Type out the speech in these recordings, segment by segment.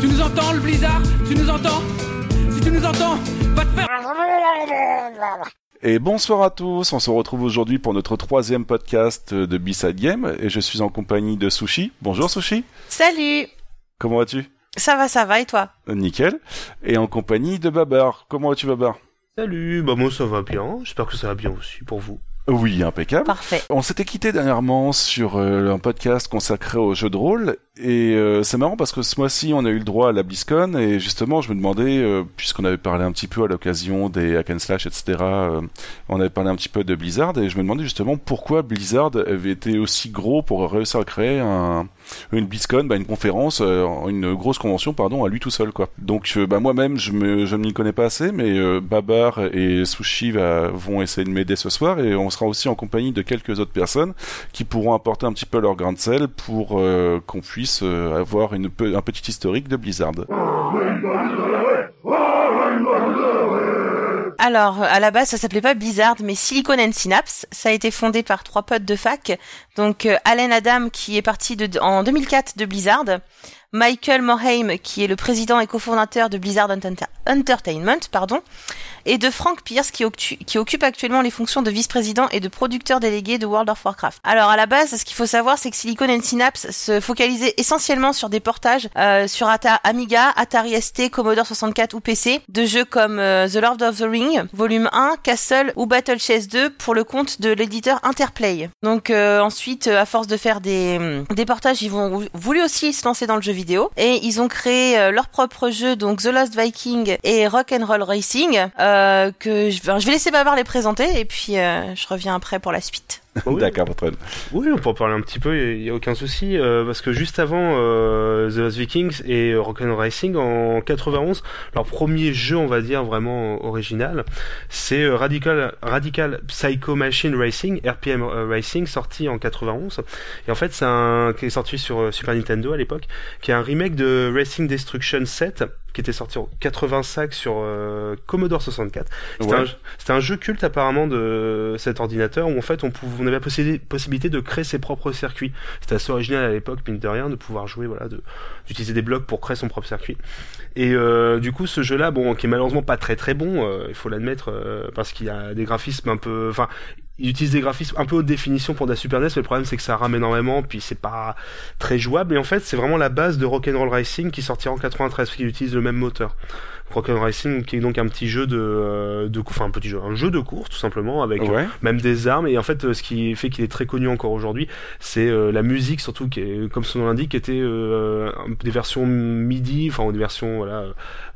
Tu nous entends, le blizzard? Tu nous entends? Si tu nous entends, va te faire... Et bonsoir à tous, on se retrouve aujourd'hui pour notre troisième podcast de B-Side Game et je suis en compagnie de Sushi. Bonjour Sushi. Salut Comment vas-tu? Ça va, ça va, et toi? Nickel. Et en compagnie de Babar. Comment vas-tu Babar? Salut, bah moi ça va bien, j'espère que ça va bien aussi pour vous. Oui, impeccable. Parfait. On s'était quitté dernièrement sur euh, un podcast consacré aux jeux de rôle et euh, c'est marrant parce que ce mois-ci on a eu le droit à la BlizzCon et justement je me demandais euh, puisqu'on avait parlé un petit peu à l'occasion des hack and slash etc. on avait parlé un petit peu de Blizzard et je me demandais justement pourquoi Blizzard avait été aussi gros pour réussir à créer un, une BlizzCon, bah, une conférence, euh, une grosse convention pardon à lui tout seul quoi. Donc euh, bah moi-même je me je ne m'y connais pas assez mais euh, Babar et Sushi va, vont essayer de m'aider ce soir et on sera aussi en compagnie de quelques autres personnes qui pourront apporter un petit peu leur grain de sel pour euh, qu'on puisse euh, avoir une un petit historique de Blizzard. Alors, à la base, ça s'appelait pas Blizzard, mais Silicon and Synapse. Ça a été fondé par trois potes de fac. Donc, euh, Allen Adam, qui est parti en 2004 de Blizzard. Michael Morhaime, qui est le président et cofondateur de Blizzard Enter- Entertainment, pardon. Et de Frank Pierce, qui, qui occupe actuellement les fonctions de vice-président et de producteur délégué de World of Warcraft. Alors, à la base, ce qu'il faut savoir, c'est que Silicon and Synapse se focalisait essentiellement sur des portages euh, sur Ata- Amiga, Atari ST, Commodore 64 ou PC, de jeux comme euh, The Lord of the Ring, volume 1, Castle ou Battle Chess 2 pour le compte de l'éditeur Interplay. Donc euh, ensuite, euh, à force de faire des, des portages, ils vont voulu aussi se lancer dans le jeu vidéo et ils ont créé euh, leur propre jeu, donc The Lost Viking et Rock and Roll Racing, que je, je vais laisser Babar les présenter et puis euh, je reviens après pour la suite. Oui. D'accord, Antoine. Oui, on peut en parler un petit peu, il y a aucun souci, euh, parce que juste avant euh, The Lost Vikings et euh, Rock'n'Roll Racing en 91, leur premier jeu, on va dire vraiment original, c'est euh, Radical Radical Psycho Machine Racing, RPM euh, Racing, sorti en 91. Et en fait, c'est un qui est sorti sur euh, Super Nintendo à l'époque, qui est un remake de Racing Destruction 7 qui était sorti en 85 sur euh, Commodore 64. C'était Ouais. un, jeu culte apparemment de cet ordinateur où en fait on, pouvait, on avait la possibilité de créer ses propres circuits. C'était assez original à l'époque, mine de rien, de pouvoir jouer, voilà, de d'utiliser des blocs pour créer son propre circuit. Et euh, du coup, ce jeu-là, bon, qui est malheureusement pas très très bon, euh, il faut l'admettre, parce qu'il y a des graphismes un peu, enfin, il utilise des graphismes un peu haute définition pour de la Super NES, mais le problème c'est que ça rame énormément, puis c'est pas très jouable. Et en fait, c'est vraiment la base de Rock'n'Roll Racing qui sortira en 93, parce utilise le même moteur. Rock'n'Roll Racing, qui est donc un petit jeu de, euh, de, enfin un petit jeu, un jeu de course tout simplement avec Ouais. même des armes et en fait euh, ce qui fait qu'il est très connu encore aujourd'hui c'est euh, la musique surtout qui est comme son nom l'indique était euh, des versions midi enfin des versions voilà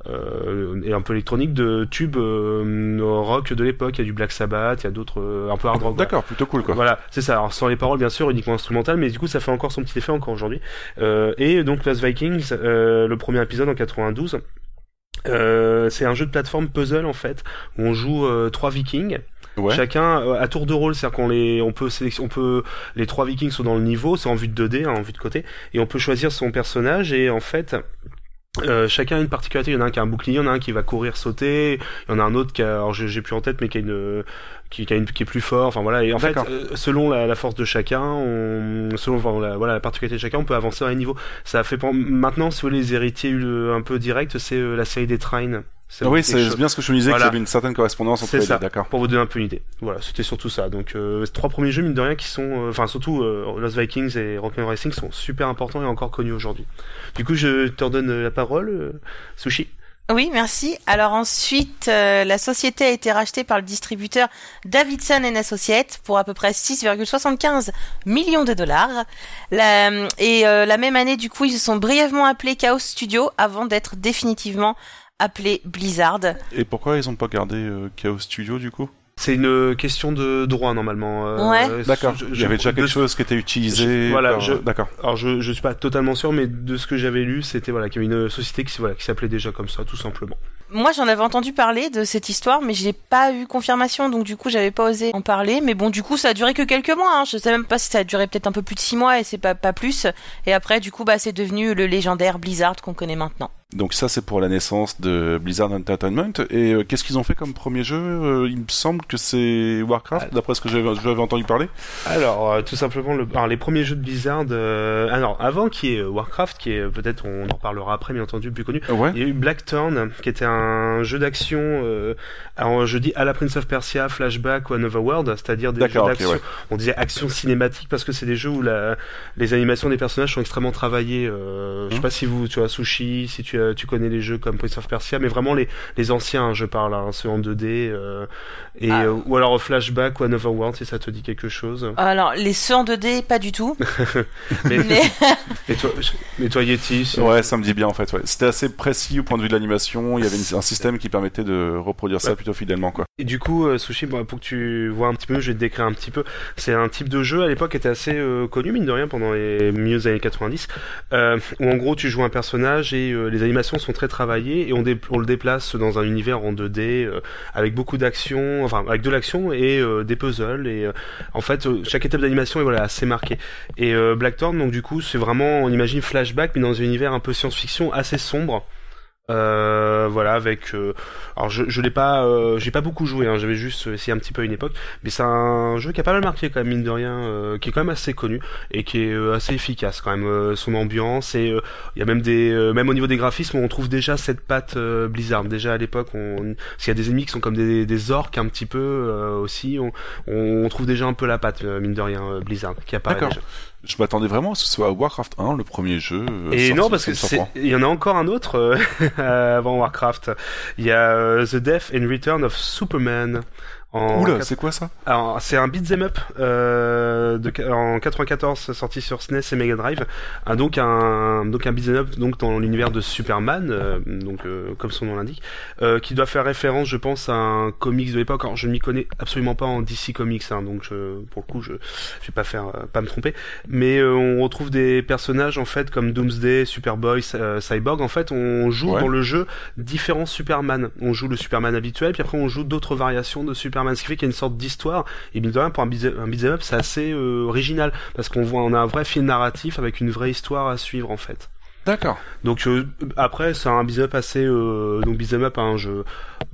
euh, et un peu électroniques de tubes euh, rock de l'époque il y a du Black Sabbath il y a d'autres euh, un peu hard rock. D'accord, plutôt cool quoi. Voilà, c'est ça. Alors sans les paroles bien sûr, uniquement instrumentales, mais du coup ça fait encore son petit effet encore aujourd'hui. Euh, et donc Lost Vikings, euh, le premier épisode en 92. Euh, c'est un jeu de plateforme puzzle en fait où on joue euh, trois Vikings. Ouais. Chacun euh, à tour de rôle, c'est-à-dire qu'on les, on peut sélectionner, on peut, les trois Vikings sont dans le niveau, c'est en vue de 2D, hein, en vue de côté, et on peut choisir son personnage et en fait. Euh, chacun a une particularité. Il y en a un qui a un bouclier, il y en a un qui va courir, sauter. Il y en a un autre qui a, alors j'ai j'ai plus en tête, mais qui a une, qui, qui a une, qui est plus fort. Enfin voilà. Et en fait, euh, selon la, la force de chacun, on, selon enfin, la, voilà la particularité de chacun, on peut avancer dans les niveaux. Ça fait maintenant, si vous voulez, les héritiers un peu directs, c'est euh, la série des. Ça Ah oui, c'est bien ce que je me disais Voilà. qu'il y avait une certaine correspondance entre les deux. D'accord. pour vous donner un peu une idée. Voilà, c'était surtout ça. Donc, euh, ces trois premiers jeux, mine de rien, qui sont, euh, enfin, surtout euh, Lost Vikings et Rock'n'Roll Racing sont super importants et encore connus aujourd'hui. Du coup, je te redonne la parole, Sushi. Oui, merci. Alors ensuite, euh, la société a été rachetée par le distributeur Davidson Associates pour à peu près 6,75 millions de dollars. La- et euh, la même année, du coup, ils se sont brièvement appelés Chaos Studio avant d'être définitivement appelés Blizzard. Et pourquoi ils ont pas gardé euh, Chaos Studio du coup? C'est une question de droit normalement. euh, Ouais. D'accord. je- Il y je- avait déjà de- quelque chose qui était utilisé. Je- voilà, D'accord. Alors je je suis pas totalement sûr, mais de ce que j'avais lu, c'était voilà qu'il y avait une société qui voilà qui s'appelait déjà comme ça, tout simplement. Moi, j'en avais entendu parler de cette histoire, mais j'ai pas eu confirmation, donc du coup, j'avais pas osé en parler. Mais bon, du coup, ça a duré que quelques mois. Hein. Je sais même pas si ça a duré peut-être un peu plus de six mois, et c'est pas pas plus. Et après, du coup, bah, c'est devenu le légendaire Blizzard qu'on connaît maintenant. Donc ça c'est pour la naissance de Blizzard Entertainment. Et euh, qu'est-ce qu'ils ont fait comme premier jeu euh, Il me semble que c'est Warcraft, Ah. d'après ce que j'avais entendu parler. Alors, euh, tout simplement, le, alors, les premiers jeux de Blizzard, euh, alors avant ait euh, Warcraft, qui est peut-être, on en reparlera après, bien entendu, plus connu. Ouais. Il y a eu Blackthorn, qui était un jeu d'action, euh, alors je dis à la Prince of Persia, Flashback ou Another World, c'est-à-dire des jeux d'action. ouais. On disait action cinématique parce que c'est des jeux où la, les animations des personnages sont extrêmement travaillées. Euh, Je sais Mhm. pas si vous, tu vois, Sushi, si tu, as- tu connais les jeux comme Prince of Persia, mais vraiment les, les anciens, hein, je parle, hein, ceux en 2D, euh, et, Ah. euh, ou alors Flashback ou Another World, si ça te dit quelque chose. Alors, les ceux en 2D, pas du tout. Mais, mais toi, mais toi Yeti, Ouais, ça me dit bien en fait. Ouais. C'était assez précis au point de vue de l'animation. Il y avait une- un système qui permettait de reproduire ça plutôt fidèlement, quoi. Et du coup, euh, Sushi, bon, pour que tu vois un petit peu, je vais te décrire un petit peu. C'est un type de jeu à l'époque qui était assez euh, connu, mine de rien, pendant les milieux des années 90, euh, où en gros tu joues un personnage et les animations sont très travaillées et on, dé- on le déplace dans un univers en 2D euh, avec beaucoup d'action, enfin avec de l'action et des puzzles. Et en fait, chaque étape d'animation est voilà assez marquée. Et Blackthorn, donc du coup, c'est vraiment, on imagine flashback, mais dans un univers un peu science-fiction assez sombre. Euh, voilà avec euh, alors je je l'ai pas euh, j'ai pas beaucoup joué hein, j'avais juste essayé un petit peu à une époque mais c'est un jeu qui a pas mal marqué quand même mine de rien euh, qui est quand même assez connu et qui est euh, assez efficace quand même euh, son ambiance et euh, il y a même des euh, même au niveau des graphismes on trouve déjà cette patte euh, Blizzard déjà à l'époque on s'il y a des ennemis qui sont comme des, des orques un petit peu euh, aussi on, on trouve déjà un peu la patte mine de rien Blizzard qui apparaît D'accord. déjà. Je m'attendais vraiment à ce que ce soit Warcraft 1, le premier jeu. euh, Et sorti, non, parce ça que me c'est, surprend. il y en a encore un autre euh, avant Warcraft. Il y a euh, The Death and Return of Superman. Oula, c'est quoi ça? Alors, c'est un beat'em up euh, de, en 94 sorti sur SNES et Mega Drive. Ah, donc un donc un beat'em up donc dans l'univers de Superman, euh, donc euh, comme son nom l'indique, euh, qui doit faire référence, je pense, à un comics de l'époque. Alors, je ne m'y connais absolument pas en DC Comics, hein, donc je, pour le coup, je, je vais pas faire euh, pas me tromper. Mais euh, on retrouve des personnages en fait comme Doomsday, Superboy, Cyborg. En fait, on joue Ouais. dans le jeu différents Superman. On joue le Superman habituel, puis après on joue d'autres variations de Superman, ce qui fait qu'il y a une sorte d'histoire. Et mine de rien, pour un beat'em up, c'est assez euh, original parce qu'on voit, on a un vrai fil narratif avec une vraie histoire à suivre en fait. D'accord. Donc euh, après, c'est un beat'em up assez euh, donc beat'em up, un jeu.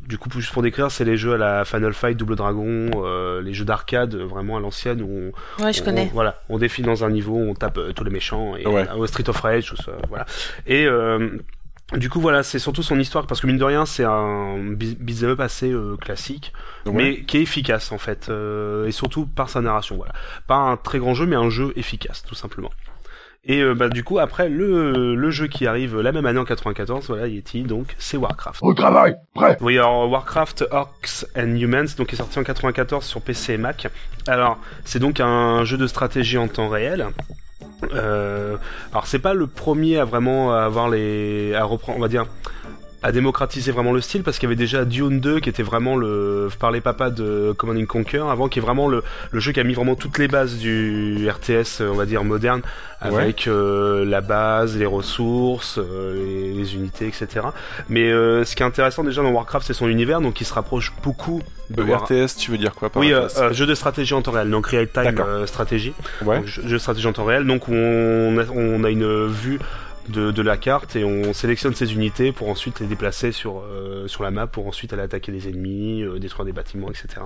Du coup, juste pour décrire, c'est les jeux à la Final Fight, Double Dragon, euh, les jeux d'arcade vraiment à l'ancienne où on, ouais, je on- connais. voilà, on défile dans un niveau, on tape euh, tous les méchants et Ouais. euh, Street of Rage, tout ça, voilà. Et euh, du coup, voilà, c'est surtout son histoire parce que mine de rien, c'est un be- beat'em up assez euh, classique, Ouais. mais qui est efficace en fait, euh, et surtout par sa narration. Voilà, pas un très grand jeu, mais un jeu efficace, tout simplement. Et euh, bah, du coup, après le, le jeu qui arrive la même année en 94, voilà, Yeti, donc c'est Warcraft. Au travail, prêt Oui, alors Warcraft Orcs and Humans, donc est sorti en 94 sur PC et Mac. Alors, c'est donc un jeu de stratégie en temps réel. Euh, alors, c'est pas le premier à vraiment avoir les, à reprendre, on va dire, à démocratiser vraiment le style parce qu'il y avait déjà Dune 2 qui était vraiment le par les papas de Command and Conquer avant qui est vraiment le, le jeu qui a mis vraiment toutes les bases du RTS on va dire moderne avec euh, la base les ressources euh, les, les unités etc mais euh, ce qui est intéressant déjà dans Warcraft c'est son univers donc il se rapproche beaucoup de War- RTS, tu veux dire quoi par oui, euh, euh, jeu de stratégie en temps réel, donc real time euh, stratégie. Ouais. Jeu de stratégie en temps réel, donc on a, on a une vue de, de la carte et on sélectionne ses unités pour ensuite les déplacer sur euh, sur la map pour ensuite aller attaquer des ennemis, euh, détruire des bâtiments, etc.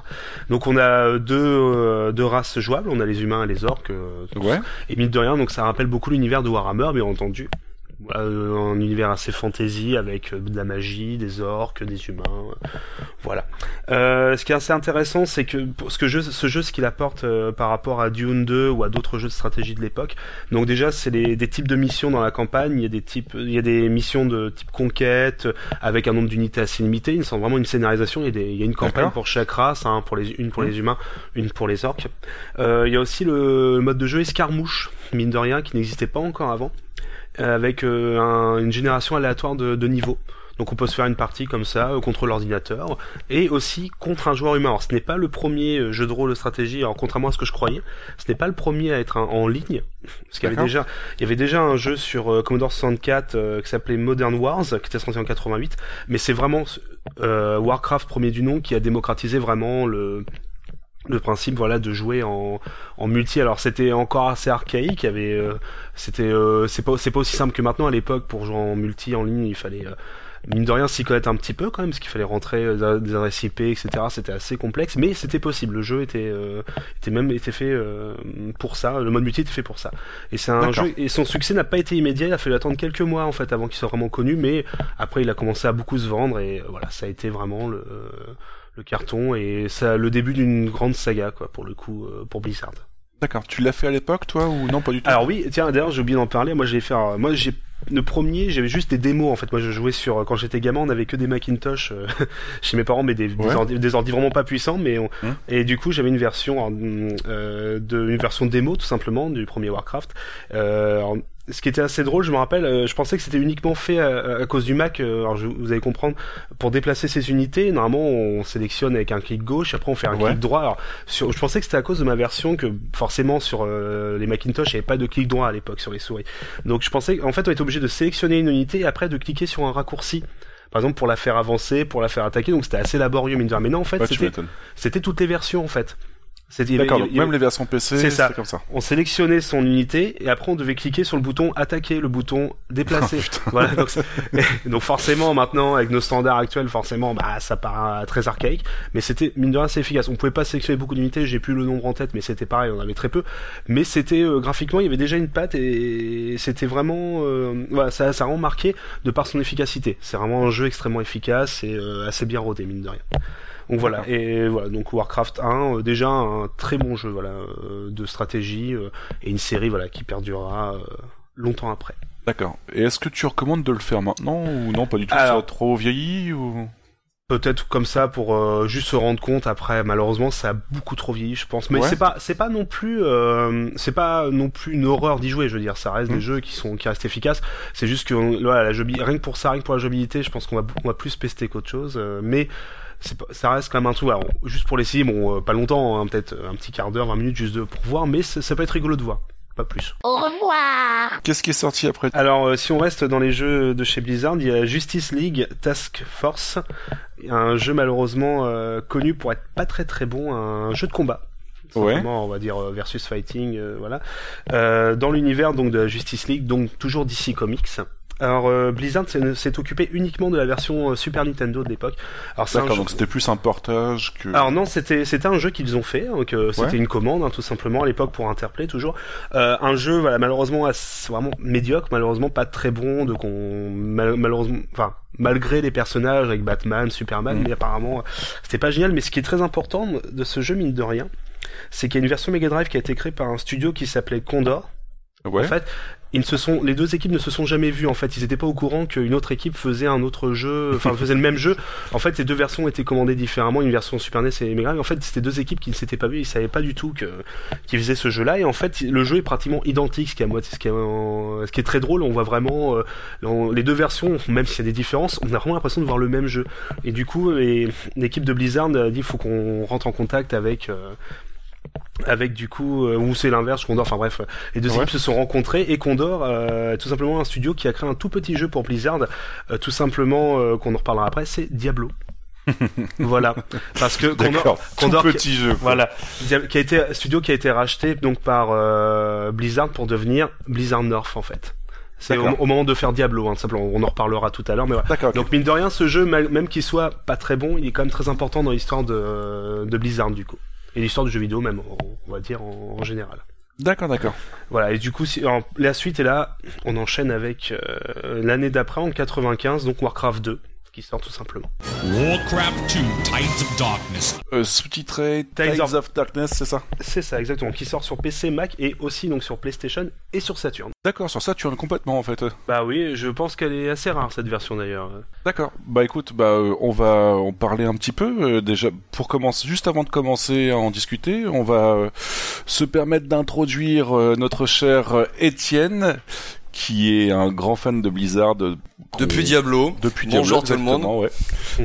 Donc on a deux euh, deux races jouables, on a les humains et les orques. Ouais. et mine de rien, donc ça rappelle beaucoup l'univers de Warhammer, bien entendu. Euh, un univers assez fantasy avec euh, de la magie, des orques, des humains, euh, voilà. Euh, ce qui est assez intéressant, c'est que pour ce que jeu, ce jeu, ce qu'il apporte euh, par rapport à Dune 2 ou à d'autres jeux de stratégie de l'époque, donc déjà c'est des types de missions dans la campagne. Il y a des types, il y a des missions de type conquête avec un nombre d'unités assez limité. Ils sont vraiment une scénarisation. Il y a, des- il y a une campagne pour chaque race, hein, pour les, une pour les humains, une pour les orques. Euh, il y a aussi le mode de jeu escarmouche, mine de rien, qui n'existait pas encore avant, avec euh, un- une génération aléatoire de, de niveaux. Donc on peut se faire une partie comme ça euh, contre l'ordinateur et aussi contre un joueur humain. Alors ce n'est pas le premier euh, jeu de rôle de stratégie. Alors contrairement à ce que je croyais, ce n'est pas le premier à être un- en ligne. Parce qu'il y avait déjà, il y avait déjà un jeu sur euh, Commodore 64 euh, qui s'appelait Modern Wars, qui était sorti en 88. Mais c'est vraiment euh, Warcraft premier du nom qui a démocratisé vraiment le le principe voilà de jouer en, en multi. Alors c'était encore assez archaïque. Il y avait euh, c'était euh, c'est pas c'est pas aussi simple que maintenant. À l'époque pour jouer en multi en ligne il fallait euh, mine de rien s'y connaître un petit peu quand même parce qu'il fallait rentrer des adresses IP etc c'était assez complexe. Mais c'était possible. Le jeu était euh, était même était fait euh, pour ça. Le mode multi était fait pour ça. Et c'est un jeu et son succès n'a pas été immédiat. Il a fallu attendre quelques mois en fait avant qu'il soit vraiment connu. Mais après il a commencé à beaucoup se vendre. Et euh, voilà ça a été vraiment le le carton et ça le début d'une grande saga quoi pour le coup euh, pour Blizzard. D'accord. Tu l'as fait à l'époque, toi, ou non, pas du tout? Alors oui, tiens d'ailleurs j'ai oublié d'en parler. Moi j'ai fait, un- moi j'ai le premier, j'avais juste des démos en fait. Moi je jouais sur quand j'étais gamin, on avait que des Macintosh euh, chez mes parents, mais des, des, Ouais. ordi, des ordi vraiment pas puissants. Mais on- Hum. et du coup j'avais une version euh, de une version démo tout simplement du premier Warcraft. Euh, ce qui était assez drôle, je me rappelle, euh, je pensais que c'était uniquement fait à, à cause du Mac. euh, alors je- vous allez comprendre, pour déplacer ces unités, normalement on sélectionne avec un clic gauche, après on fait un Ouais. clic droit. Alors, sur, je pensais que c'était à cause de ma version que forcément sur euh, les Macintosh, il n'y avait pas de clic droit à l'époque sur les souris. Donc je pensais qu'en fait on était obligé de sélectionner une unité et après de cliquer sur un raccourci. Par exemple pour la faire avancer, pour la faire attaquer, donc c'était assez laborieux mine de rien. Mais non en fait Ouais, c'était toutes les versions en fait. D'accord, avait- même les versions PC, C'est ça. comme ça. on sélectionnait son unité et après on devait cliquer sur le bouton attaquer, le bouton déplacer. Oh, voilà, donc, forcément maintenant avec nos standards actuels, forcément bah ça paraît très archaïque, mais c'était mine de rien assez efficace. On pouvait pas sélectionner beaucoup d'unités, j'ai plus le nombre en tête, mais c'était pareil, on avait très peu. Mais c'était euh, graphiquement il y avait déjà une patte et c'était vraiment euh, voilà ça ça a vraiment marqué de par son efficacité. C'est vraiment un jeu extrêmement efficace et euh, assez bien rodé mine de rien. Donc voilà, et voilà, donc Warcraft 1, euh, déjà un très bon jeu voilà, euh, de stratégie euh, et une série voilà qui perdurera longtemps après. D'accord. Et est-ce que tu recommandes de le faire maintenant, ou non, pas du tout, Alors- ça a trop vieilli, ou... Peut-être comme ça pour euh, juste se rendre compte après malheureusement ça a beaucoup trop vieilli je pense mais Ouais. c'est pas c'est pas non plus euh, c'est pas non plus une horreur d'y jouer je veux dire ça reste Mm. des jeux qui sont qui restent efficaces c'est juste que voilà, la jouabi- rien que pour ça rien que pour la jouabilité je pense qu'on va on va plus pester qu'autre chose euh, mais ça reste quand même un truc alors, juste pour l'essayer bon euh, pas longtemps hein, peut-être un petit quart d'heure 20 minutes juste de, pour voir mais ça, peut être rigolo de voir pas plus Au revoir. Qu'est-ce qui est sorti après Alors, euh, si on reste dans les jeux de chez Blizzard, il y a Justice League Task Force, un jeu malheureusement euh, connu pour être pas très très bon, un jeu de combat. Ouais. On va dire euh, versus fighting, euh, voilà. Euh, dans l'univers donc de la Justice League, donc toujours DC Comics. Alors euh, Blizzard s'est occupé uniquement de la version euh, Super Nintendo de l'époque. Alors D'accord, jeu- donc c'était plus un portage que... alors non, c'était c'était un jeu qu'ils ont fait, donc euh, c'était Ouais. une commande hein, tout simplement à l'époque pour Interplay toujours. Euh, un jeu voilà malheureusement assez- vraiment médiocre, malheureusement pas très bon, donc on mal- malheureusement enfin malgré les personnages avec Batman, Superman, Mm. mais apparemment euh, c'était pas génial. Mais ce qui est très important de ce jeu mine de rien, c'est qu'il y a une version Mega Drive qui a été créée par un studio qui s'appelait Condor. Ouais. En fait, ils ne se sont, les deux équipes ne se sont jamais vues. En fait, ils n'étaient pas au courant qu'une autre équipe faisait un autre jeu, enfin faisait le même jeu. En fait, ces deux versions étaient commandées différemment, une version Super NES et Mega. En fait, c'était deux équipes qui ne s'étaient pas vues, ils savaient pas du tout que qu'ils faisaient ce jeu-là. Et en fait, le jeu est pratiquement identique, ce qui est ce qui est, ce qui est très drôle. On voit vraiment euh, on- les deux versions, même s'il y a des différences, on a vraiment l'impression de voir le même jeu. Et du coup, l'équipe de Blizzard a dit, faut qu'on rentre en contact avec. euh, avec du coup euh, ou c'est l'inverse Condor enfin bref les deux Ouais. équipes se sont rencontrées et Condor euh, tout simplement un studio qui a créé un tout petit jeu pour Blizzard euh, tout simplement euh, qu'on en reparlera après c'est Diablo. Voilà. Parce que Condor, Condor tout qui- petit jeu. voilà. Qui a été studio qui a été racheté donc par euh, Blizzard pour devenir Blizzard North en fait. C'est au, moment de faire Diablo hein, simplement. On en reparlera tout à l'heure mais ok. donc mine de rien ce jeu même qu'il soit pas très bon il est quand même très important dans l'histoire de, de Blizzard du coup et l'histoire du jeu vidéo même on va dire en- en général D'accord, d'accord. voilà, et du coup, si, alors, la suite est là, on enchaîne avec euh, l'année d'après, en 95, donc Warcraft 2, qui sort tout simplement. Warcraft 2 Tides of Darkness. Euh, sous-titré Tides Tides of- of Darkness, c'est ça C'est ça, exactement, qui sort sur PC, Mac, et aussi donc sur PlayStation et sur Saturn. D'accord, sur ça tu en complètement en fait. Bah oui, je pense qu'elle est assez rare, cette version d'ailleurs. D'accord. Bah écoute, bah euh, on va en parler un petit peu euh, déjà pour commencer. Juste avant de commencer à en discuter, on va euh, se permettre d'introduire euh, notre cher euh, Étienne, qui est un grand fan de Blizzard. Depuis Diablo. Depuis Bonjour Diablo, tout le monde. ouais.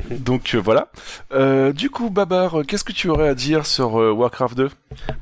Donc euh, voilà. Euh, du coup, Babar, qu'est-ce que tu aurais à dire sur euh, Warcraft 2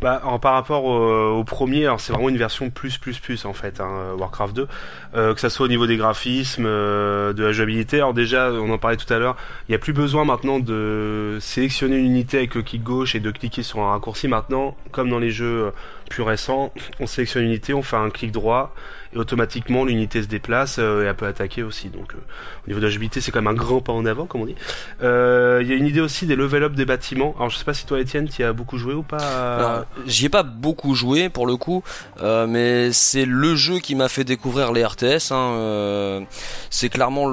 Bah, alors, par rapport au, au premier, alors c'est vraiment une version plus plus plus en fait, hein, Warcraft 2, euh, que ça soit au niveau des graphismes, euh, de la jouabilité. Alors déjà, on en parlait tout à l'heure, il n'y a plus besoin maintenant de sélectionner une unité avec le clic gauche et de cliquer sur un raccourci. Maintenant, comme dans les jeux plus récents, on sélectionne une unité, on fait un clic droit et automatiquement l'unité se déplace euh, et elle peut attaquer aussi. Donc euh, au niveau de la jouabilité, c'est quand même un grand pas en avant, comme on dit. Euh, Il y a une idée aussi des level up des bâtiments. Alors je sais pas si toi, Étienne, tu as beaucoup joué ou pas. J'y ai pas beaucoup joué pour le coup, mais c'est le jeu qui m'a fait découvrir les RTS. Hein, c'est clairement,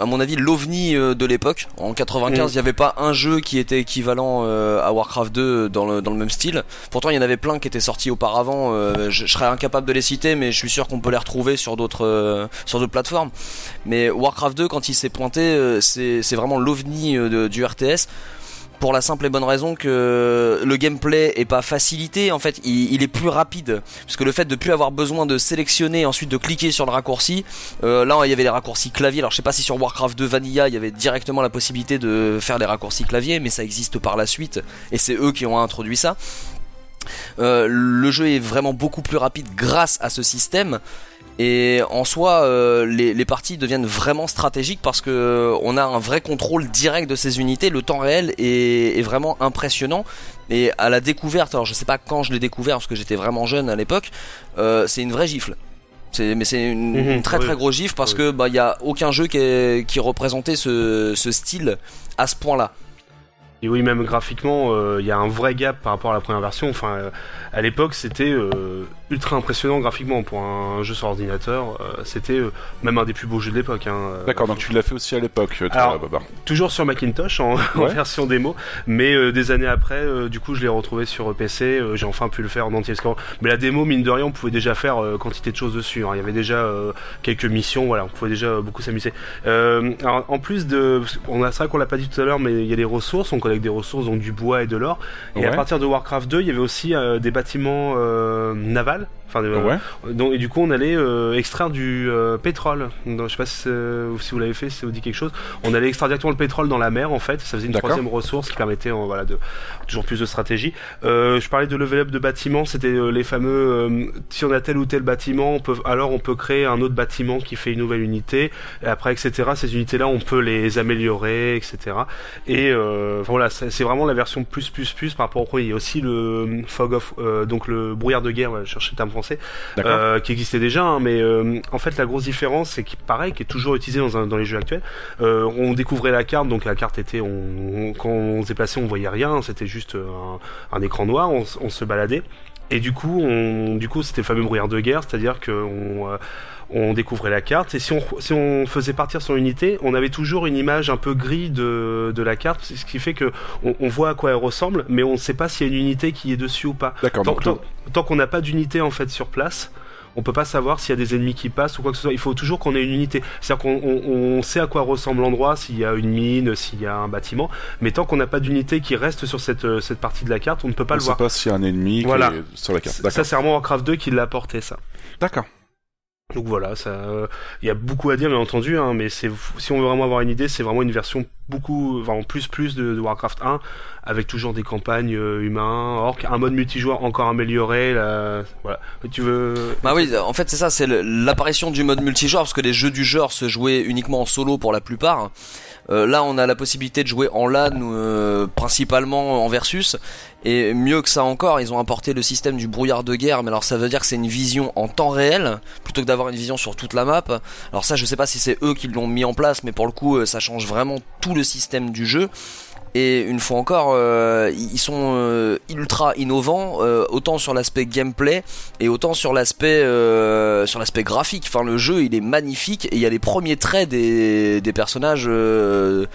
à mon avis, l'ovni de l'époque. En 95, il Mm. n'y avait pas un jeu qui était équivalent à Warcraft 2 dans le, dans le même style. Pourtant, il y en avait plein qui étaient sortis auparavant. je, je serais incapable de les citer, mais je suis sûr qu'on peut les retrouver sur d'autres euh, sur d'autres plateformes. Mais Warcraft 2, quand il s'est pointé, euh, c'est vraiment l'ovni euh, du RTS pour la simple et bonne raison que le gameplay est pas facilité en fait il, est plus rapide. Parce que le fait de plus avoir besoin de sélectionner ensuite de cliquer sur le raccourci là il y avait les raccourcis clavier. Alors je sais pas si sur Warcraft 2 Vanilla il y avait directement la possibilité de faire les raccourcis clavier mais ça existe par la suite. Et c'est eux qui ont introduit ça euh, le jeu est vraiment beaucoup plus rapide grâce à ce système et en soi, euh, les, les parties deviennent vraiment stratégiques parce que euh, on a un vrai contrôle direct de ces unités. Le temps réel est, est vraiment impressionnant. Et à la découverte, alors je sais pas quand je l'ai découvert parce que j'étais vraiment jeune à l'époque, euh, c'est une vraie gifle. Mais c'est une, Mhm, une très oui. très grosse gifle parce Oui. que bah il y a aucun jeu qui, est- qui représentait ce, ce style à ce point-là. Et oui, même graphiquement, euh, il y a un vrai gap par rapport à la première version. Enfin, euh, à l'époque, c'était euh, ultra impressionnant graphiquement pour un jeu sur ordinateur. euh, c'était euh, même un des plus beaux jeux de l'époque. Hein, euh, D'accord, donc tu l'as fait aussi à l'époque, toujours sur Macintosh en, version démo, mais euh, des années après, euh, du coup, je l'ai retrouvé sur PC. euh, J'ai enfin pu le faire en entier. Mais la démo, mine de rien, on pouvait déjà faire euh, quantité de choses dessus. hein. Il y avait déjà euh, quelques missions. Voilà, on pouvait déjà euh, beaucoup s'amuser. Euh, en plus de, on a vrai qu'on l'a pas dit tout à l'heure, mais il y a des ressources. On collecte des ressources, donc du bois et de l'or. Et à partir de Warcraft 2, il y avait aussi euh, des bâtiments euh, navals. Enfin, Ouais. donc, et du coup, on allait euh, extraire du euh, pétrole. Donc, je sais pas si, euh, si vous l'avez fait, si ça vous dit quelque chose. On allait extraire directement le pétrole dans la mer, en fait. Ça faisait une troisième ressource qui permettait, euh, voilà, de toujours plus de stratégie. Euh, je parlais de level up de bâtiments. C'était euh, les fameux. euh, si on a tel ou tel bâtiment, on peut, alors on peut créer un autre bâtiment qui fait une nouvelle unité. Et après, etc. Ces unités-là, on peut les améliorer, etc. Et euh, enfin, voilà, c'est c'est vraiment la version plus plus plus par rapport au premier. Il y a aussi le euh, fog of, euh, donc le brouillard de guerre. voilà, Je cherchais le terme français euh, qui existait déjà, hein, mais euh, en fait la grosse différence c'est qu'il pareil, qui est toujours utilisé dans, un- dans les jeux actuels. Euh, on découvrait la carte, donc la carte était, on, on- quand on se déplaçait, on voyait rien, c'était juste un, un écran noir, on, on se baladait. Et du coup, on, du coup, c'était le fameux brouillard de guerre, c'est-à-dire que on, euh, on découvrait la carte et si on, si on faisait partir son unité, on avait toujours une image un peu gris de, de la carte, ce qui fait que on, on voit à quoi elle ressemble, mais on ne sait pas s'il y a une unité qui est dessus ou pas. D'accord, Tant, tant- tant qu'on n'a pas d'unité en fait sur place, on peut pas savoir s'il y a des ennemis qui passent ou quoi que ce soit. Il faut toujours qu'on ait une unité. C'est-à-dire qu'on on, on sait à quoi ressemble l'endroit, s'il y a une mine, s'il y a un bâtiment. Mais tant qu'on n'a pas d'unité qui reste sur cette, euh, cette partie de la carte, on ne peut pas on le sait voir. pas s'il y a un ennemi qui Voilà. est sur la carte. Ça, c'est vraiment Warcraft 2 qui l'a apporté, ça. D'accord. Donc voilà, ça, euh, il y a beaucoup à dire, bien entendu, hein, mais c'est, si on veut vraiment avoir une idée, c'est vraiment une version beaucoup, vraiment plus plus de, Warcraft 1, avec toujours des campagnes euh, humains, orques, un mode multijoueur encore amélioré, là, voilà. Tu veux Bah oui, en fait c'est ça, c'est l'apparition du mode multijoueur parce que les jeux du genre se jouaient uniquement en solo pour la plupart. Euh, là, on a la possibilité de jouer en LAN euh, principalement en versus et mieux que ça encore, ils ont apporté le système du brouillard de guerre. Mais alors ça veut dire que c'est une vision en temps réel plutôt que d'avoir une vision sur toute la map. Alors ça, je sais pas si c'est eux qui l'ont mis en place, mais pour le coup, euh, ça change vraiment tout le système du jeu. Et une fois encore, euh, ils sont euh, ultra innovants, euh, autant sur l'aspect gameplay et autant sur l'aspect euh, sur l'aspect graphique. Enfin, le jeu, il est magnifique et il y a les premiers traits des, des personnages euh,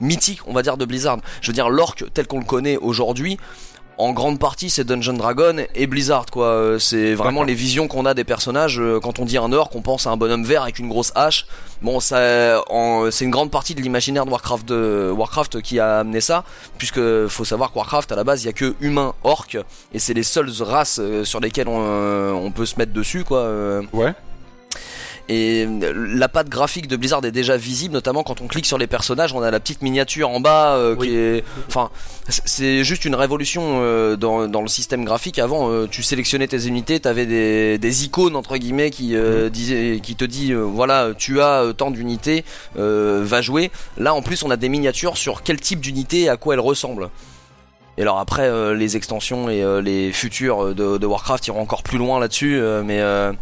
mythiques, on va dire, de Blizzard. Je veux dire, l'orc tel qu'on le connaît aujourd'hui. En grande partie, c'est Dungeon Dragon et Blizzard, quoi. Euh, C'est vraiment les visions qu'on a des personnages. Euh, Quand on dit un orc, on pense à un bonhomme vert avec une grosse hache. Bon, ça, c'est une grande partie de l'imaginaire de Warcraft, de Warcraft qui a amené ça, puisque faut savoir que Warcraft à la base, il y a que humains, orcs, et c'est les seules races euh, sur lesquelles on, on peut se mettre dessus, quoi. Ouais. Et euh, la patte graphique de Blizzard est déjà visible, notamment quand on clique sur les personnages, on a la petite miniature en bas euh, Oui. qui est. Enfin, c'est juste une révolution euh, dans, dans le système graphique. Avant, euh, tu sélectionnais tes unités, t'avais des, des icônes entre guillemets qui euh, disaient, qui te dit euh, voilà, tu as tant d'unités, euh, va jouer. Là, en plus, on a des miniatures sur quel type d'unité et à quoi elles ressemblent. Et alors après, euh, les extensions et euh, les futurs de, de Warcraft iront encore plus loin là-dessus, euh, mais euh,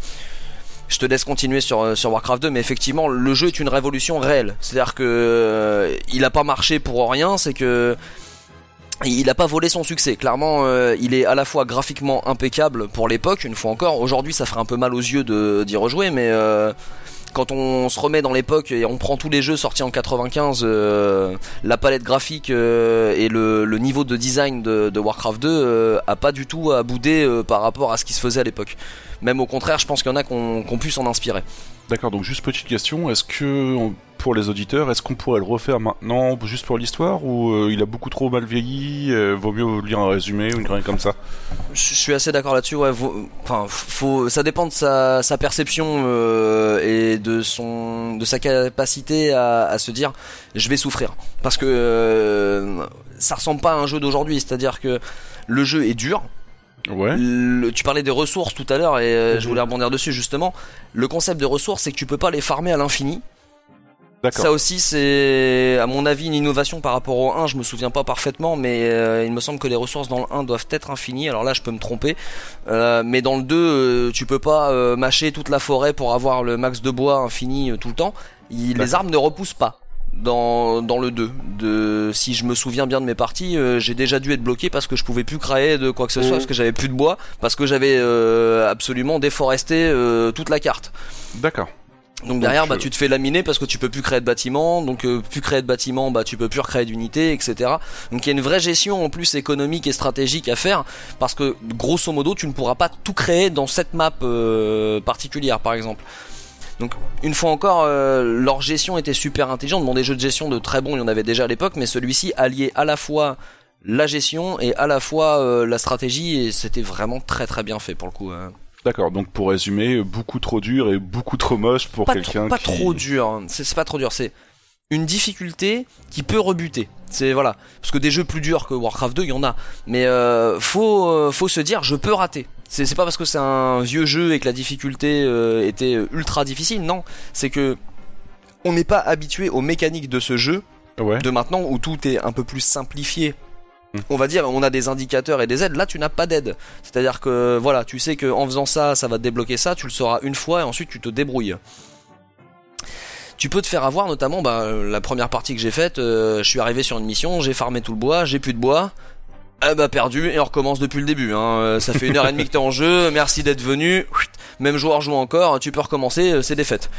je te laisse continuer sur, euh, Warcraft 2. Mais effectivement, le jeu est une révolution réelle. C'est-à-dire que euh, il a pas marché pour rien, c'est que il a pas volé son succès. Clairement, euh, il est à la fois graphiquement impeccable pour l'époque, une fois encore. Aujourd'hui, ça ferait un peu mal aux yeux d'y rejouer, mais quand on se remet dans l'époque et on prend tous les jeux sortis en 95, euh, la palette graphique et le, niveau de design de, Warcraft 2 euh, a pas du tout à bouder par rapport à ce qui se faisait à l'époque. Même au contraire, je pense qu'il y en a qu'on qu'on pu s'en inspirer. D'accord, donc juste petite question, est-ce que on- pour les auditeurs, est-ce qu'on pourrait le refaire maintenant juste pour l'histoire ou euh, il a beaucoup trop mal vieilli, euh, vaut mieux lire un résumé ou une connerie comme ça? Je suis assez d'accord là-dessus. Ouais, enfin, faut, ça dépend de sa, sa perception euh, et de son, de sa capacité à, à se dire, je vais souffrir, parce que ça ressemble pas à un jeu d'aujourd'hui. C'est-à-dire que le jeu est dur. Ouais. Le- tu parlais des ressources tout à l'heure et euh, je Mhm. voulais rebondir dessus justement. Le concept de ressources, c'est que tu peux pas les farmer à l'infini. Ça aussi, c'est à mon avis une innovation par rapport au 1. Je me souviens pas parfaitement, mais euh, il me semble que les ressources dans le 1 doivent être infinies. Alors là, je peux me tromper. Euh, mais dans le 2, euh, tu peux pas mâcher toute la forêt pour avoir le max de bois infini tout le temps. Il- les arbres ne repoussent pas. Dans, dans le 2 de si je me souviens bien de mes parties euh, j'ai déjà dû être bloqué parce que je pouvais plus créer de quoi que ce soit Mhm. parce que j'avais plus de bois parce que j'avais euh, absolument déforesté euh, toute la carte D'accord. donc derrière, bah, euh, tu te fais laminer parce que tu peux plus créer de bâtiments, donc euh, plus créer de bâtiments, bah, tu peux plus recréer d'unités, etc. Donc il y a une vraie gestion en plus économique et stratégique à faire parce que grosso modo, tu ne pourras pas tout créer dans cette map euh, particulière, par exemple. Donc une fois encore, euh, leur gestion était super intelligente. Bon, des jeux de gestion de très bons, il y en avait déjà à l'époque, mais celui-ci alliait à la fois la gestion et à la fois euh, la stratégie et c'était vraiment très très bien fait pour le coup. hein. D'accord, donc pour résumer, beaucoup trop dur et beaucoup trop moche pour quelqu'un trop, pas qui... trop dur. hein. C'est c'est pas trop dur. C'est une difficulté qui peut rebuter. C'est voilà, parce que des jeux plus durs que Warcraft 2, il y en a. Mais euh, faut euh, faut se dire, je peux rater. C'est pas parce que c'est un vieux jeu et que la difficulté euh, était ultra difficile. Non, c'est que on n'est pas habitué aux mécaniques de ce jeu Ouais. de maintenant où tout est un peu plus simplifié. Hmm. On va dire, on a des indicateurs et des aides. Là, tu n'as pas d'aide. C'est-à-dire que voilà, tu sais que en faisant ça, ça va te débloquer ça. Tu le sauras une fois et ensuite tu te débrouilles. Tu peux te faire avoir, notamment, bah, euh, la première partie que j'ai faite. euh, je suis arrivé sur une mission, j'ai farmé tout le bois, j'ai plus de bois. Ah bah perdu et on recommence depuis le début. Hein. Euh, Ça fait une heure et demie que t'es en jeu. Merci d'être venu. Même joueur joue encore. Tu peux recommencer. euh, C'est défaite.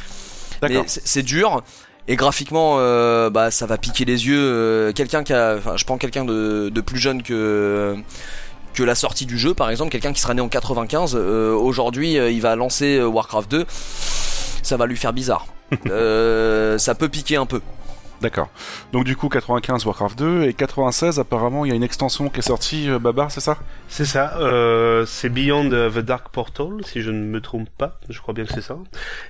Mais D'accord. c'est dur. Et graphiquement, euh, bah, ça va piquer les yeux. quelqu'un qui a, enfin, je prends quelqu'un de, de plus jeune que que la sortie du jeu, par exemple, quelqu'un qui sera né en 95. euh, Aujourd'hui, il va lancer Warcraft 2. Ça va lui faire bizarre. Euh, ça peut piquer un peu. D'accord. Donc du coup 95 Warcraft 2 et 96 apparemment il y a une extension qui est sortie euh, Babar, c'est ça? C'est ça, euh, c'est Beyond the Dark Portal, si je ne me trompe pas, je crois bien que c'est ça.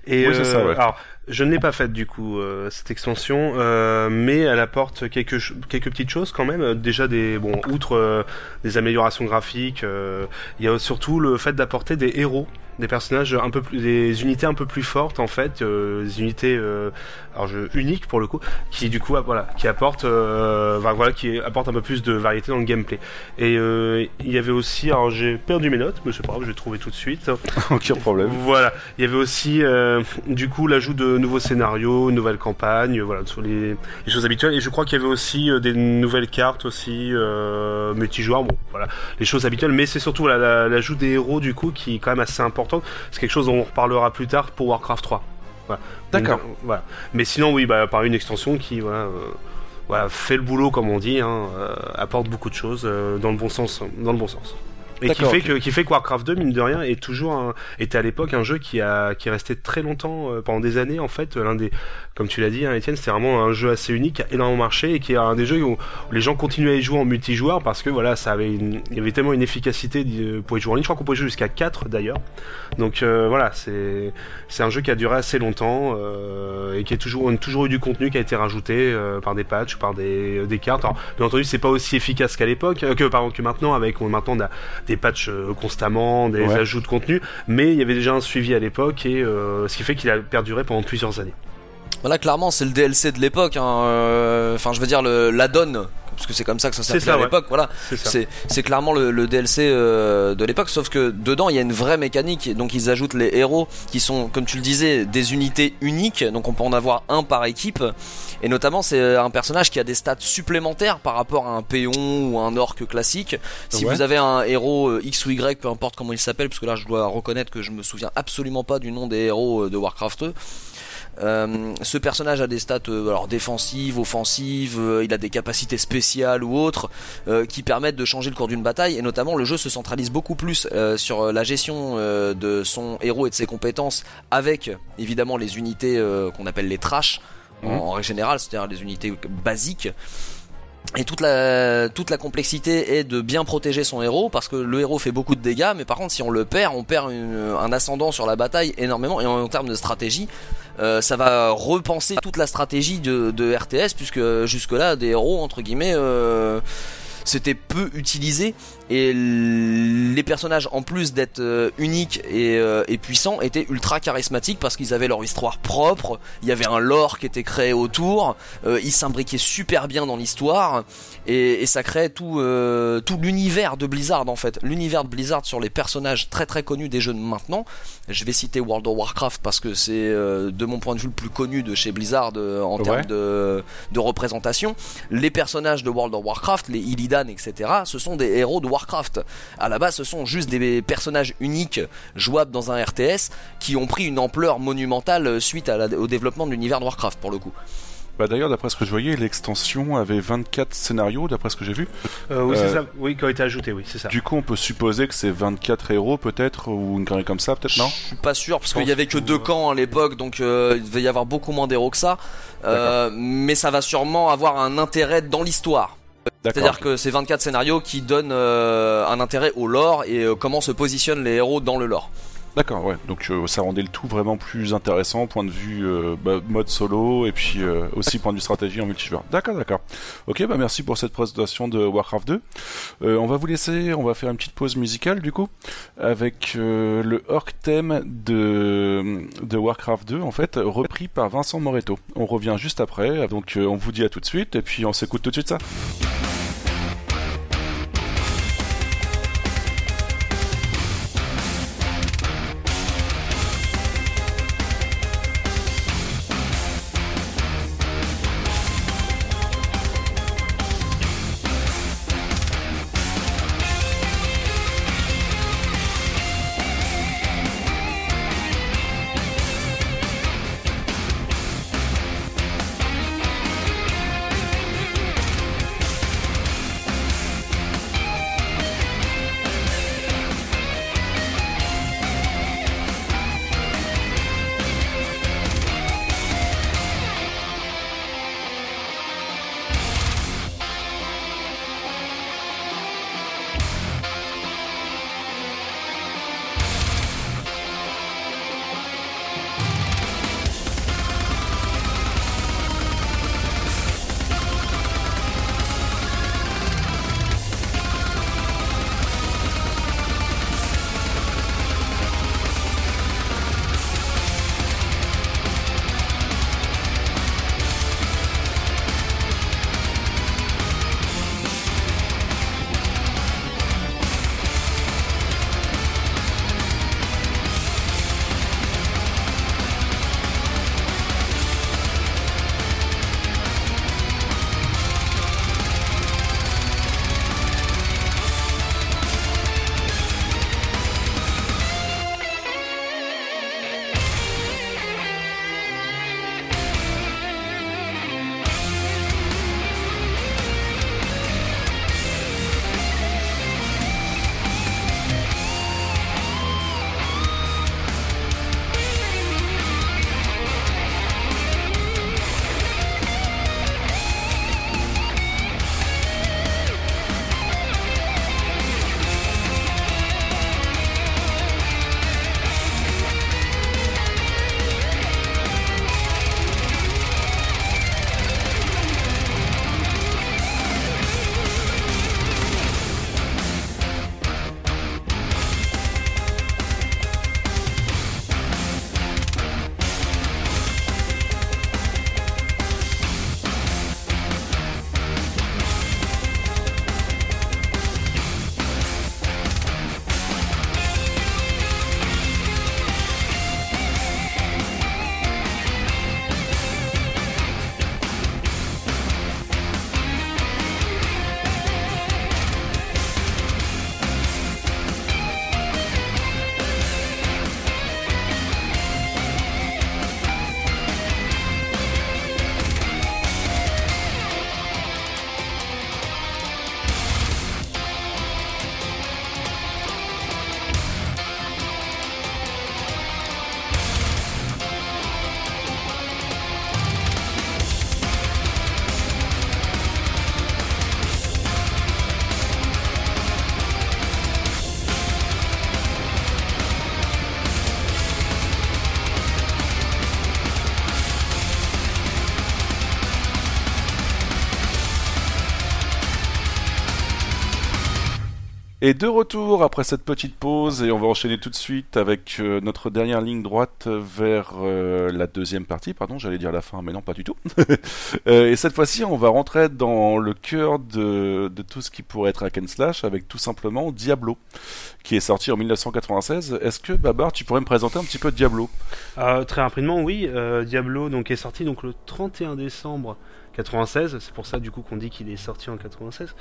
Et Oui, c'est ça, ouais. alors, je ne l'ai pas faite du coup euh, cette extension, euh, mais elle apporte quelques quelques petites choses quand même. Euh, Déjà des bon, outre euh, des améliorations graphiques, euh, il y a surtout le fait d'apporter des héros, des personnages un peu plus, des unités un peu plus fortes en fait, euh, des unités euh, alors je, uniques pour le coup, qui du coup voilà, qui apportent, euh, enfin, voilà, qui apportent un peu plus de variété dans le gameplay. Et il y avait aussi, alors j'ai perdu mes notes, mais c'est pas grave, je vais trouver tout de suite. Aucun problème. Voilà, il y avait aussi du coup l'ajout de nouveaux scénarios, nouvelles campagnes, voilà, sur les, les choses habituelles. Et je crois qu'il y avait aussi des nouvelles cartes aussi, multijoueurs, bon voilà, les choses habituelles. Mais c'est surtout voilà, la- l'ajout des héros du coup qui est quand même assez important. C'est quelque chose dont on reparlera plus tard pour Warcraft 3. Voilà. D'accord. Voilà. Mais sinon oui, bah par une extension qui voilà. euh, voilà, fait le boulot comme on dit, hein, euh, apporte beaucoup de choses euh, dans le bon sens, dans le bon sens. Et qui fait que qui fait que Warcraft 2 mine de rien est toujours un, était à l'époque un jeu qui a qui est resté très longtemps euh, pendant des années en fait l'un des comme tu l'as dit hein, Étienne c'était vraiment un jeu assez unique qui a énormément marché et qui est un des jeux où, où les gens continuaient à y jouer en multijoueur parce que voilà ça avait une, il y avait tellement une efficacité pour y jouer en ligne. Je crois qu'on pouvait jouer jusqu'à 4 d'ailleurs. Donc euh, voilà c'est c'est un jeu qui a duré assez longtemps euh, et qui est toujours on a toujours eu du contenu qui a été rajouté euh, par des patchs ou par des, des cartes. Alors bien entendu c'est pas aussi efficace qu'à l'époque euh, que pardon que maintenant avec on- maintenant on a des patchs euh, constamment, des Ouais. ajouts de contenu, mais il y avait déjà un suivi à l'époque et euh, ce qui fait qu'il a perduré pendant plusieurs années. Voilà, clairement, c'est le DLC de l'époque. hein, euh, Enfin, je veux dire, le, la donne, parce que c'est comme ça que ça s'appelait à ouais. l'époque. Voilà, C'est clairement le, le DLC euh, de l'époque. Sauf que dedans, il y a une vraie mécanique. Donc, ils ajoutent les héros qui sont, comme tu le disais, des unités uniques. Donc, on peut en avoir un par équipe. Et notamment, c'est un personnage qui a des stats supplémentaires par rapport à un péon ou un orc classique. Si Ouais. vous avez un héros euh, X ou Y, peu importe comment il s'appelle, parce que là, je dois reconnaître que je me souviens absolument pas du nom des héros euh, de Warcraft 2. Euh, ce personnage a des stats euh, alors défensives, offensives, euh, il a des capacités spéciales ou autres euh, qui permettent de changer le cours d'une bataille et notamment le jeu se centralise beaucoup plus euh, sur la gestion euh, de son héros et de ses compétences avec évidemment les unités euh, qu'on appelle les trash en, Mhm. en règle générale, c'est-à-dire les unités basiques. Et toute la, toute la complexité est de bien protéger son héros parce que le héros fait beaucoup de dégâts, mais par contre si on le perd, on perd une- un ascendant sur la bataille énormément et en, termes de stratégie, euh, ça va repenser toute la stratégie de, de RTS puisque jusque là des héros entre guillemets euh, c'était peu utilisé et les personnages en plus d'être euh, uniques et, euh, et puissants étaient ultra charismatiques parce qu'ils avaient leur histoire propre, il y avait un lore qui était créé autour, euh, ils s'imbriquaient super bien dans l'histoire et, et ça créait tout, euh, tout l'univers de Blizzard en fait, l'univers de Blizzard sur les personnages très très connus des jeux de maintenant. Je vais citer World of Warcraft parce que c'est euh, de mon point de vue le plus connu de chez Blizzard euh, en Ouais. termes de, de représentation. Les personnages de World of Warcraft, les Illidan, etc., ce sont des héros de Warcraft. À la base, ce sont juste des personnages uniques, jouables dans un RTS, qui ont pris une ampleur monumentale suite à la- au développement de l'univers de Warcraft pour le coup. Bah d'ailleurs, d'après ce que je voyais, l'extension avait 24 scénarios, d'après ce que j'ai vu. Euh, oui, Euh, c'est ça. Oui, qui a été ajouté, oui, c'est ça. Du coup, on peut supposer que c'est 24 héros, peut-être, ou une connerie comme ça, peut-être, non? Je suis pas sûr parce qu'il y avait que deux camps à l'époque, donc euh, il devait y avoir beaucoup moins d'héros que ça. Euh, mais ça va sûrement avoir un intérêt dans l'histoire. D'accord. C'est-à-dire que c'est 24 scénarios qui donnent euh, un intérêt au lore et euh, comment se positionnent les héros dans le lore. D'accord, ouais. Donc euh, ça rendait le tout vraiment plus intéressant, point de vue euh, bah, mode solo, et puis euh, aussi point de vue stratégie en multijoueur. D'accord, d'accord. Ok, bah merci pour cette présentation de Warcraft 2. Euh, on va vous laisser, on va faire une petite pause musicale du coup, avec le orc theme de, de Warcraft 2, en fait, repris par Vincent Moreto. On revient juste après, donc on vous dit à tout de suite, et puis on s'écoute tout de suite ça. Et de retour après cette petite pause, et on va enchaîner tout de suite avec euh, notre dernière ligne droite vers euh, la deuxième partie. Pardon, j'allais dire la fin, mais non, pas du tout. Euh, et cette fois-ci, on va rentrer dans le cœur de, de tout ce qui pourrait être hack and avec tout simplement Diablo, qui est sorti en 1996. Est-ce que Babar, tu pourrais me présenter un petit peu Diablo? Très rapidement, oui. Diablo donc est sorti donc le 31 décembre 96. C'est pour ça du coup qu'on dit qu'il est sorti en 96.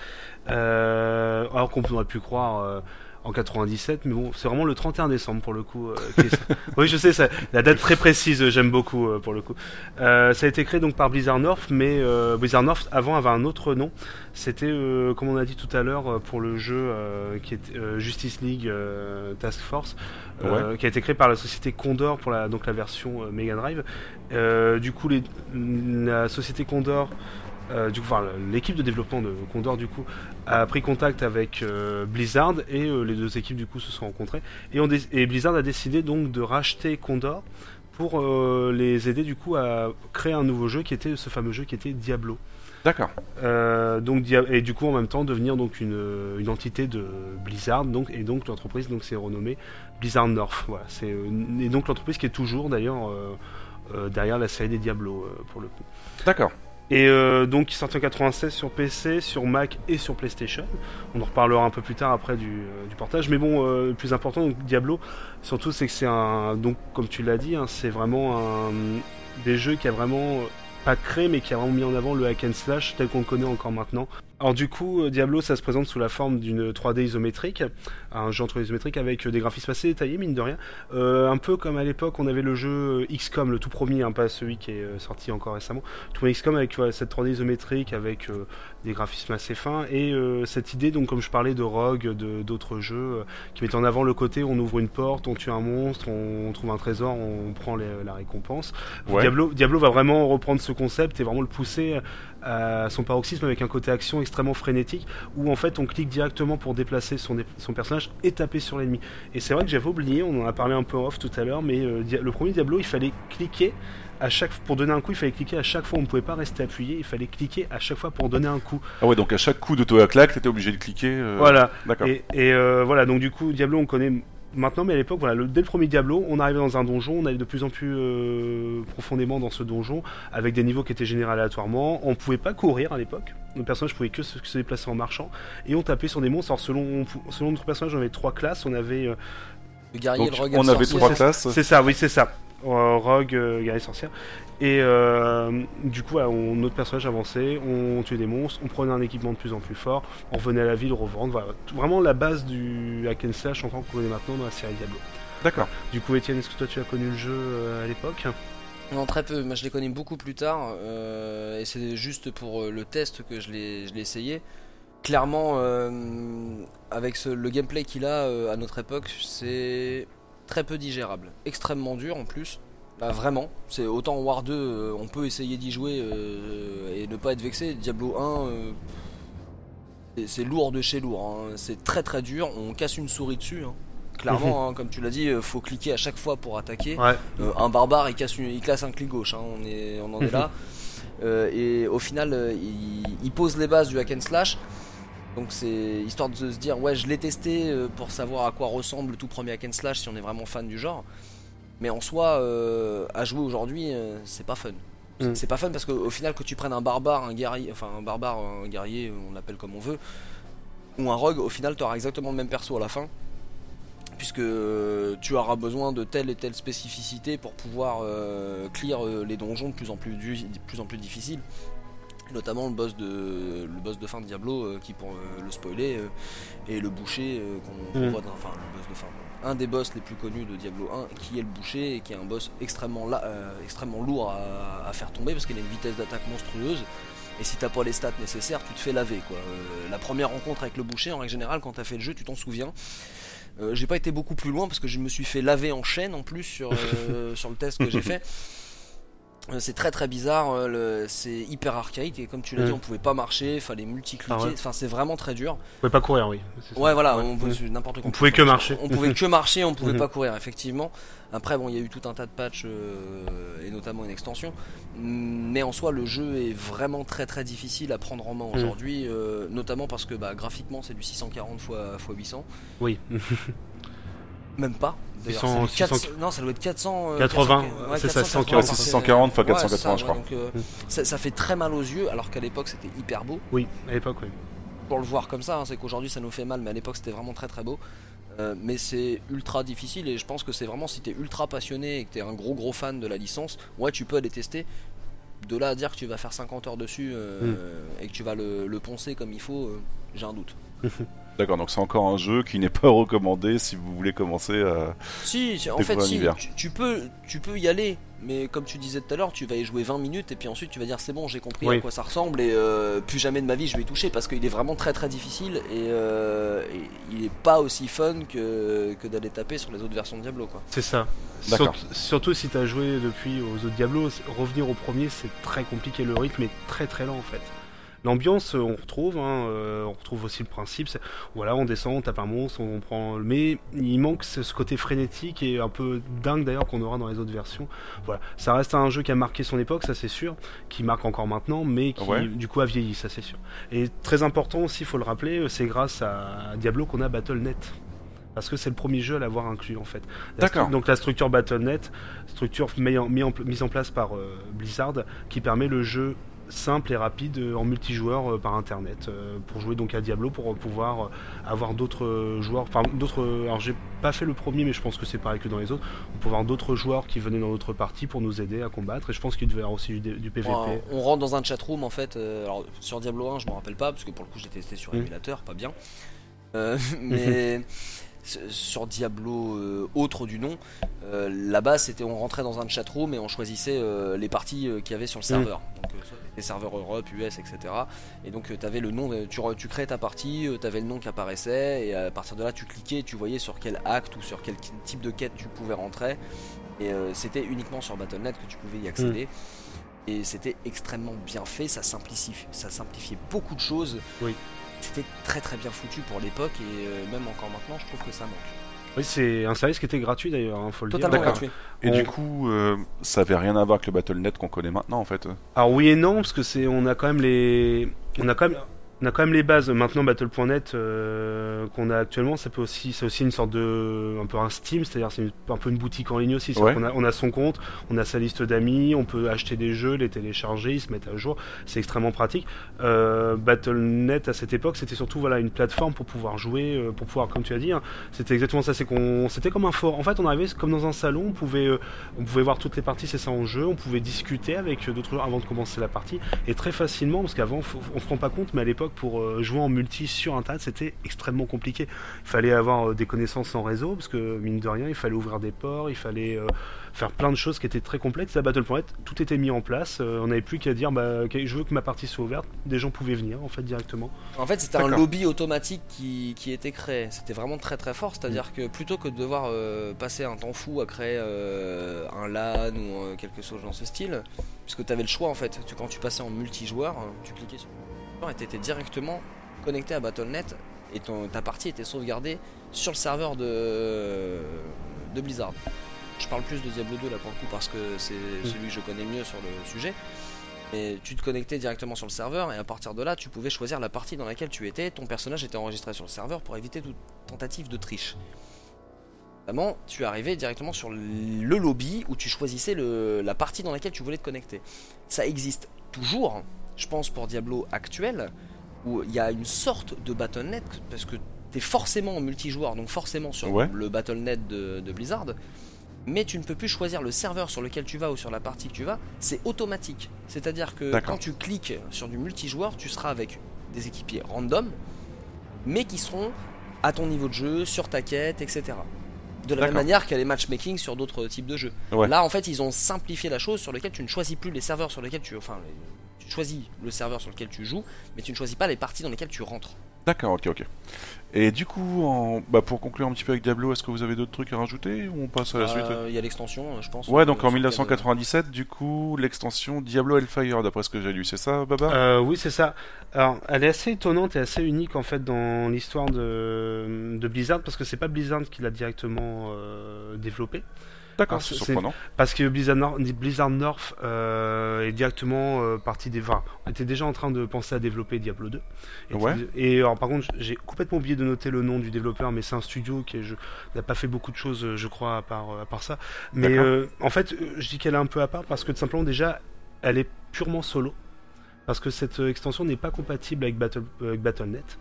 Euh, alors qu'on aurait pu croire euh, en 97, mais bon, c'est vraiment le 31 décembre pour le coup. euh, qui est- oui, je sais, ça, la date très précise. J'aime beaucoup euh, pour le coup. Euh, ça a été créé donc par Blizzard North, mais Blizzard North avant avait un autre nom. C'était, comme on a dit tout à l'heure, pour le jeu qui est Justice League Task Force, qui a été créé par la société Condor pour la, donc la version Mega Drive. Du coup, les, la société Condor, euh, du coup, enfin, l'équipe de développement de Condor, du coup, a pris contact avec euh, Blizzard et euh, les deux équipes, du coup, se sont rencontrées. Et, on dé- et Blizzard a décidé donc de racheter Condor pour les aider, du coup, à créer un nouveau jeu qui était ce fameux jeu qui était Diablo. D'accord. Donc et du coup en même temps devenir donc une, une entité de Blizzard donc et donc l'entreprise donc s'est renommée Blizzard North voilà c'est et donc l'entreprise qui est toujours d'ailleurs derrière la série des Diablo pour le coup D'accord. Et euh, donc est sorti en 96 sur PC, sur Mac et sur PlayStation. On en reparlera un peu plus tard après du, euh, portage. Mais bon, euh, le plus important, Diablo, surtout c'est que c'est un, donc comme tu l'as dit, hein, c'est vraiment un des jeux qui a vraiment pas créé, mais qui a vraiment mis en avant le hack and slash tel qu'on le connaît encore maintenant. Alors du coup, euh, Diablo, ça se présente sous la forme d'une 3D isométrique, un jeu en 3D isométrique avec euh, des graphismes assez détaillés, mine de rien. Euh, un peu comme à l'époque, on avait le jeu XCOM, le tout premier, hein, pas celui qui est sorti encore récemment. Tout XCOM avec cette 3D isométrique, avec euh, des graphismes assez fins, et euh, cette idée, donc comme je parlais de Rogue, de d'autres jeux, qui mettent en avant le côté on ouvre une porte, on tue un monstre, on, on trouve un trésor, on prend les- la récompense. Ouais. Diablo, Diablo va vraiment reprendre ce concept et vraiment le pousser à son paroxysme avec un côté action extrêmement frénétique où en fait on clique directement pour déplacer son, personnage et taper sur l'ennemi. Et c'est vrai que j'avais oublié, on en a parlé un peu off tout à l'heure, mais euh, le premier Diablo il fallait cliquer à chaque pour donner un coup, il fallait cliquer à chaque fois, on ne pouvait pas rester appuyé, il fallait cliquer à chaque fois pour donner un coup. Ah ouais, donc à chaque coup d'auto-claque, t'étais obligé de cliquer. euh, Voilà. D'accord. Et, et, euh, voilà, donc du coup, Diablo, on connaît maintenant, mais à l'époque, voilà, le- dès le premier Diablo, on arrivait dans un donjon, on allait de plus en plus euh, profondément dans ce donjon, avec des niveaux qui étaient générés aléatoirement. On pouvait pas courir à l'époque, nos personnages pouvaient que se, que se déplacer en marchant, et on tapait sur des monstres. Alors selon, selon notre personnage, on avait trois classes, on avait euh, Le guerrier, Donc le rogue et on le avait sorcier. trois c'est- classes. C'est ça, oui, c'est ça. Euh, Rogue, euh, guerrier sorcière. Et euh, du coup, on, notre personnage avançait, on tuait des monstres, on prenait un équipement de plus en plus fort, on revenait à la ville revendre. Voilà, Tout- vraiment la base du hack and slash en tant qu'on connaît maintenant dans la série Diablo. D'accord. Du coup, Étienne, est-ce que toi tu as connu le jeu euh, à l'époque? Non, très peu. Moi, je l'ai connu beaucoup plus tard. euh, et c'est juste pour le test que je l'ai je l'ai essayé. Clairement, euh, avec ce- le gameplay qu'il a euh, à notre époque, c'est très peu digérable. Extrêmement dur en plus. Bah, vraiment. C'est autant War 2, euh, on peut essayer d'y jouer euh, et ne pas être vexé. Diablo 1, euh, c'est- lourd de chez lourd. hein. C'est très très dur. On casse une souris dessus. hein. Clairement, hein, comme tu l'as dit, faut cliquer à chaque fois pour attaquer. Ouais. Euh, un barbare il casse, une- il classe un clic gauche, hein, on, est, on en est là. Euh, et au final, euh, il, il pose les bases du hack and slash. Donc c'est histoire de se dire, ouais, je l'ai testé pour savoir à quoi ressemble le tout premier hack and slash si on est vraiment fan du genre. Mais en soi, euh, à jouer aujourd'hui, euh, c'est pas fun. C'est- Mm. C'est pas fun parce qu'au au final, que tu prennes un barbare, un guerrier, enfin un barbare, un guerrier, on l'appelle comme on veut, ou un rogue, au final, tu auras exactement le même perso à la fin puisque euh, tu auras besoin de telle et telle spécificité pour pouvoir clear les donjons de plus en plus, du- de plus en plus difficiles. Notamment le boss de le boss de fin de Diablo euh, qui pour euh, le spoiler euh, est le boucher qu'on voit dans, enfin le boss de fin un des boss les plus connus de Diablo 1 qui est le boucher et qui est un boss extrêmement euh, lourd à, faire tomber parce qu'il a une vitesse d'attaque monstrueuse et si t'as pas les stats nécessaires tu te fais laver quoi. Euh, la première rencontre avec le boucher en règle générale quand t'as fait le jeu tu t'en souviens euh, j'ai pas été beaucoup plus loin parce que je me suis fait laver en chaîne en plus sur, euh, sur le test que j'ai fait. Euh, C'est très très bizarre, euh, c'est hyper archaïque et comme tu l'as dit, Mm. on pouvait pas marcher, fallait multi-cliquer, Ah ouais. enfin c'est vraiment très dur. Vous pouvez pas courir, oui. Ouais, voilà, Ouais. on pouvait Mhm. n'importe quoi. On pouvait que marcher. On pouvait que marcher, on pouvait Mhm. pas courir, effectivement. Après, bon, il y a eu tout un tas de patchs euh, et notamment une extension. Mm, Mais en soi, le jeu est vraiment très très difficile à prendre en main Mhm. aujourd'hui, euh, notamment parce que bah, graphiquement, c'est du 640 x, x 800. Oui. Même pas. D'ailleurs, 600, c'est du 400 600. non, ça doit être 400. euh, 80, 400, ouais, c'est ça, 480, 640. Ouais, c'est 640 fois Ouais, 480, c'est ça, je crois. ouais, donc, euh, Mm. ça, ça fait très mal aux yeux, alors qu'à l'époque, c'était hyper beau. Oui, à l'époque, oui. pour le voir comme ça, hein, c'est qu'aujourd'hui ça nous fait mal, mais à l'époque c'était vraiment très très beau. Euh, mais c'est ultra difficile et je pense que c'est vraiment si t'es ultra passionné et que t'es un gros gros fan de la licence, ouais tu peux aller tester. De là à dire que tu vas faire 50 heures dessus euh, et que tu vas le, le poncer comme il faut, euh, j'ai un doute. D'accord, donc c'est encore un jeu qui n'est pas recommandé si vous voulez commencer à. Si, si, en fait si, tu, tu peux, tu peux y aller, mais comme tu disais tout à l'heure, tu vas y jouer 20 minutes et puis ensuite tu vas dire c'est bon j'ai compris Oui. à quoi ça ressemble et euh, plus jamais de ma vie je vais y toucher parce qu'il est vraiment très très difficile et, euh, et il est pas aussi fun que, que d'aller taper sur les autres versions de Diablo quoi. C'est ça. D'accord. Surtout, si t'as joué depuis aux autres Diablo, revenir au premier c'est très compliqué, le rythme est très très lent en fait. L'ambiance, euh, on retrouve, hein, euh, on retrouve aussi le principe. Voilà, on descend, on tape un monstre, on prend. Mais il manque ce, ce côté frénétique et un peu dingue d'ailleurs qu'on aura dans les autres versions. Voilà, ça reste un jeu qui a marqué son époque, ça c'est sûr, qui marque encore maintenant, mais qui Ouais. du coup a vieilli, ça c'est sûr. Et très important aussi, il faut le rappeler, euh, c'est grâce à Diablo qu'on a Battle.net. Parce que c'est le premier jeu à l'avoir inclus en fait. D'accord. Donc la structure Battle.net, structure mis en- mis en- mise en place par euh, Blizzard, qui permet le jeu simple et rapide euh, en multijoueur euh, par internet euh, pour jouer donc à Diablo pour pouvoir avoir d'autres joueurs enfin d'autres alors j'ai pas fait le premier mais je pense que c'est pareil que dans les autres on peut avoir d'autres joueurs qui venaient dans notre partie pour nous aider à combattre et je pense qu'il devait y avoir aussi du, du PVP On, on rentre dans un chatroom en fait, alors sur Diablo 1 je me rappelle pas parce que pour le coup j'ai testé sur émulateur, pas bien. Euh, mais sur Diablo euh, autre du nom, euh, là-bas c'était on rentrait dans un chatroom et on choisissait euh, les parties qu'il y avait sur le serveur. Les serveurs Europe, US, etc. Et donc tu avais le nom, de- tu, créais ta partie, tu avais le nom qui apparaissait et à partir de là tu cliquais, tu voyais sur quel acte ou sur quel type de quête tu pouvais rentrer. Et euh, c'était uniquement sur Battle.net que tu pouvais y accéder. Et c'était extrêmement bien fait, ça simplifiait, ça simplifiait beaucoup de choses. Oui. C'était très très bien foutu pour l'époque et euh, même encore maintenant je trouve que ça manque. Oui c'est un service qui était gratuit d'ailleurs hein, faut le Totalement dire gratuit. Et On- du coup, euh, ça avait rien à voir avec le Battle.net qu'on connaît maintenant en fait. Alors oui et non parce que c'est on a quand même les on a quand même on a quand même les bases maintenant Battle.net euh, qu'on a actuellement. Ça peut aussi c'est aussi une sorte de un peu un Steam c'est-à-dire c'est un peu une boutique en ligne aussi. Ouais. a, on a son compte on a sa liste d'amis on peut acheter des jeux les télécharger ils se mettent à jour. C'est extrêmement pratique. Euh, Battle.net à cette époque c'était surtout voilà une plateforme pour pouvoir jouer euh, pour pouvoir comme tu as dit hein, c'était exactement ça c'est qu'on c'était comme un fort en fait on arrivait comme dans un salon on pouvait on pouvait voir toutes les parties c'est ça en jeu. On pouvait discuter avec d'autres joueurs avant de commencer la partie. Et très facilement parce qu'avant on se rend pas compte mais à l'époque pour euh, jouer en multi sur internet c'était extrêmement compliqué il fallait avoir euh, des connaissances en réseau parce que mine de rien il fallait ouvrir des ports il fallait euh, faire plein de choses qui étaient très complexes à Battle.net tout était mis en place on n'avait plus qu'à dire bah, je veux que ma partie soit ouverte des gens pouvaient venir en fait directement En fait, c'était un lobby automatique qui, qui était créé. C'était vraiment très très fort. C'est-à-dire Mm. que plutôt que de devoir euh, passer un temps fou à créer euh, un LAN ou euh, quelque chose dans ce style, puisque tu avais le choix en fait. Tu, quand tu passais en multijoueur, euh, tu cliquais sur étais directement connecté à Battle.net et ton, ta partie était sauvegardée sur le serveur de, de Blizzard. Je parle plus de Diablo 2 là pour le coup parce que c'est celui que je connais mieux sur le sujet. Et tu te connectais directement sur le serveur et à partir de là, tu pouvais choisir la partie dans laquelle tu étais. Ton personnage était enregistré sur le serveur pour éviter toute tentative de triche. Notamment, tu arrivais directement sur le lobby où tu choisissais le- la partie dans laquelle tu voulais te connecter. Ça existe toujours, je pense pour Diablo actuel, où il y a une sorte de Battle.net parce que tu es forcément en multijoueur, donc forcément sur Ouais. le Battle.net de, de Blizzard. Mais tu ne peux plus choisir le serveur sur lequel tu vas ou sur la partie que tu vas, c'est automatique. C'est-à-dire que quand tu cliques sur du multijoueur, tu seras avec des équipiers random, mais qui seront à ton niveau de jeu, sur ta quête, etc. De la même manière qu'il y a les matchmaking sur d'autres types de jeux. Ouais. Là, en fait, ils ont simplifié la chose sur lequel tu ne choisis plus les serveurs sur lesquels tu. Enfin, choisis le serveur sur lequel tu joues, mais tu ne choisis pas les parties dans lesquelles tu rentres. D'accord, ok, ok. Et du coup, en... bah, pour conclure un petit peu avec Diablo, est-ce que vous avez d'autres trucs à rajouter ou on passe à la suite Euh, Il y a l'extension, je pense. Ouais, euh, donc en sur lequel, 1997, du coup, l'extension Diablo Hellfire, d'après ce que j'ai lu, c'est ça, Baba? Euh, oui, c'est ça. Alors, elle est assez étonnante et assez unique en fait dans l'histoire de, de Blizzard parce que c'est pas Blizzard qui l'a directement euh, développé. D'accord, c'est surprenant. Parce que Blizzard, Nor- Blizzard North euh, est directement euh, parti des. Enfin, on était déjà en train de penser à développer Diablo 2. Et, Ouais. et alors, par contre, j'ai complètement oublié de noter le nom du développeur, mais c'est un studio qui n'a pas fait beaucoup de choses, je crois, à part, à part ça. Mais euh, en fait, euh, je dis qu'elle est un peu à part parce que tout simplement, déjà, elle est purement solo. Parce que cette extension n'est pas compatible avec, Battle, avec Battle.net.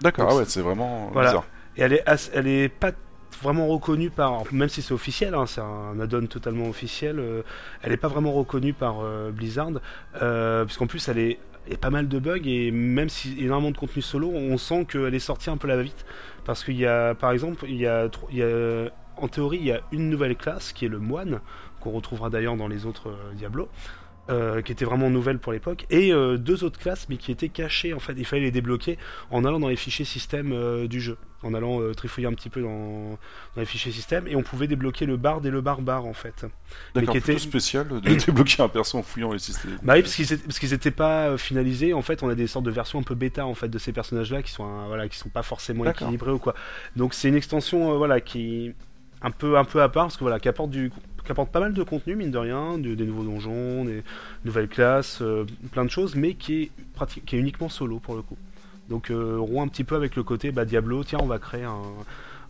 D'accord, ah ouais, c'est vraiment Voilà. bizarre. Et elle est, elle est pas vraiment reconnue par, même si c'est officiel, hein, c'est un add-on totalement officiel, euh, elle est pas vraiment reconnue par euh, Blizzard, euh, puisqu'en plus elle est, a pas mal de bugs et même a énormément de contenu solo, on sent qu'elle est sortie un peu la va-vite, parce qu'il y a, par exemple, il y a, il en théorie, il y a une nouvelle classe qui est le moine, qu'on retrouvera d'ailleurs dans les autres Diablo. Euh, qui était vraiment nouvelle pour l'époque, et euh, deux autres classes, mais qui étaient cachées en fait. Il fallait les débloquer en allant dans les fichiers système euh, du jeu, en allant trifouiller un petit peu dans, dans les fichiers système, et on pouvait débloquer le barde et le barbare en fait. D'accord, qui était- spécial de débloquer un perso en fouillant les systèmes. Bah oui, parce qu'ils étaient, parce qu'ils étaient pas finalisés. En fait, on a des sortes de versions un peu bêta en fait de ces personnages-là qui sont voilà qui sont pas forcément équilibrés ou quoi. Donc c'est une extension voilà qui un peu un peu à part parce que voilà qui apporte du pas mal de contenu mine de rien, des nouveaux donjons, des nouvelles classes, euh, plein de choses, mais qui est pratique, qui est uniquement solo pour le coup. Donc euh, on un petit peu avec le côté bah, Diablo. Tiens, on va créer un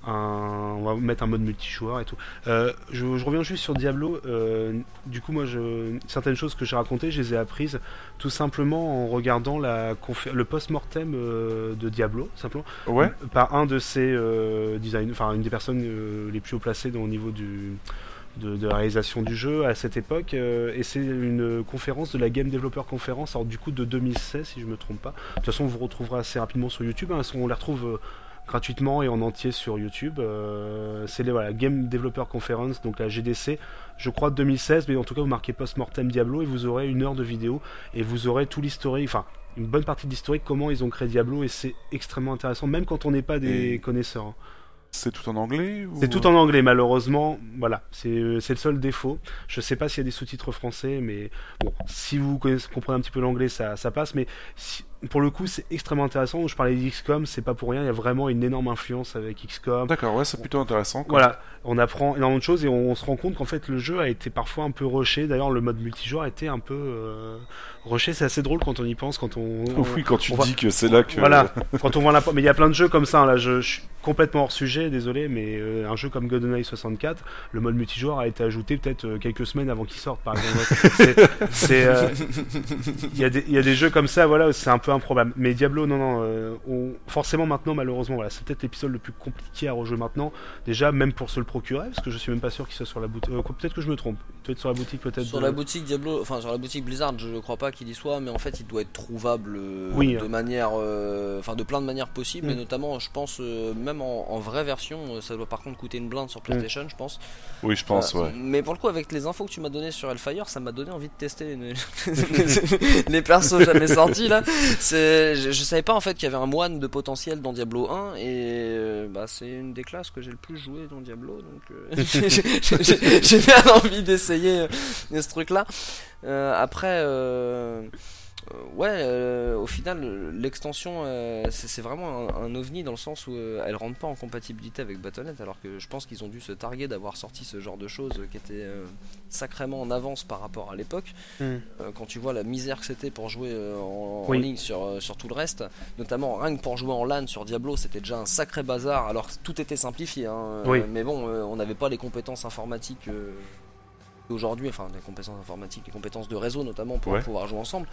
un- on va mettre un mode multijoueur et tout. Euh, je, je reviens juste sur Diablo. euh, du coup, moi, je, certaines choses que j'ai racontées, je les ai apprises tout simplement en regardant la confé- le post-mortem euh, de Diablo, simplement, Ouais, par un de ses designers, enfin une des personnes les plus haut placées dans- au niveau du de, de la réalisation du jeu à cette époque euh, et c'est une conférence de la Game Developer Conference alors du coup de 2016 si je me trompe pas de toute façon vous retrouverez assez rapidement sur YouTube hein, on les retrouve gratuitement et en entier sur YouTube Euh, c'est les voilà, Game Developer Conference donc la GDC je crois de 2016 mais en tout cas vous marquez Post-Mortem Diablo et vous aurez une heure de vidéo et vous aurez tout l'historique enfin une bonne partie de l'historique comment ils ont créé Diablo et c'est extrêmement intéressant même quand on n'est pas des Et- connaisseurs hein. c'est tout en anglais ou... C'est tout en anglais, malheureusement. Voilà, c'est euh, le seul défaut. Je sais pas s'il y a des sous-titres français, mais bon, si vous comprenez un petit peu l'anglais, ça, ça passe. Mais si- pour le coup, c'est extrêmement intéressant. Je parlais d'XCOM, c'est pas pour rien. Il y a vraiment une énorme influence avec XCOM. D'accord, ouais, c'est plutôt intéressant. quoi. Voilà, on apprend énormément de choses et on, se rend compte qu'en fait le jeu a été parfois un peu rushé. D'ailleurs, le mode multijoueur a été un peu euh, rushé. C'est assez drôle quand on y pense, quand on, on- Oui, quand tu on dis que c'est là que. voilà, quand on voit la... Mais il y a plein de jeux comme ça, hein, là je, je suis complètement hors sujet, désolé, mais euh, un jeu comme GoldenEye 64, le mode multijoueur a été ajouté peut-être euh, quelques semaines avant qu'il sorte, par exemple. Euh, Il y, a des- il y a des jeux comme ça, voilà, c'est un peu improbable. Mais Diablo, non, non, euh, on- forcément maintenant, malheureusement, voilà, c'est peut-être l'épisode le plus compliqué à rejouer maintenant. Déjà, même pour se le procurer, parce que je suis même pas sûr qu'il soit sur la boutique. euh, peut-être que je me trompe. Peut-être sur la boutique, peut-être. Sur de- la boutique Diablo, enfin sur la boutique Blizzard, je crois pas qu'il y soit, mais en fait il doit être trouvable euh, Oui. de manière, euh, enfin de plein de manières possibles, Mm. et notamment je pense euh, même en, en vraie version, ça doit par contre coûter une blinde sur PlayStation, je pense. Oui, je pense, Euh, ouais. Mais pour le coup, avec les infos que tu m'as donné sur Hellfire, ça m'a donné envie de tester une- les persos jamais sortis là. Je, je savais pas en fait qu'il y avait un moine de potentiel dans Diablo 1 et euh, bah c'est une des classes que j'ai le plus joué dans Diablo, donc euh, j'ai bien envie d'essayer euh, ce truc là. après. Euh, ouais, euh, au final, l'extension, euh, c'est vraiment un, un ovni dans le sens où elle rentre pas en compatibilité avec Battle.net, alors que je pense qu'ils ont dû se targuer d'avoir sorti ce genre de choses qui était sacrément en avance par rapport à l'époque. Euh, quand tu vois la misère que c'était pour jouer en, ligne sur, sur tout le reste, notamment rien que pour jouer en LAN sur Diablo, c'était déjà un sacré bazar. Alors tout était simplifié, hein, Oui. mais bon, on n'avait pas les compétences informatiques. Aujourd'hui, enfin les compétences informatiques, les compétences de réseau notamment pour Ouais. pouvoir jouer ensemble.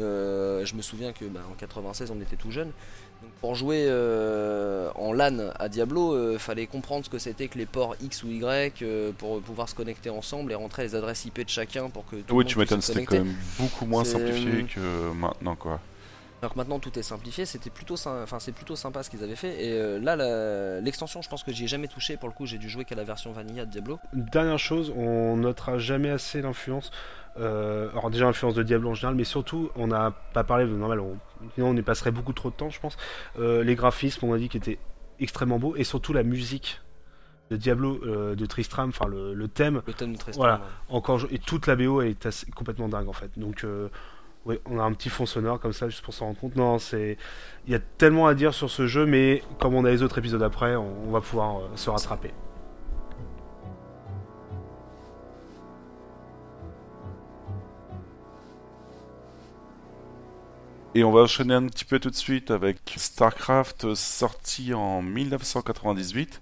Euh, je me souviens que bah, en 96 on était tout jeune. Donc, pour jouer euh, en LAN à Diablo, euh, fallait comprendre ce que c'était que les ports X ou Y euh, pour pouvoir se connecter ensemble et rentrer les adresses IP de chacun pour que tout le Oui, monde tu m'étonnes, c'était quand même beaucoup moins simplifié que maintenant, quoi. Alors que maintenant tout est simplifié, c'était plutôt, enfin c'est plutôt sympa ce qu'ils avaient fait. Et euh, là, l'extension, je pense que j'y ai jamais touché. Pour le coup, j'ai dû jouer qu'à la version vanilla de Diablo. Dernière chose, on notera jamais assez l'influence. euh, alors déjà l'influence de Diablo en général, mais surtout on n'a pas parlé de normal. On, sinon on y passerait beaucoup trop de temps, je pense. Euh, les graphismes, on a dit, qui étaient extrêmement beaux, et surtout la musique de Diablo, euh, de Tristram, enfin le, le thème, Le thème de Tristram. Voilà. ouais. encore et toute la BO est assez- complètement dingue en fait. Donc euh, oui, on a un petit fond sonore comme ça juste pour s'en rendre compte. Non, c'est il y a tellement à dire sur ce jeu, mais comme on a les autres épisodes après, on, va pouvoir euh, se rattraper. Et on va enchaîner un petit peu tout de suite avec StarCraft euh, sorti en 1998.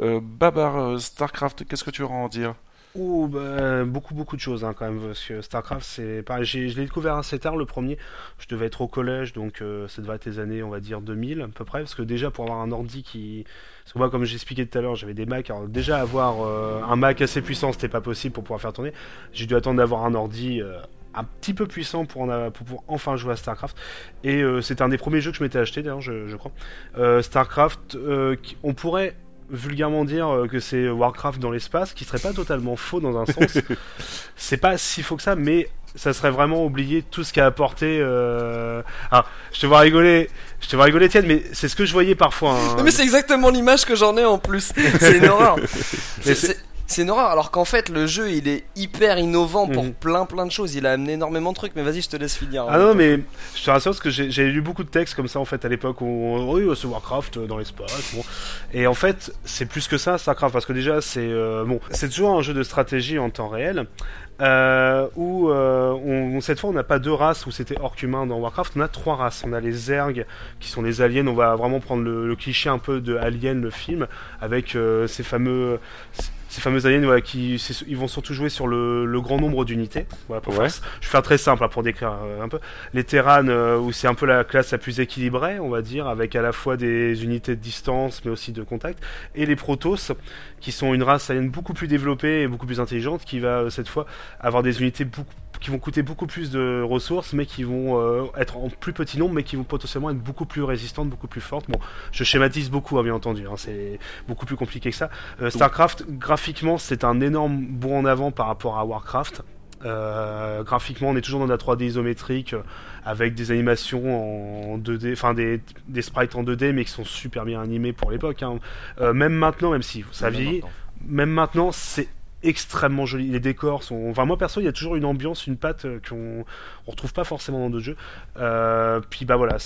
Euh, Babar, euh, StarCraft, qu'est-ce que tu auras à en dire? Ouh, bah, beaucoup beaucoup de choses hein, quand même parce que Starcraft c'est pareil, je l'ai découvert assez tard le premier. Je devais être au collège donc euh, ça devait être les années on va dire 2000 à peu près parce que déjà pour avoir un ordi qui parce que moi comme j'expliquais tout à l'heure j'avais des Macs alors déjà avoir euh, un Mac assez puissant c'était pas possible pour pouvoir faire tourner. J'ai dû attendre d'avoir un ordi un petit peu puissant pour, en a- pour pouvoir enfin jouer à StarCraft et c'était un des premiers jeux que je m'étais acheté d'ailleurs je, crois. StarCraft on pourrait vulgairement dire euh, que c'est Warcraft dans l'espace, qui serait pas totalement faux dans un sens. c'est pas si faux que ça, mais ça serait vraiment oublier tout ce qu'a apporté. Euh... Ah, je te vois rigoler, je te vois rigoler, Étienne, mais c'est ce que je voyais parfois. hein. Non, mais c'est exactement l'image que j'en ai en plus. C'est une horreur. C'est- c'est- une horreur, alors qu'en fait le jeu il est hyper innovant pour Mhm. plein plein de choses. Il a amené énormément de trucs, mais vas-y, je te laisse finir. Ah non, mais je te rassure parce que j'ai lu beaucoup de textes comme ça en fait à l'époque où on- oui, c'est Warcraft euh, dans l'espace. Bon. Et en fait, c'est plus que ça, Starcraft, parce que déjà c'est euh, bon, c'est toujours un jeu de stratégie en temps réel. Euh, où euh, on, cette fois on n'a pas deux races où c'était orc humain dans Warcraft, on a trois races. On a les Zerg qui sont les aliens. On va vraiment prendre le, le cliché un peu de Alien le film avec euh, ces fameux ces fameux aliens voilà, qui ils vont surtout jouer sur le, le grand nombre d'unités. Voilà, pour Ouais. faire- je vais faire très simple hein, pour décrire euh, un peu. Les Terranes, euh, où c'est un peu la classe la plus équilibrée, on va dire, avec à la fois des unités de distance, mais aussi de contact. Et les Protoss, qui sont une race alien beaucoup plus développée et beaucoup plus intelligente, qui va euh, cette fois avoir des unités beaucoup qui vont coûter beaucoup plus de ressources, mais qui vont euh, être en plus petit nombre, mais qui vont potentiellement être beaucoup plus résistantes, beaucoup plus fortes. Bon, je schématise beaucoup, hein, bien entendu, hein, c'est beaucoup plus compliqué que ça. Euh, Starcraft, graphiquement, c'est un énorme bond en avant par rapport à Warcraft. Euh, graphiquement, on est toujours dans la 3D isométrique euh, avec des animations en 2D, enfin des, des sprites en 2D, mais qui sont super bien animés pour l'époque. hein. Euh, même maintenant, même si ça vieillit, même maintenant, c'est extrêmement joli. Les décors sont. Enfin, moi perso, il y a toujours une ambiance, une patte euh, qu'on on retrouve pas forcément dans d'autres jeux. Euh, puis bah voilà,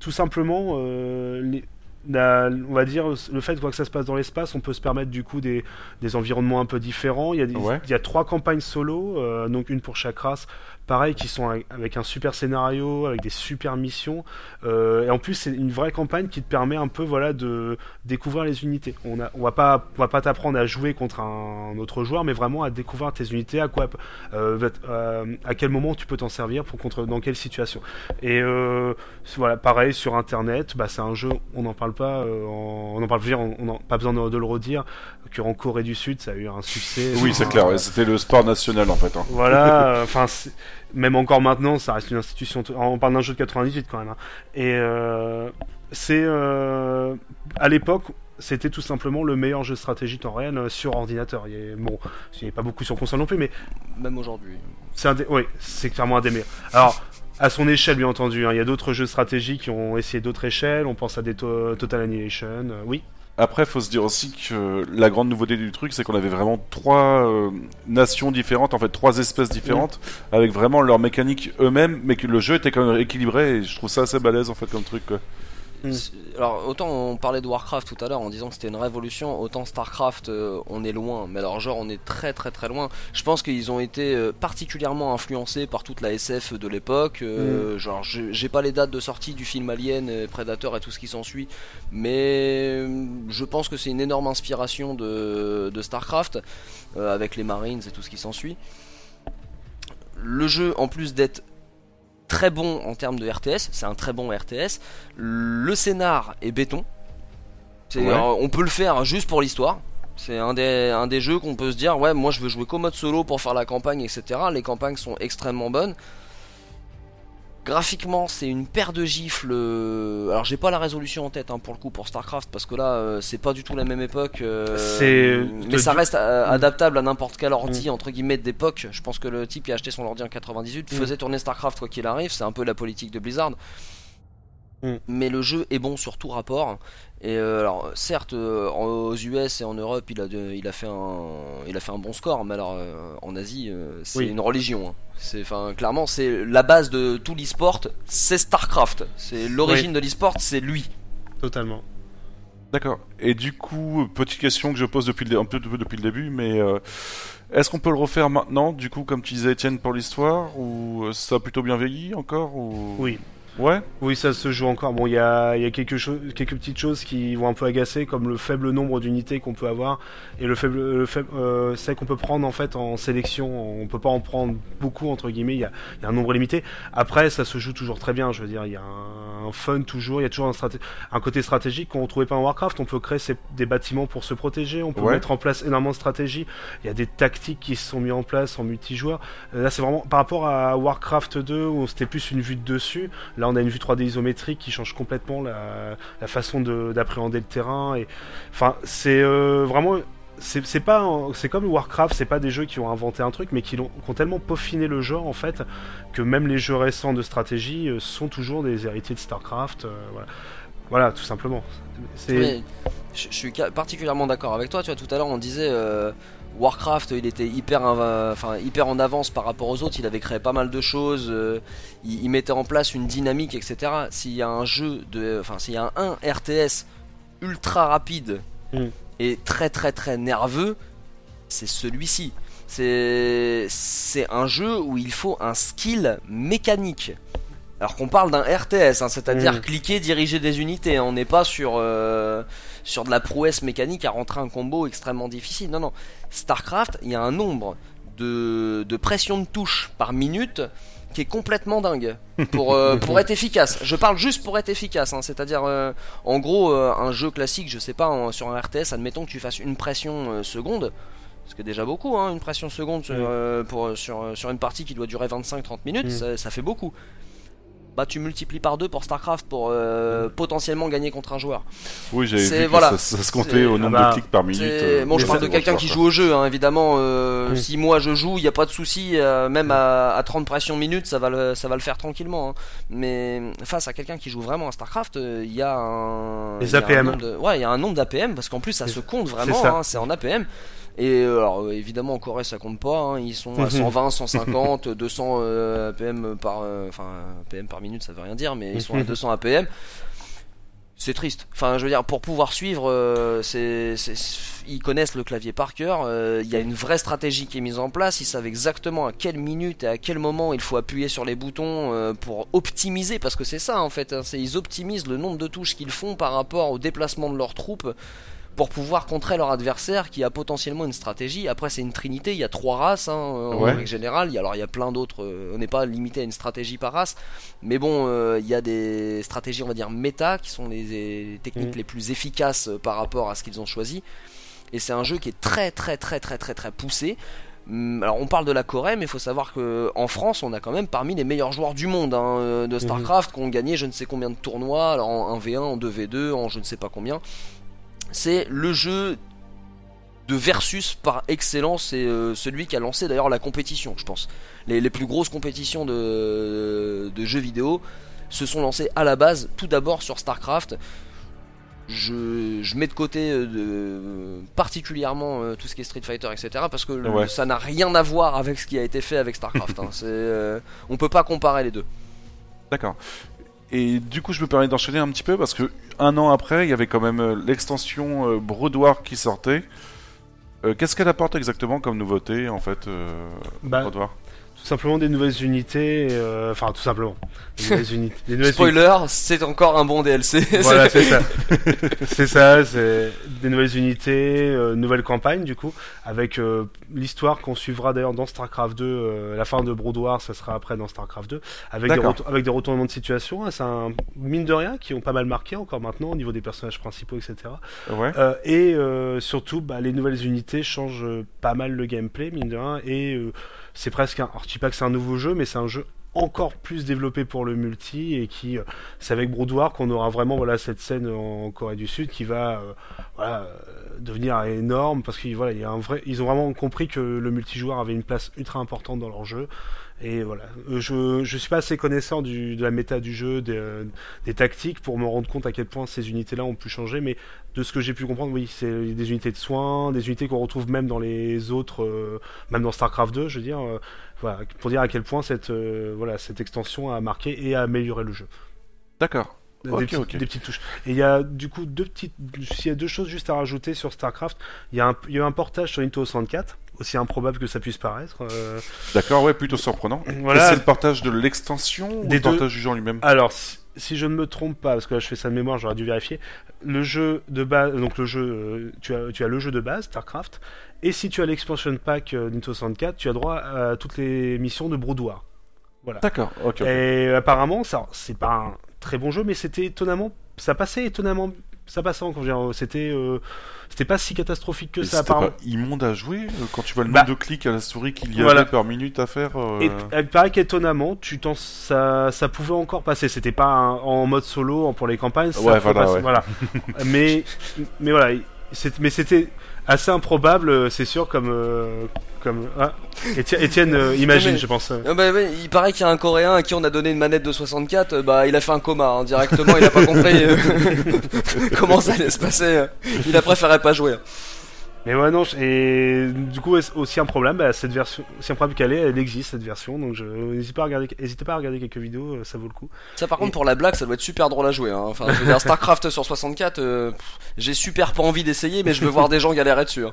tout simplement, euh, les- la- on va dire le fait quoi, que ça se passe dans l'espace, on peut se permettre du coup des, des environnements un peu différents. Il y a, des- Ouais. il y a trois campagnes solo, euh, donc une pour chaque race. Pareil, qui sont avec- un super scénario, avec des super missions, Euh, et en plus c'est une vraie campagne qui te permet un peu voilà de découvrir les unités. On a, on va pas, on va pas t'apprendre à jouer contre un, autre joueur, mais vraiment à découvrir tes unités, à quoi, euh, euh, à quel moment tu peux t'en servir pour contre, dans quelle situation. Et euh, voilà, pareil sur Internet, bah c'est un jeu, on n'en parle pas, en- on en parle, dire, on, on en- pas besoin de, de le redire, qu'en Corée du Sud ça a eu un succès. Oui, c'est clair, c'était le sport national en fait. hein. Voilà, enfin, même encore maintenant, ça reste une institution. On parle d'un jeu de 98 quand même. hein. Et euh, c'est euh, à l'époque, c'était tout simplement le meilleur jeu de stratégie temps réel euh, sur ordinateur. Il y a, bon, n'y a pas beaucoup sur console non plus, mais Même aujourd'hui. c'est des, oui, c'est clairement un des meilleurs. Alors. À son échelle, bien entendu. hein. Il y a d'autres jeux de stratégie qui ont essayé d'autres échelles. On pense à des to- Total Annihilation. euh, oui. Après, faut se dire aussi que la grande nouveauté du truc, c'est qu'on avait vraiment trois euh, nations différentes, en fait trois espèces différentes, avec vraiment leur mécanique eux-mêmes, mais que le jeu était quand même équilibré. Et je trouve ça assez balèze en fait comme truc. Quoi. Mm. C'est- Alors autant on parlait de Warcraft tout à l'heure en disant que c'était une révolution, autant Starcraft euh, on est loin, mais alors genre on est très très très loin. Je pense qu'ils ont été euh, particulièrement influencés par toute la SF de l'époque. euh, Genre je- j'ai pas les dates de sortie du film Alien, Predator et tout ce qui s'ensuit, mais euh, je pense que c'est une énorme inspiration de, de Starcraft avec les Marines et tout ce qui s'ensuit. Le jeu en plus d'être très bon en termes de RTS, c'est un très bon RTS. Le scénar est béton. Ouais. euh, on peut le faire juste pour l'histoire. C'est un des, un des jeux qu'on peut se dire, ouais, moi je veux jouer qu'au mode solo pour faire la campagne, etc. Les campagnes sont extrêmement bonnes. Graphiquement, c'est une paire de gifles. euh, Alors, j'ai pas la résolution en tête hein, pour le coup pour StarCraft parce que là, euh, c'est pas du tout la même époque. euh, C'est- mais ça reste euh, Mm. adaptable à n'importe quel ordi entre guillemets d'époque. Je pense que le type qui a acheté son ordi en 98 Mm. faisait tourner StarCraft quoi qu'il arrive. C'est un peu la politique de Blizzard. Mm. Mais le jeu est bon sur tout rapport. Et euh, alors, certes, euh, aux US et en Europe, il a, de- il a fait un, il a fait un bon score. Mais alors, euh, en Asie, euh, c'est Oui. une religion. hein. C'est, enfin, clairement, c'est la base de tout l'e-sport. C'est StarCraft. C'est l'origine de l'e-sport, c'est lui. Totalement. D'accord. Et du coup, petite question que je pose depuis le, un peu depuis le début, mais euh, est-ce qu'on peut le refaire maintenant, du coup, comme tu disais, Étienne, pour l'histoire, ou ça a plutôt bien vieilli encore, ou? Oui. Ouais. Oui, ça se joue encore. Bon, il y a, y quelques petites choses qui vont un peu agacer, comme le faible nombre d'unités qu'on peut avoir et le faible, le faible, euh, c'est qu'on peut prendre en fait en sélection. On peut pas en prendre beaucoup entre guillemets. Il y a, il y a un nombre limité. Après, ça se joue toujours très bien. Je veux dire, il y a un, un fun toujours. Il y a toujours un, côté stratégique qu'on retrouvait pas en Warcraft. On peut créer des bâtiments pour se protéger. On peut Ouais. mettre en place énormément de stratégies. Il y a des tactiques qui se sont mis en place en multijoueur. Là, c'est vraiment par rapport à Warcraft 2 où c'était plus une vue de dessus. Là, on a une vue 3D isométrique qui change complètement la, la façon de- d'appréhender le terrain. Et enfin, c'est euh, vraiment. C'est pas, c'est comme Warcraft, c'est pas des jeux qui ont inventé un truc, mais qui, qui ont tellement peaufiné le genre en fait que même les jeux récents de stratégie euh, sont toujours des héritiers de Starcraft. euh, voilà. tout simplement. Je, suis particulièrement d'accord avec toi. Tu vois, tout à l'heure, on disait euh, Warcraft, il était hyper, enfin, hyper en avance par rapport aux autres. Il avait créé pas mal de choses. euh, il, il mettait en place une dynamique, etc. S'il y a un jeu de, enfin, s'il y a un, un RTS ultra rapide Mm. et très très très nerveux, c'est celui-ci. C'est un jeu où il faut un skill mécanique. Alors qu'on parle d'un RTS, hein, c'est-à-dire Mm. cliquer, diriger des unités. On n'est pas sur euh, sur de la prouesse mécanique à rentrer un combo extrêmement difficile. Non, non. Starcraft, il y a un nombre de, de pressions de touche par minute qui est complètement dingue pour, euh, pour être efficace. Je parle juste pour être efficace, hein. c'est-à-dire euh, en gros euh, un jeu classique, je sais pas, en- sur un RTS, admettons que tu fasses une pression seconde, ce qui est déjà beaucoup, hein, une pression seconde sur, pour, sur, sur une partie qui doit durer 25-30 minutes, Mm. ça, ça fait beaucoup. Bah tu multiplies par deux pour Starcraft pour euh, potentiellement gagner contre un joueur. Oui, j'avais C'est- vu que voilà. ça, ça se comptait au Ah nombre bah, de clics par minute. Euh, bon, je mais parle de quelqu'un qui joue au jeu, hein, évidemment. euh. Si moi je joue, il n'y a pas de souci, euh, même à, à 30 pressions minutes, ça va le, ça va le faire tranquillement. hein. Mais face à quelqu'un qui joue vraiment à StarCraft, euh, il y a un. Les il y a un APM. nombre de- ouais, il y a un nombre d'APM parce qu'en plus ça se compte vraiment, c'est hein, c'est en APM. Et euh, alors euh, évidemment en Corée ça compte pas, hein, ils sont à Mhm. 120, 150, 200 euh, APM par, euh, enfin APM par minute, ça veut rien dire, mais ils sont à Mhm. 200 APM. C'est triste. Enfin, je veux dire, pour pouvoir suivre, euh, c'est, ils connaissent le clavier par cœur. Il y a une vraie stratégie qui est mise en place. Ils savent exactement à quelle minute et à quel moment il faut appuyer sur les boutons pour optimiser, parce que c'est ça en fait. hein, ils optimisent le nombre de touches qu'ils font par rapport au déplacement de leurs troupes pour pouvoir contrer leur adversaire qui a potentiellement une stratégie. Après, c'est une trinité. Il y a trois races hein, en Ouais. règle générale. Alors, il y a plein d'autres. euh, on n'est pas limité à une stratégie par race. Mais bon, euh, il y a des stratégies, on va dire, méta, qui sont les, les techniques Mhm. les plus efficaces euh, par rapport à ce qu'ils ont choisi. Et c'est un jeu qui est très, très, très, très, très, très poussé. Hum, Alors on parle de la Corée, mais il faut savoir que en France, on a quand même parmi les meilleurs joueurs du monde hein, de Starcraft qui ont gagné je ne sais combien de tournois, alors en 1v1, en 2v2, en je ne sais pas combien. C'est le jeu de versus par excellence et euh, celui qui a lancé d'ailleurs la compétition, je pense. Les, les plus grosses compétitions de, de jeux vidéo se sont lancées à la base, tout d'abord sur StarCraft. Je, je mets de côté euh, particulièrement euh, tout ce qui est Street Fighter, etc. Parce que le- ça n'a rien à voir avec ce qui a été fait avec StarCraft. hein. On peut pas comparer les deux. D'accord. Et du coup, je me permets d'enchaîner un petit peu parce que un an après, il y avait quand même euh, l'extension euh, Brood War qui sortait. Euh, Qu'est-ce qu'elle apporte exactement comme nouveauté en fait, euh, Bah, Brood War tout simplement des nouvelles unités. euh, Enfin, tout simplement. Des nouvelles unités. Des nouvelles Spoiler, c'est encore un bon DLC. Voilà, c'est ça. c'est ça, c'est des nouvelles unités, euh, nouvelle campagne du coup, avec euh, l'histoire qu'on suivra d'ailleurs dans StarCraft 2, euh, la fin de Brood War, ça sera après dans StarCraft 2, avec des, avec retournements de situation, hein, c'est un mine de rien qui ont pas mal marqué encore maintenant au niveau des personnages principaux, etc. Ouais. Et surtout, bah, les nouvelles unités changent pas mal le gameplay, mine de rien, et c'est presque un. Alors, je dis pas que c'est un nouveau jeu, mais c'est un jeu encore plus développé pour le multi et qui euh, c'est avec Brood War qu'on aura vraiment voilà cette scène en Corée du Sud qui va euh, euh, devenir énorme parce qu'ils ont vraiment compris que le multijoueur avait une place ultra importante dans leur jeu et voilà Euh, je je suis pas assez connaissant du, de la méta du jeu des, euh, des tactiques pour me rendre compte à quel point ces unités là ont pu changer mais de ce que j'ai pu comprendre oui c'est des unités de soins des unités qu'on retrouve même dans les autres euh, même dans Starcraft 2 je veux dire euh, voilà, pour dire à quel point cette, euh, voilà, cette extension a marqué et a amélioré le jeu. D'accord. Des, Ok, petites, ok. des petites touches. Et il y a du coup deux petites, s'il y a deux choses juste à rajouter sur StarCraft, il y a un, il y a eu un portage sur Nintendo 64, aussi improbable que ça puisse paraître. euh, D'accord, ouais, plutôt surprenant. Voilà. C'est le partage de l'extension ou Des le deux. partage du jeu en lui-même? Alors, si, si je ne me trompe pas, parce que là je fais ça de mémoire, j'aurais dû vérifier, le jeu de base, donc le jeu, euh, tu as, tu as le jeu de base, StarCraft, et si tu as l'expansion pack euh, Nintendo 64, tu as droit à toutes les missions de Brood War. Voilà. D'accord, ok. Et apparemment, ça, c'est pas un très bon jeu, mais c'était étonnamment, ça passait étonnamment, ça passait encore. je veux dire, C'était, euh, c'était pas si catastrophique que Et ça C'était apparemment. pas immonde à jouer euh, quand tu vois le Bah. nombre de clics à la souris qu'il y Voilà. avait par minute à faire. euh, Et il paraît qu'étonnamment, tu t'en, ça, ça pouvait encore passer. C'était pas un- en mode solo pour les campagnes. Ouais, voilà, ouais. voilà. mais, mais voilà, mais c'était assez improbable, c'est sûr, comme, euh, comme. Ah, euh, imagine, mais- je pense. Bah il paraît qu'il y a un Coréen à qui on a donné une manette de 64, euh, bah il a fait un coma hein, directement, il a pas compris euh, comment ça allait se passer. euh. Il a préféré pas jouer. Mais ouais, non, et du coup, aussi un problème, bah, cette version, aussi improbable qu'elle est, elle existe cette version, donc je, n'hésitez pas à regarder, n'hésitez pas à regarder quelques vidéos, euh, ça vaut le coup. Ça par Et- contre pour la blague, ça doit être super drôle à jouer. Hein. Enfin, je veux dire, Starcraft sur 64, euh, j'ai super pas envie d'essayer, mais je veux voir des gens galérer dessus. hein.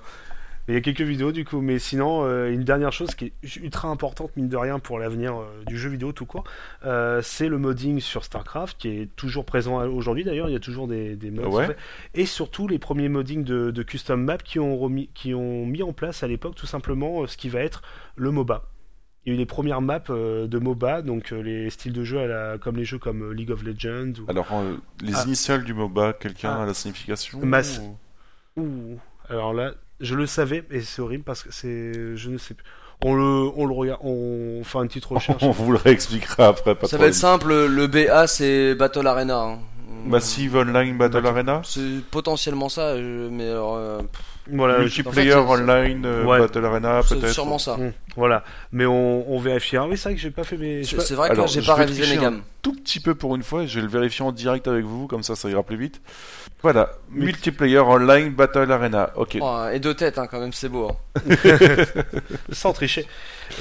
Il y a quelques vidéos du coup, mais sinon, euh, une dernière chose qui est ultra importante, mine de rien, pour l'avenir euh, du jeu vidéo tout court, euh, c'est le modding sur StarCraft, qui est toujours présent aujourd'hui d'ailleurs, il y a toujours des, des mods. Ouais. Et surtout les premiers moddings de, de custom map qui ont, remis, qui ont mis en place à l'époque tout simplement ce qui va être le MOBA. Il y a eu les premières maps de MOBA, donc les styles de jeu à la- comme les jeux comme League of Legends ou, Alors, les Ah. initiales du MOBA, quelqu'un Ah. a la signification Mass- ou- Ouh. Alors là, je le savais, et c'est horrible parce que c'est. Je ne sais plus. On le, on le regarde, on fait une petite recherche. On vous le réexpliquera après. Pas Ça va être simple, le BA c'est Battle Arena. hein. Massive Online Battle Arena C'est potentiellement ça, mais alors, euh, voilà, je- Multiplayer en fait, c'est- Online euh, Ouais. Battle Arena, c'est peut-être sûrement ça. Hum, voilà. Mais on, on vérifiera. Oui, c'est vrai que j'ai pas fait mes. j'ai C'est pas- c'est vrai que Alors, j'ai je pas vais révisé tricher mes un gammes. tout petit peu pour une fois, et je vais le vérifier en direct avec vous, comme ça ça ira plus vite. Voilà, Multiplayer Online Battle Arena, ok. Oh, et deux têtes hein, quand même, c'est beau. hein. Sans tricher.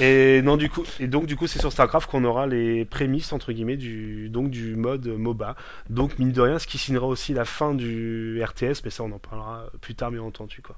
Et non, du coup, et donc du coup, c'est sur Starcraft qu'on aura les prémices entre guillemets du donc du mode MOBA. Donc mine de rien, ce qui signera aussi la fin du RTS, mais ça on en parlera plus tard, bien entendu quoi.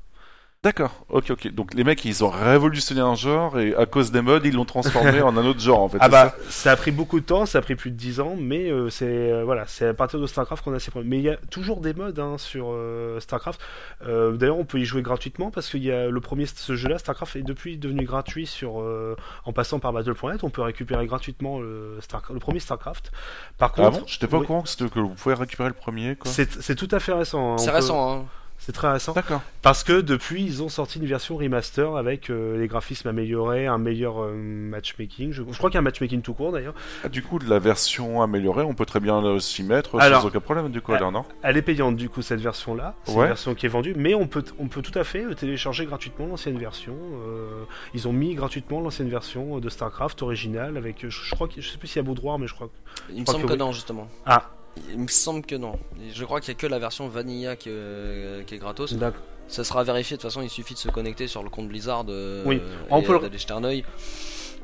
D'accord, ok, ok. Donc les mecs ils ont révolutionné un genre, et à cause des modes ils l'ont transformé en un autre genre en fait. Ah bah, ça ça a pris beaucoup de temps, ça a pris plus de 10 ans, mais euh, c'est euh, voilà, c'est à partir de Starcraft qu'on a ces problèmes. Mais il y a toujours des modes hein, sur euh, Starcraft. Euh, D'ailleurs, on peut y jouer gratuitement parce qu'il y a le premier ce jeu-là, Starcraft est depuis devenu gratuit sur euh, en passant par Battle.net. On peut récupérer gratuitement le, Star, le premier Starcraft. Par Ah contre, bon J'étais pas au oui, courant que, vous pouvez récupérer le premier, quoi. c'est tout à fait récent. hein. C'est peut- récent, hein. C'est très récent. D'accord. Parce que depuis, ils ont sorti une version remaster avec euh, les graphismes améliorés, un meilleur euh, matchmaking. Je, je crois qu'il y a un matchmaking tout court d'ailleurs. Ah, du coup, de la version améliorée, on peut très bien s'y mettre Alors- sans aucun problème, du coup, alors non? Elle est payante du coup cette version là, c'est Ouais. une version qui est vendue, mais on peut on peut tout à fait euh, télécharger gratuitement l'ancienne version. euh, ils ont mis gratuitement l'ancienne version de Starcraft originale avec je, je crois que je sais plus s'il y a beau droit mais je crois. Il me crois semble que que oui. non, justement. Ah. Il me semble que non. Je crois qu'il y a que la version Vanilla qui, euh, qui est gratos. D'accord. Ça sera vérifié, de toute façon il suffit de se connecter sur le compte Blizzard euh, Oui, on et peut le- d'aller jeter un œil.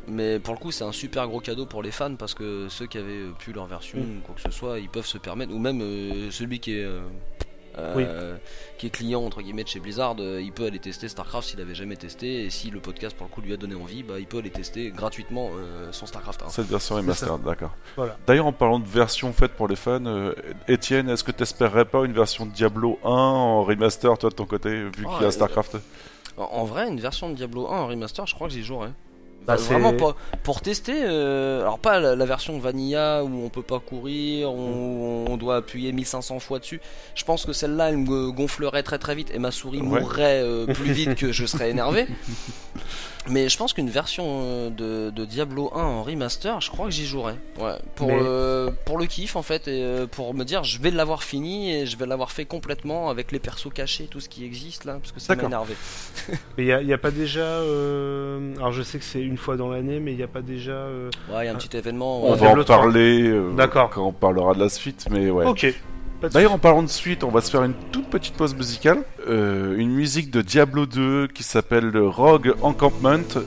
Mais pour le coup c'est un super gros cadeau pour les fans parce que ceux qui avaient euh, pu leur version Mm. ou quoi que ce soit ils peuvent se permettre, ou même euh, celui qui est, euh, euh, Oui. qui est client entre guillemets de chez Blizzard, euh, il peut aller tester StarCraft s'il avait jamais testé et si le podcast pour le coup lui a donné envie, bah, il peut aller tester gratuitement euh, son StarCraft. hein. Cette version remastered, d'accord. Voilà. D'ailleurs, en parlant de version faite pour les fans, euh, Étienne, est-ce que t'espérerais pas une version de Diablo 1 en remaster, toi, de ton côté, vu Ah, qu'il y a euh, StarCraft? En, en vrai, une version de Diablo 1 en remaster, je crois que j'y jouerais. Bah, vraiment c'est- pas pour tester. euh, alors pas la, la version vanilla où on peut pas courir, on, on doit appuyer 1500 fois dessus. Je pense que celle-là, elle me gonflerait très très vite et ma souris Ouais. mourrait euh, plus vite que je serais énervé. Mais je pense qu'une version euh, de, de Diablo 1 en remaster, je crois que j'y jouerais. Ouais, pour, Mais- pour le kiff en fait, et pour me dire je vais l'avoir fini et je vais l'avoir fait complètement avec les persos cachés, tout ce qui existe là, parce que ça m'a énervé. Mais il n'y a, pas déjà. Alors je sais que c'est une fois dans l'année, mais il n'y a pas déjà. euh, Ouais, il y a un petit événement. On va en Diablo 3. parler euh, D'accord. quand on parlera de la suite, mais ouais. Ok. D'ailleurs, en parlant de suite, on va se faire une toute petite pause musicale. Euh, une musique de Diablo 2 qui s'appelle Rogue Encampment.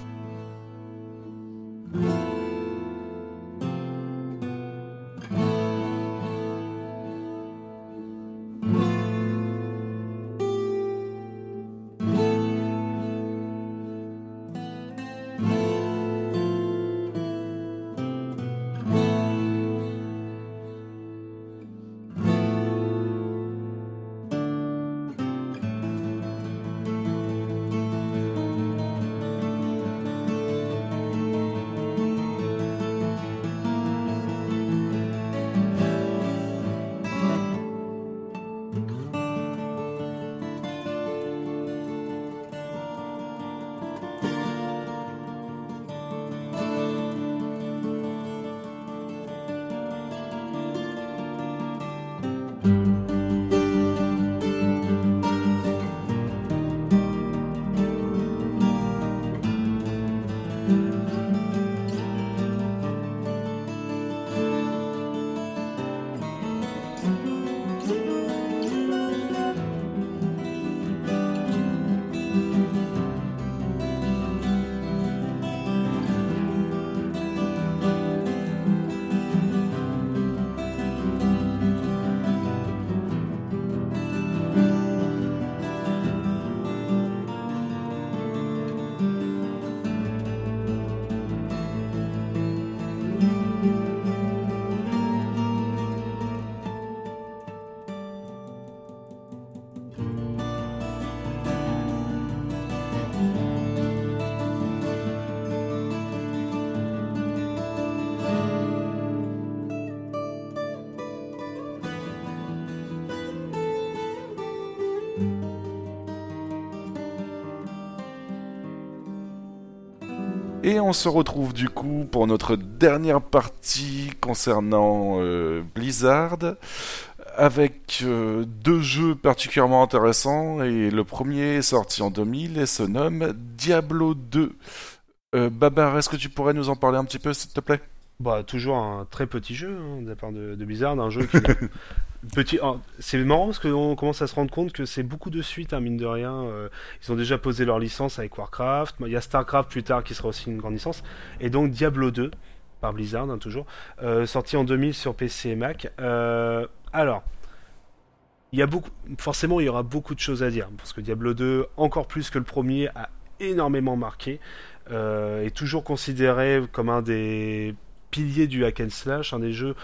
Et on se retrouve du coup pour notre dernière partie concernant euh, Blizzard avec euh, deux jeux particulièrement intéressants et le premier est sorti en 2000 et se nomme Diablo 2. Euh, Babar, est-ce que tu pourrais nous en parler un petit peu s'il te plaît? Bah, toujours un très petit jeu hein, de la part de, de Blizzard, un jeu qui c'est marrant parce qu'on commence à se rendre compte que c'est beaucoup de suites, hein, mine de rien. euh, ils ont déjà posé leur licence avec Warcraft. Il y a Starcraft plus tard qui sera aussi une grande licence. Et donc Diablo 2 par Blizzard, hein, toujours, euh, sorti en 2000 sur PC et Mac. Euh, alors. Il y a forcément, il y aura beaucoup de choses à dire parce que Diablo 2, encore plus que le premier, a énormément marqué, euh, est toujours considéré comme un des pilier du hack and slash, un des jeux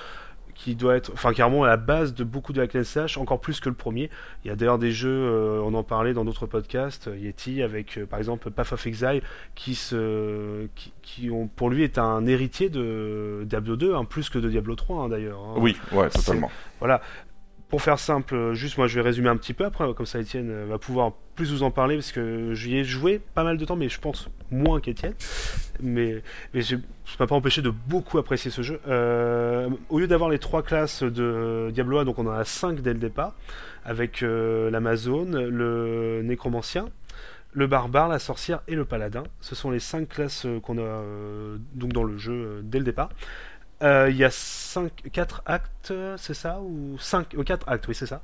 qui doit être, enfin carrément à la base de beaucoup de hack slash, encore plus que le premier. Il y a d'ailleurs des jeux, euh, on en parlait dans d'autres podcasts, euh, Yeti avec euh, par exemple Path of Exile, qui se, qui, qui ont, pour lui est un héritier de Diablo 2, hein, plus que de Diablo 3 hein, d'ailleurs. hein. Oui, ouais, totalement. Voilà. Pour faire simple, euh, juste moi je vais résumer un petit peu après, comme ça Étienne euh, va pouvoir plus vous en parler parce que j'y ai joué pas mal de temps, mais je pense moins qu'Étienne. Mais, je ne peux pas empêcher de beaucoup apprécier ce jeu. Euh, au lieu d'avoir les trois classes de Diablo 1, donc on en a cinq dès le départ, avec euh, l'Amazone, le Nécromancien, le barbare, la sorcière et le paladin. Ce sont les cinq classes qu'on a donc dans le jeu dès le départ. Euh, Il y a 5, 4 actes, c'est ça Ou 5, 4 actes, oui, c'est ça.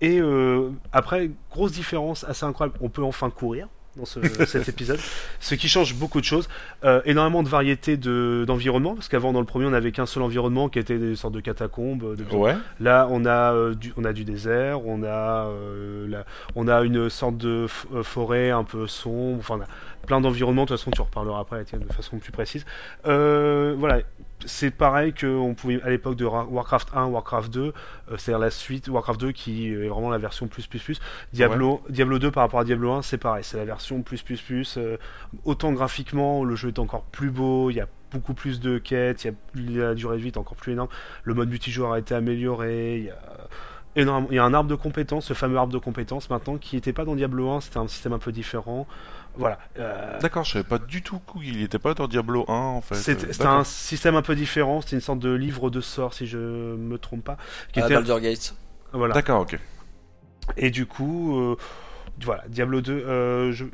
Et euh, après, grosse différence assez incroyable, on peut enfin courir dans ce, cet épisode, ce qui change beaucoup de choses. Euh, énormément de variété de- d'environnement, parce qu'avant dans le premier on n'avait qu'un seul environnement qui était des sortes de catacombes. De... Ouais. Là on a, euh, du, on a du désert, on a, euh, la- on a une sorte de euh, forêt un peu sombre, enfin on a plein d'environnements, de toute façon tu en reparleras après de façon plus précise. Euh, voilà, c'est pareil qu'on pouvait à l'époque de Ra- Warcraft 1, Warcraft 2, euh, c'est-à-dire la suite Warcraft 2 qui est vraiment la version plus plus plus. Diablo, Diablo 2 par rapport à Diablo 1, c'est pareil, c'est la version plus plus plus. euh, autant graphiquement, le jeu est encore plus beau, il y a beaucoup plus de quêtes, il y a la durée de vie est encore plus énorme, le mode multijoueur a été amélioré, il y a énorme, il y a un arbre de compétences, ce fameux arbre de compétences maintenant qui n'était pas dans Diablo 1, c'était un système un peu différent. Voilà. euh, D'accord, je savais pas du tout qu'il était pas dans Diablo 1 en fait. c'était Euh, un système un peu différent, c'était une sorte de livre de sorts si je me trompe pas. Qui à était- Baldur Gate. voilà. D'accord, ok. Et du coup, euh, voilà, Diablo 2, euh, je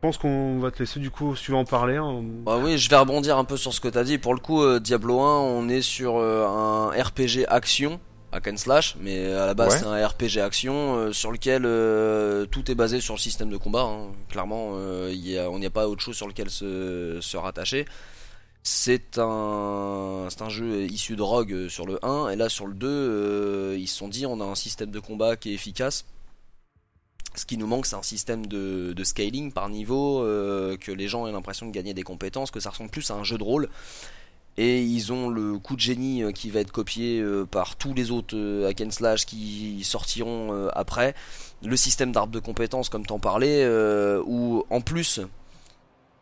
pense qu'on va te laisser du coup suivant parler. hein. Bah oui, je vais rebondir un peu sur ce que t'as dit. Pour le coup, euh, Diablo 1, on est sur euh, un RPG action, hack and slash, mais à la base Ouais. c'est un RPG action euh, sur lequel euh, tout est basé sur le système de combat. hein. Clairement, euh, il y a- on n'y a pas autre chose sur lequel se, se rattacher. C'est un, un jeu issu de Rogue sur le 1, et là sur le 2, euh, ils se sont dit on a un système de combat qui est efficace. Ce qui nous manque, c'est un système de, de scaling par niveau, que les gens aient l'impression de gagner des compétences, que ça ressemble plus à un jeu de rôle. Et ils ont le coup de génie euh, qui va être copié euh, par tous les autres euh, hack and slash qui sortiront après. Le système d'arbre de compétences, comme t'en parlais, où en plus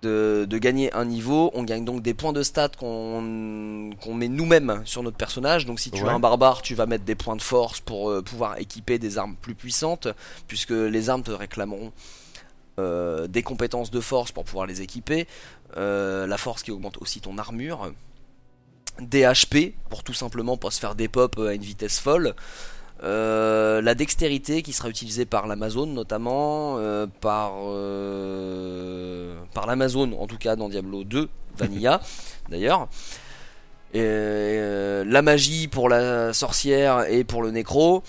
de, de gagner un niveau, on gagne donc des points de stats qu'on met nous-mêmes sur notre personnage. Donc si tu Ouais. es un barbare, tu vas mettre des points de force pour euh, pouvoir équiper des armes plus puissantes, puisque les armes te réclameront euh, des compétences de force pour pouvoir les équiper, euh, la force qui augmente aussi ton armure, des HP pour tout simplement pas se faire des pop à une vitesse folle, euh, la dextérité qui sera utilisée par l'Amazon notamment, euh, par, euh, par l'Amazon en tout cas dans Diablo 2, Vanilla d'ailleurs. Et, euh, la magie pour la sorcière et pour le nécro.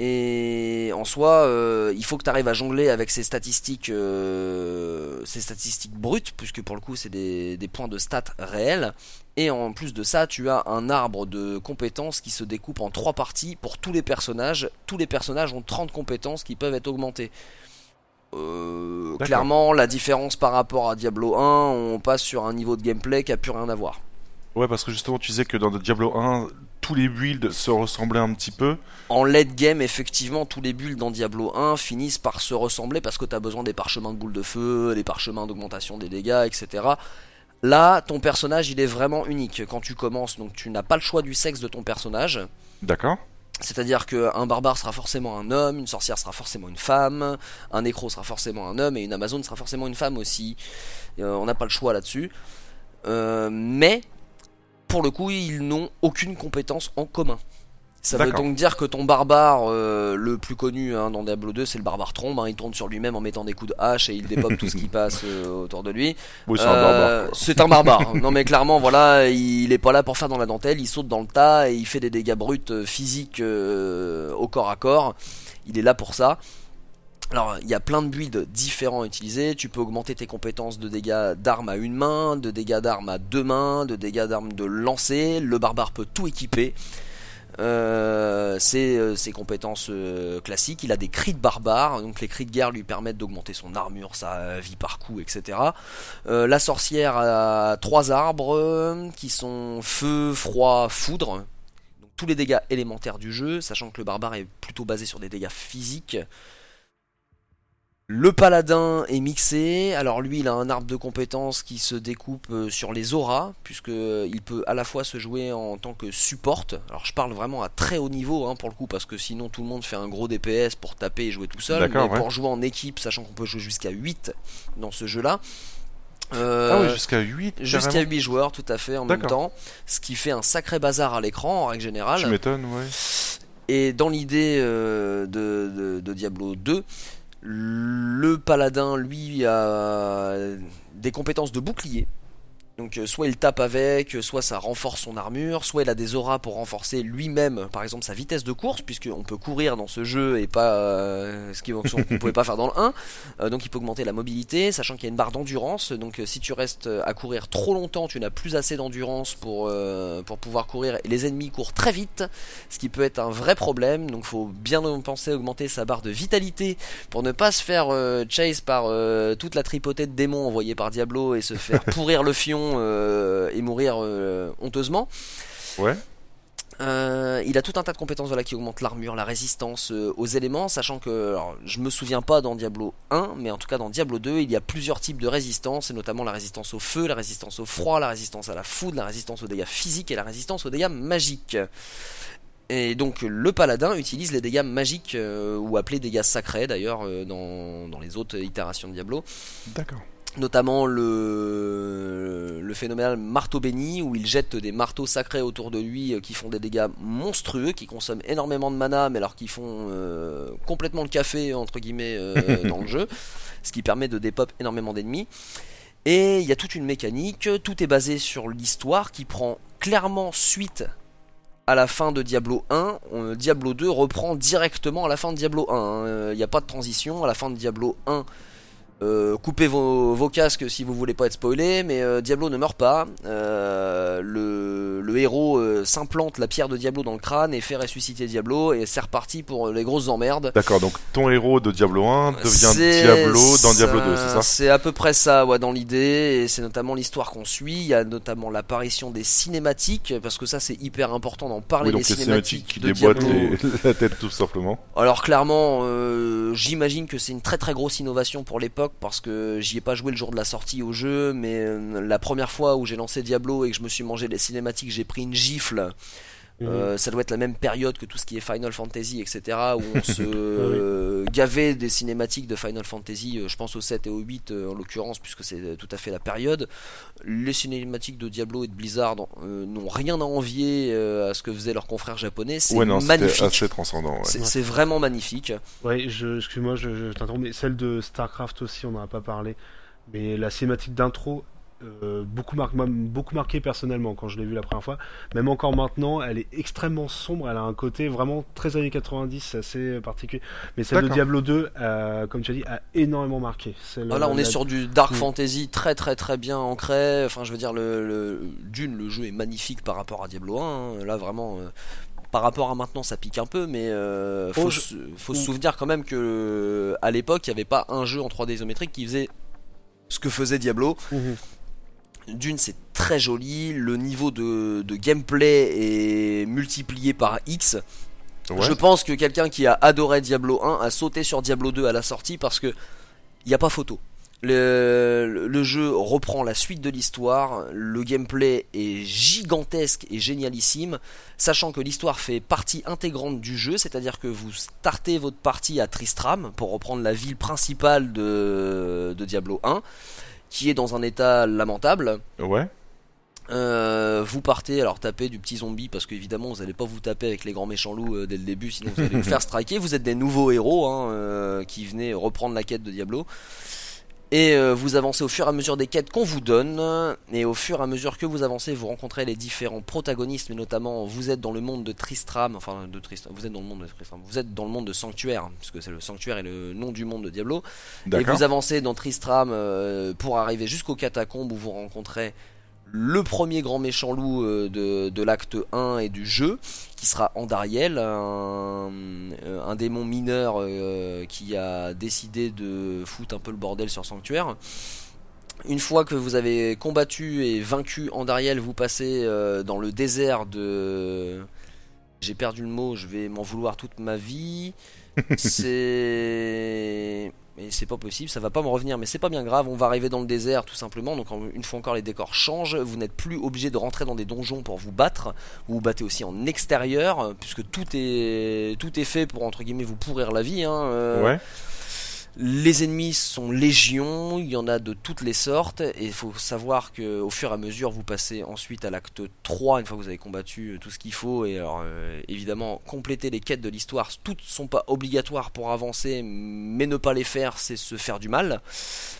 Et en soi, euh, il faut que tu arrives à jongler avec ces statistiques, euh, ces statistiques brutes, puisque pour le coup, c'est des, des points de stats réels. Et en plus de ça, tu as un arbre de compétences qui se découpe en trois parties pour tous les personnages. Tous les personnages ont 30 compétences qui peuvent être augmentées. Euh, clairement, la différence par rapport à Diablo 1, on passe sur un niveau de gameplay qui a plus rien à voir. Ouais, parce que justement, tu disais que dans Diablo 1, tous les builds se ressemblaient un petit peu. En late game, effectivement, tous les bulles dans Diablo 1 finissent par se ressembler parce que tu as besoin des parchemins de boules de feu, des parchemins d'augmentation des dégâts, etc. Là, ton personnage, il est vraiment unique. Quand tu commences, donc tu n'as pas le choix du sexe de ton personnage. D'accord. C'est-à-dire qu'un barbare sera forcément un homme, une sorcière sera forcément une femme, un nécro sera forcément un homme et une amazone sera forcément une femme aussi. Euh, on n'a pas le choix là-dessus. Euh, mais, pour le coup, ils n'ont aucune compétence en commun. Ça veut donc dire que ton barbare, euh, le plus connu hein, dans Diablo 2, c'est le barbare trombe. hein. il tourne sur lui-même en mettant des coups de hache et il dépop tout ce qui passe euh, autour de lui. Oui, c'est un Euh, barbare. quoi. C'est un barbare. non mais clairement, voilà, il est pas là pour faire dans la dentelle. Il saute dans le tas et il fait des dégâts bruts physiques euh, au corps à corps. Il est là pour ça. Alors, il y a plein de builds différents à utiliser. Tu peux augmenter tes compétences de dégâts d'armes à une main, de dégâts d'armes à deux mains, de dégâts d'armes de lancer. Le barbare peut tout équiper. Euh, c'est euh, ses compétences euh, classiques. Il a des cris de barbare, donc les cris de guerre lui permettent d'augmenter son armure, sa vie par coup, etc. Euh, la sorcière a trois arbres qui sont feu, froid, foudre. Donc tous les dégâts élémentaires du jeu, sachant que le barbare est plutôt basé sur des dégâts physiques. Le paladin est mixé, alors lui il a un arbre de compétences qui se découpe euh, sur les auras, puisque euh, il peut à la fois se jouer en tant que support, alors je parle vraiment à très haut niveau hein, pour le coup, parce que sinon tout le monde fait un gros DPS pour taper et jouer tout seul, mais ouais. pour jouer en équipe, sachant qu'on peut jouer jusqu'à 8 dans ce jeu-là. euh, ah oui, jusqu'à 8 Jusqu'à carrément. 8 joueurs tout à fait en même temps, ce qui fait un sacré bazar à l'écran en règle générale. Tu m'étonnes, ouais. Et dans l'idée euh, de, de- de Diablo 2, le paladin lui a des compétences de bouclier. Donc euh, soit il tape avec, euh, soit ça renforce son armure, soit il a des auras pour renforcer lui-même, par exemple sa vitesse de course, puisqu'on peut courir dans ce jeu et pas euh, ce qu'on ne pouvait pas faire dans le 1. Euh, donc il peut augmenter la mobilité, sachant qu'il y a une barre d'endurance. Donc si tu restes à courir trop longtemps, tu n'as plus assez d'endurance pour, euh, pour pouvoir courir. Et les ennemis courent très vite, ce qui peut être un vrai problème. Donc faut bien penser à augmenter sa barre de vitalité pour ne pas se faire euh, chase par euh, toute la tripotée de démons envoyés par Diablo et se faire pourrir le fion euh, et mourir euh, honteusement. Ouais. Euh, il a tout un tas de compétences voilà, qui augmentent l'armure, la résistance euh, aux éléments, sachant que alors, je me souviens pas dans Diablo 1, mais en tout cas dans Diablo 2, il y a plusieurs types de résistance, et notamment la résistance au feu, la résistance au froid, la résistance à la foudre, la résistance aux dégâts physiques et la résistance aux dégâts magiques. Et donc le paladin utilise les dégâts magiques, euh, ou appelés dégâts sacrés d'ailleurs, euh, dans, dans les autres itérations de Diablo D'accord. Notamment le, le phénoménal marteau béni où il jette des marteaux sacrés autour de lui euh, qui font des dégâts monstrueux, qui consomment énormément de mana mais alors qui font euh, complètement le café entre guillemets euh, dans le jeu, ce qui permet de dépop énormément d'ennemis. Et il y a toute une mécanique, tout est basé sur l'histoire qui prend clairement suite à la fin de Diablo 1. Euh, Diablo 2 reprend directement à la fin de Diablo 1. hein. Il n'y a pas de transition. À la fin de Diablo 1, euh, coupez vos, vos casques si vous voulez pas être spoilé, mais euh, Diablo ne meurt pas. Euh, le, le héros euh, s'implante la pierre de Diablo dans le crâne et fait ressusciter Diablo, et c'est reparti pour les grosses emmerdes. D'accord, donc ton héros de Diablo 1 devient Diablo dans Diablo 2, c'est ça? C'est à peu près ça, ouais, dans l'idée, et c'est notamment l'histoire qu'on suit. Il y a notamment l'apparition des cinématiques, parce que ça c'est hyper important d'en parler. Oui, donc les cinématiques qui de déboîtent les- la tête tout simplement. Alors clairement, euh, j'imagine que c'est une très très grosse innovation pour l'époque parce que j'y ai pas joué le jour de la sortie au jeu, mais euh, la première fois où j'ai lancé Diablo et que je me suis mangé les cinématiques, j'ai pris une gifle. Euh, ça doit être la même période que tout ce qui est Final Fantasy, etc. Où on se euh, gavait des cinématiques de Final Fantasy. euh, Je pense au 7 et au 8 euh, en l'occurrence, puisque c'est tout à fait la période. Les cinématiques de Diablo et de Blizzard euh, n'ont rien à envier euh, à ce que faisaient leurs confrères japonais. C'est Ouais, non, c'était magnifique. assez transcendant. Ouais. C'est c'est vraiment magnifique. Ouais, je, excuse-moi, je, je t'interromps, mais celle de StarCraft aussi, on n'en a pas parlé. Mais la cinématique d'intro, euh, beaucoup, mar- m'a beaucoup marqué personnellement quand je l'ai vue la première fois. Même encore maintenant, elle est extrêmement sombre, elle a un côté vraiment très années 90, c'est assez particulier. Mais celle de. Diablo 2, euh, comme tu as dit, a énormément marqué. Celle- Voilà, on la- est sur du dark Mm. fantasy très très très bien ancré. Enfin, je veux dire, le, le- d'une, le jeu est magnifique par rapport à Diablo 1. hein. Là, vraiment, euh, par rapport à maintenant, ça pique un peu, mais euh, faut, Oh, je- se, faut se Mm. souvenir quand même que euh, à l'époque, il n'y avait pas un jeu en 3D isométrique qui faisait ce que faisait Diablo. Mhm. D'une, c'est très joli. Le niveau de, de gameplay est multiplié par X. Ouais. Je pense que quelqu'un qui a adoré Diablo 1 a sauté sur Diablo 2 à la sortie parce que il n'y a pas photo. Le, jeu reprend la suite de l'histoire, le gameplay est gigantesque et génialissime, sachant que l'histoire fait partie intégrante du jeu, c'est-à-dire que vous startez votre partie à Tristram, pour reprendre la ville principale de, de Diablo 1, qui est dans un état lamentable. Ouais. Euh, vous partez alors taper du petit zombie parce qu'évidemment vous n'allez pas vous taper avec les grands méchants loups euh, dès le début sinon vous allez vous faire striker. Vous êtes des nouveaux héros hein, euh, qui venaient reprendre la quête de Diablo. Et euh, vous avancez au fur et à mesure des quêtes qu'on vous donne. Et au fur et à mesure que vous avancez, vous rencontrez les différents protagonistes, mais notamment vous êtes dans le monde de Tristram. Enfin, de Tristram. Vous êtes dans le monde de Tristram. Vous êtes dans le monde de Sanctuaire, hein, puisque c'est le Sanctuaire et le nom du monde de Diablo. Et vous avancez dans Tristram euh, pour arriver jusqu'aux catacombes où vous rencontrez le premier grand méchant loup euh, de, l'acte 1 et du jeu, qui sera Andariel, un, euh, démon mineur euh, qui a décidé de foutre un peu le bordel sur Sanctuaire. Une fois que vous avez combattu et vaincu Andariel, vous passez dans le désert de... J'ai perdu le mot, je vais m'en vouloir toute ma vie. C'est. Mais c'est pas possible, ça va pas me revenir, mais c'est pas bien grave, on va arriver dans le désert tout simplement, donc une fois encore les décors changent, vous n'êtes plus obligé de rentrer dans des donjons pour vous battre, vous vous battez aussi en extérieur, puisque tout est, tout est fait pour entre guillemets vous pourrir la vie. Hein, euh, Ouais. Les ennemis sont légion, il y en a de toutes les sortes, et il faut savoir que au fur et à mesure vous passez ensuite à l'acte 3, une fois que vous avez combattu euh, tout ce qu'il faut, et euh, évidemment compléter les quêtes de l'histoire, toutes sont pas obligatoires pour avancer, mais ne pas les faire c'est se faire du mal,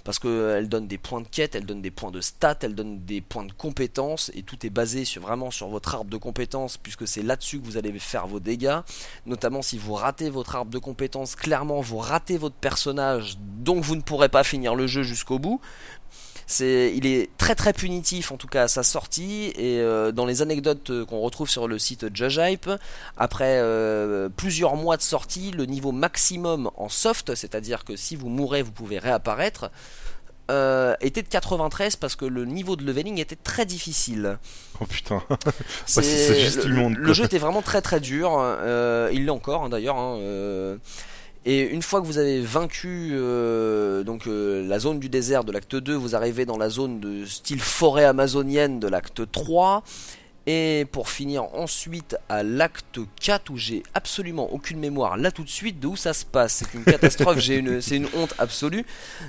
parce qu'elles donnent des points de quête, elles donnent des points de stats, elles donnent des points de compétences, et tout est basé vraiment sur votre arbre de compétences, puisque c'est là-dessus que vous allez faire vos dégâts, notamment si vous ratez votre arbre de compétences, clairement vous ratez votre personnage, donc vous ne pourrez pas finir le jeu jusqu'au bout. Il est très très punitif en tout cas à sa sortie et euh, dans les anecdotes euh, qu'on retrouve sur le site JudgeHype, après euh, plusieurs mois de sortie, le niveau maximum en soft, c'est-à-dire que si vous mourrez vous pouvez réapparaître, était de 93 parce que le niveau de leveling était très difficile. Oh putain. C'est c'est- juste le, immonde, le jeu était vraiment très très dur. il l'est encore hein, d'ailleurs. hein, et une fois que vous avez vaincu euh, donc euh, la zone du désert de l'acte 2, vous arrivez dans la zone de style forêt amazonienne de l'acte 3. Et pour finir ensuite à l'acte 4 où j'ai absolument aucune mémoire là tout de suite de où ça se passe. C'est une catastrophe, j'ai une, c'est une honte absolue.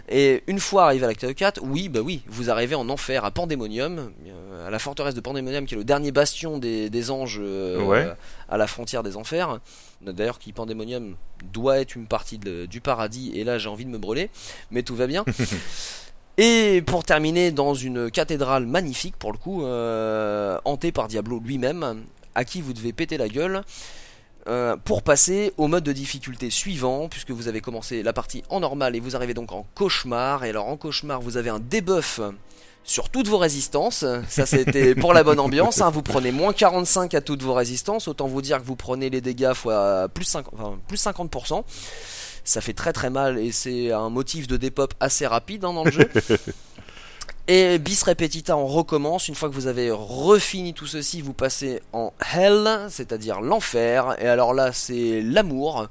Et une fois arrivé à l'acte 4, oui, bah oui, vous arrivez en enfer à Pandemonium, euh, à la forteresse de Pandemonium qui est le dernier bastion des, des anges euh, Ouais. à la frontière des enfers. D'ailleurs, qui Pandemonium doit être une partie de- du paradis, et là j'ai envie de me brûler, mais tout va bien. Et pour terminer, dans une cathédrale magnifique pour le coup, euh, hantée par Diablo lui-même, à qui vous devez péter la gueule. euh, pour passer au mode de difficulté suivant, puisque vous avez commencé la partie en normal et vous arrivez donc en cauchemar. Et alors en cauchemar, vous avez un debuff sur toutes vos résistances. Ça c'était pour la bonne ambiance. hein. Vous prenez moins 45 à toutes vos résistances. Autant vous dire que vous prenez les dégâts fois plus 50%. enfin, plus 50%. Ça fait très très mal et c'est un motif de dépop assez rapide hein, dans le jeu. Et bis repetita, on recommence. Une fois que vous avez refini tout ceci, vous passez en hell, c'est-à-dire l'enfer. Et alors là, c'est l'amour.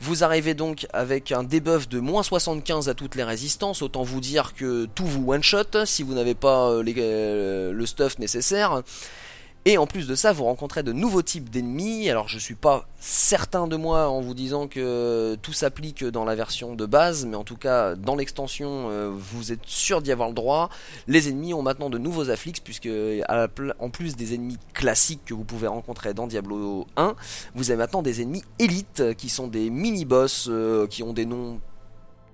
Vous arrivez donc avec un debuff de moins 75 à toutes les résistances. Autant vous dire que tout vous one-shot si vous n'avez pas euh, les- euh, le stuff nécessaire. Et en plus de ça, vous rencontrez de nouveaux types d'ennemis. Alors je suis pas certain de moi en vous disant que tout s'applique dans la version de base, mais en tout cas dans l'extension, euh, vous êtes sûr d'y avoir le droit. Les ennemis ont maintenant de nouveaux afflix, puisque en plus des ennemis classiques que vous pouvez rencontrer dans Diablo 1, vous avez maintenant des ennemis élites qui sont des mini-boss euh, qui ont des noms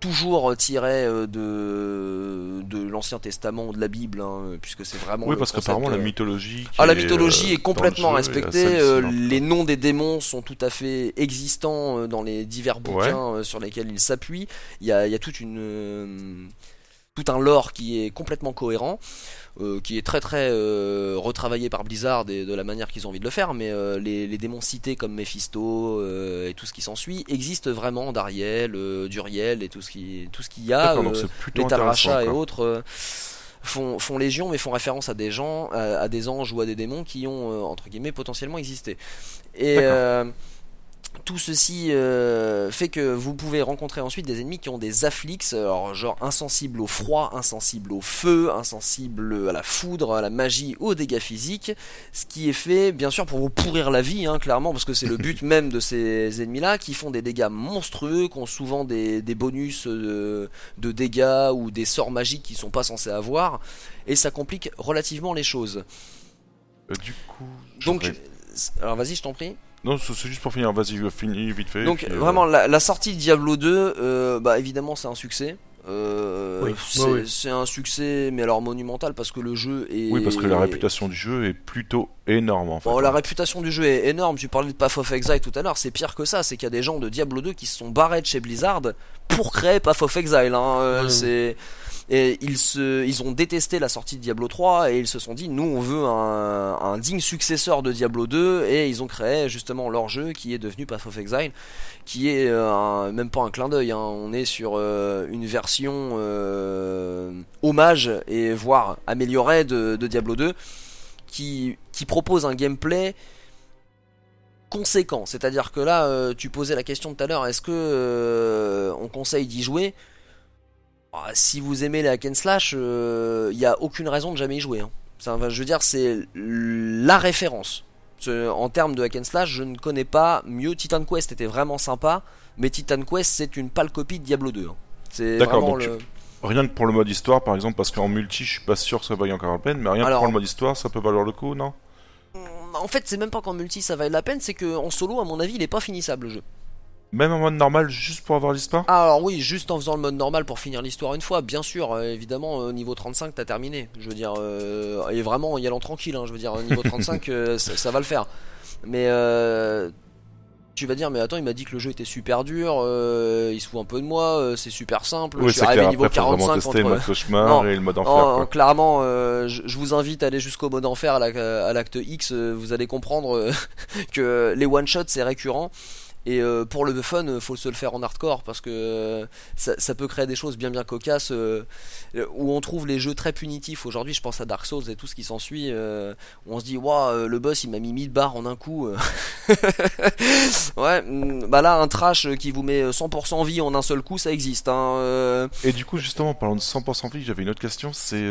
toujours tirés euh, de, de l'Ancien Testament ou de la Bible, hein, puisque c'est vraiment. Oui, parce qu'apparemment la euh, mythologie. ah, la mythologie euh, est complètement respectée. les noms des démons sont tout à fait existants dans les divers bouquins sur lesquels ils s'appuient. Il y a, il y a toute une, tout un lore qui est complètement cohérent, euh, qui est très très euh, retravaillé par Blizzard et de la manière qu'ils ont envie de le faire. Mais euh, les, les démons cités comme Mephisto euh, et tout ce qui s'ensuit existent vraiment. Dariel, euh, Duriel et tout ce qui, tout ce qu'il y a. Euh, les Talracha et autres euh, font, font légion mais font référence à des gens à, à des anges ou à des démons qui ont euh, entre guillemets potentiellement existé et euh, tout ceci euh, fait que vous pouvez rencontrer ensuite des ennemis qui ont des afflix, alors genre insensibles au froid, insensibles au feu, insensibles à la foudre, à la magie, aux dégâts physiques, ce qui est fait bien sûr pour vous pourrir la vie, hein, clairement, parce que c'est le but même de ces ennemis-là, qui font des dégâts monstrueux, qui ont souvent des, des bonus de, de dégâts ou des sorts magiques qu'ils sont pas censés avoir, et ça complique relativement les choses. Euh, Du coup. Donc, alors vas-y, je t'en prie. Non, c'est juste pour finir. Vas-y, finis vite fait. Donc puis, euh, vraiment la, la sortie de Diablo 2, euh, bah évidemment c'est un succès. Euh, Oui. c'est Ouais, oui. c'est un succès mais alors monumental parce que le jeu est. Oui, parce que la réputation du jeu est plutôt énorme en fait. Bon, la réputation du jeu est énorme. Tu parlais de Path of Exile tout à l'heure. C'est pire que ça. C'est qu'il y a des gens de Diablo 2 qui se sont barrés de chez Blizzard pour créer Path of Exile. Hein. Euh, Ouais. c'est et ils se, ils ont détesté la sortie de Diablo 3 et ils se sont dit nous on veut un, digne successeur de Diablo 2 et ils ont créé justement leur jeu qui est devenu Path of Exile qui est euh, même pas un clin d'œil hein. on est sur euh, une version euh, hommage et voire améliorée de, Diablo 2 qui, propose un gameplay conséquent. C'est-à-dire que là, tu posais la question tout à l'heure, est-ce que on conseille d'y jouer? Si vous aimez les hack and slash, il n'y a aucune raison de jamais y jouer. hein. Ça, je veux dire, c'est la référence. Ce- En termes de hack and slash, je ne connais pas mieux. Titan Quest était vraiment sympa, mais Titan Quest c'est une pâle copie de Diablo 2. hein. C'est D'accord, vraiment le. Rien que pour le mode histoire, par exemple, parce qu'en multi, je suis pas sûr que ça vaille encore la peine, mais rien Alors- que pour le mode histoire, ça peut valoir le coup, non? En fait, c'est même pas qu'en multi ça vaille la peine, c'est qu'en solo, à mon avis, il est pas finissable le jeu. Même en mode normal, juste pour avoir l'histoire? Ah, alors oui, juste en faisant le mode normal pour finir l'histoire une fois, bien sûr, euh, évidemment, au niveau 35, t'as terminé. Je veux dire, euh, et vraiment, y allant tranquille, hein, je veux dire, au niveau 35, euh, ça, ça va le faire. Mais euh, tu vas dire, mais attends, il m'a dit que le jeu était super dur, euh, il se fout un peu de moi, euh, c'est super simple, je Oui, suis c'est arrivé clair, niveau après, faut vraiment 45 tester le contre... mode cauchemar Non. et le mode enfer, quoi. clairement, euh, je, je vous invite à aller jusqu'au mode enfer à la- à l'acte X. euh, vous allez comprendre euh, que les one shots c'est récurrent Et euh, pour le fun, euh, faut se le faire en hardcore parce que euh, ça, ça peut créer des choses bien bien cocasses euh, où on trouve les jeux très punitifs. Aujourd'hui, je pense à Dark Souls et tout ce qui s'ensuit. euh, on se dit, waouh, le boss il m'a mis 1000 barres en un coup. ouais, mm, bah là, un trash qui vous met 100% vie en un seul coup, ça existe. Hein. Et du coup, justement, en parlant de 100% vie, j'avais une autre question, c'est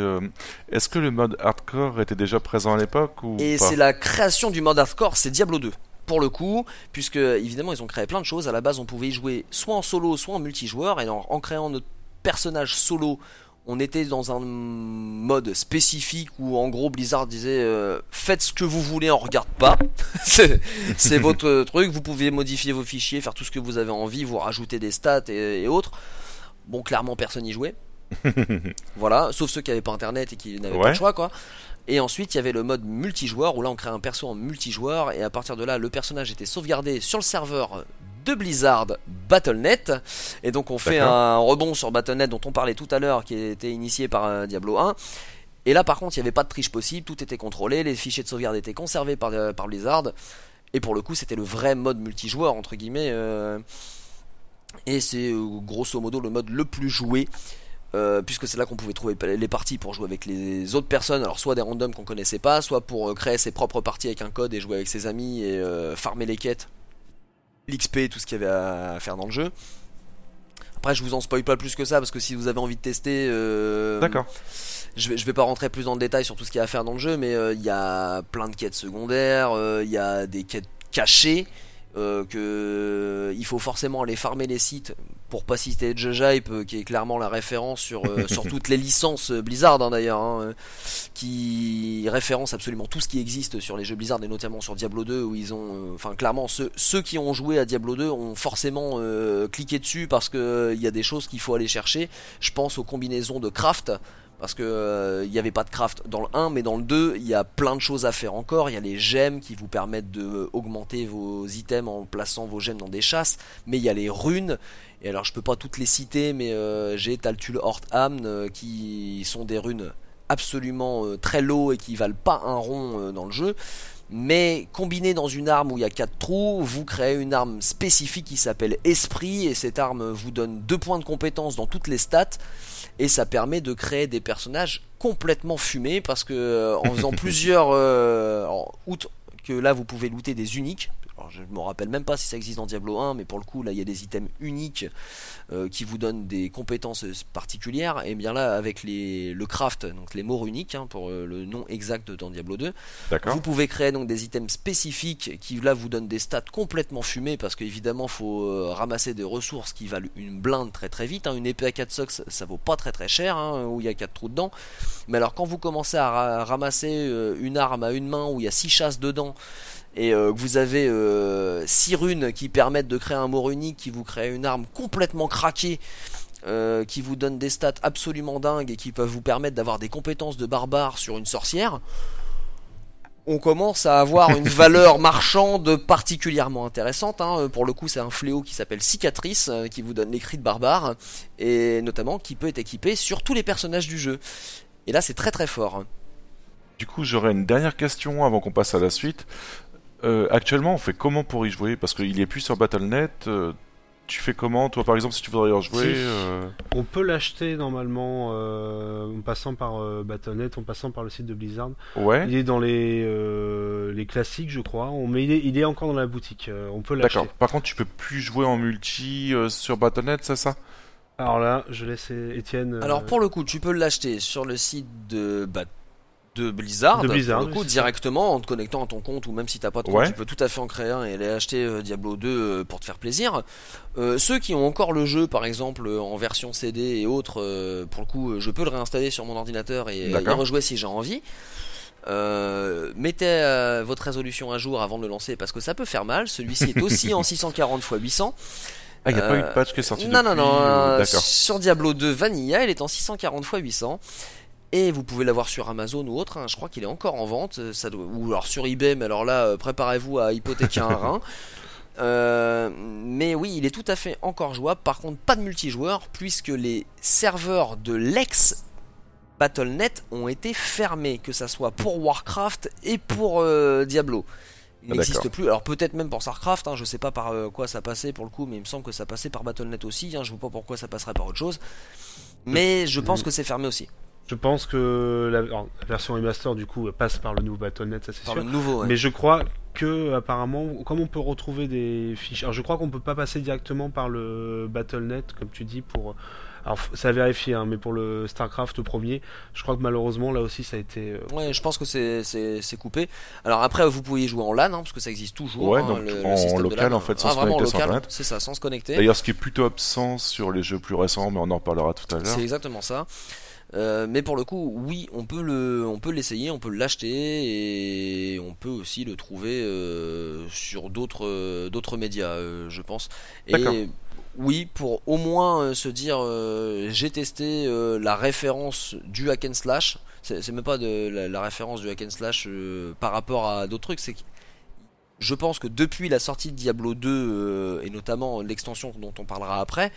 est-ce que le mode hardcore était déjà présent à l'époque ou Et c'est la création du mode hardcore, c'est Diablo 2. Pour le coup, puisque évidemment ils ont créé plein de choses. À la base, on pouvait y jouer soit en solo, soit en multijoueur. Et en, en créant notre personnage solo, on était dans un mode spécifique où en gros Blizzard disait euh, faites ce que vous voulez, on regarde pas. c'est votre truc. Vous pouvez modifier vos fichiers, faire tout ce que vous avez envie, vous rajouter des stats et, et autres. Bon, clairement personne n'y jouait. voilà, sauf ceux qui n'avaient pas internet et qui n'avaient pas le choix quoi. Et ensuite, il y avait le mode multijoueur où là on crée un perso en multijoueur et à partir de là, le personnage était sauvegardé sur le serveur de Blizzard Battle.net et donc on fait un rebond sur Battle.net dont on parlait tout à l'heure qui était initié par euh, Diablo 1. Et là par contre, il n'y avait pas de triche possible, tout était contrôlé, les fichiers de sauvegarde étaient conservés par, euh, par Blizzard. Et pour le coup, c'était le vrai mode multijoueur entre guillemets euh, et c'est euh, grosso modo le mode le plus joué euh, puisque c'est là qu'on pouvait trouver les parties pour jouer avec les autres personnes, alors soit des randoms qu'on connaissait pas, soit pour euh, créer ses propres parties avec un code et jouer avec ses amis et euh, farmer les quêtes, l'XP, tout ce qu'il y avait à faire dans le jeu. Après, je vous en spoil pas plus que ça parce que si vous avez envie de tester, D'accord. je vais, je vais pas rentrer plus dans le détail sur tout ce qu'il y a à faire dans le jeu, mais il y a plein de quêtes secondaires, il y a des quêtes cachées. Euh, que il faut forcément aller farmer les sites pour pas citer Hype euh, qui est clairement la référence sur, euh, sur toutes les licences euh, Blizzard hein, d'ailleurs hein, euh, qui référence absolument tout ce qui existe sur les jeux Blizzard et notamment sur Diablo 2 où ils ont euh, enfin clairement ceux, ceux qui ont joué à Diablo 2 ont forcément euh, cliqué dessus parce que euh, il y a des choses qu'il faut aller chercher. Je pense aux combinaisons de craft parce que euh, il n'y avait pas de craft dans le 1 mais dans le 2 il y a plein de choses à faire encore. Il y a les gemmes qui vous permettent de euh, augmenter vos items en plaçant vos gemmes dans des chasses. Mais il y a les runes. Et alors je peux pas toutes les citer mais euh, j'ai Taltul Hort Amn euh, qui sont des runes absolument euh, très low et qui valent pas un rond euh, dans le jeu. Mais combiné dans une arme où il y a 4 trous, vous créez une arme spécifique qui s'appelle Esprit, et cette arme vous donne 2 points de compétence dans toutes les stats, et ça permet de créer des personnages complètement fumés, parce que euh, en faisant plusieurs... Euh, outre que là vous pouvez looter des uniques, alors je me rappelle même pas si ça existe dans Diablo 1, mais pour le coup là il y a des items uniques euh, qui vous donnent des compétences particulières, et bien là avec les, le craft, donc les morts uniques, hein, pour euh, le nom exact dans Diablo 2, D'accord. vous pouvez créer donc des items spécifiques qui là vous donnent des stats complètement fumées parce qu'évidemment faut euh, ramasser des ressources qui valent une blinde très très vite. hein. Une épée à 4 socks ça vaut pas très très cher hein, où il y a 4 trous dedans. Mais alors quand vous commencez à ra- ramasser une arme à une main où il y a 6 chasses dedans et euh, que vous avez 6 runes qui permettent de créer un mot unique qui vous crée une arme complètement craquée euh, qui vous donne des stats absolument dingues et qui peuvent vous permettre d'avoir des compétences de barbare sur une sorcière, on commence à avoir une valeur marchande particulièrement intéressante. hein. Pour le coup, c'est un fléau qui s'appelle Cicatrice, euh, qui vous donne les cris de barbare, et notamment qui peut être équipé sur tous les personnages du jeu. Et là, c'est très très fort. Du coup, j'aurais une dernière question avant qu'on passe à la suite. Euh, actuellement, on fait comment pour y jouer? Parce qu'il est plus sur Battle.net. euh, tu fais comment, toi, par exemple, si tu voudrais y rejouer Si. euh, On peut l'acheter normalement euh, en passant par euh, Battle.net, en passant par le site de Blizzard. Ouais. Il est dans les, euh, les classiques, je crois. On, mais il est, il est encore dans la boutique. euh, on peut l'acheter. D'accord. Par contre, tu peux plus jouer en multi euh, sur Battle.net, c'est ça? Alors là, je laisse Étienne. euh, Alors pour le coup, tu peux l'acheter sur le site de bah, de Blizzard, De Blizzard, pour le coup, directement en te connectant à ton compte ou même si t'as pas de compte, Ouais. tu peux tout à fait en créer un et aller acheter euh, Diablo 2 euh, pour te faire plaisir. Euh, ceux qui ont encore le jeu, par exemple euh, en version CD et autres, euh, pour le coup, je peux le réinstaller sur mon ordinateur et y rejouer si j'ai envie. Euh, mettez votre résolution à jour avant de le lancer parce que ça peut faire mal. Celui-ci est aussi en 640 x 800. Ah, il n'y a pas eu de patch qui est sorti Non, non, depuis, non. sur Diablo 2 Vanilla, il est en 640 x 800. Et vous pouvez l'avoir sur Amazon ou autre. hein, Je crois qu'il est encore en vente. euh, Ça doit- Ou alors sur eBay, mais alors là, euh, préparez-vous à hypothéquer un rein. Euh, mais oui, il est tout à fait encore jouable. Par contre, pas de multijoueur, puisque les serveurs de l'ex Battle.net ont été fermés, que ça soit pour Warcraft et pour euh, Diablo. Il Ah, n'existe plus. Alors peut-être même pour StarCraft, hein, je sais pas par euh, quoi ça passait pour le coup, mais il me semble que ça passait par Battle.net aussi. Hein, je vois pas pourquoi ça passerait par autre chose. Mais je pense que c'est fermé aussi. Je pense que la, alors, la version remaster du coup passe par le nouveau Battle.net, ça c'est Par sûr. le nouveau. ouais. Mais je crois que apparemment, comme on peut retrouver des fiches, alors je crois qu'on peut pas passer directement par le Battle.net, comme tu dis, pour. Alors ça a vérifié, hein, mais pour le Starcraft premier, je crois que malheureusement là aussi ça a été. euh, Ouais, je pense que c'est coupé. Alors après, vous pouvez jouer en LAN, hein, parce que ça existe toujours. Ouais, hein, donc le, en le local, LAN. en fait, sans ah, se vraiment en connecter sur local, Internet. c'est ça, sans se connecter. D'ailleurs, ce qui est plutôt absent sur les jeux plus récents, mais on en reparlera tout à l'heure. C'est exactement ça. Euh, mais pour le coup, oui, on peut le, on peut l'essayer, on peut l'acheter et on peut aussi le trouver euh, sur d'autres, euh, d'autres médias, je pense. Et oui, pour au moins se dire, j'ai testé la référence du hack and slash. C'est, même pas de la, la référence du hack and slash par rapport à d'autres trucs, c'est que je pense que depuis la sortie de Diablo 2 euh, et notamment l'extension dont on parlera après,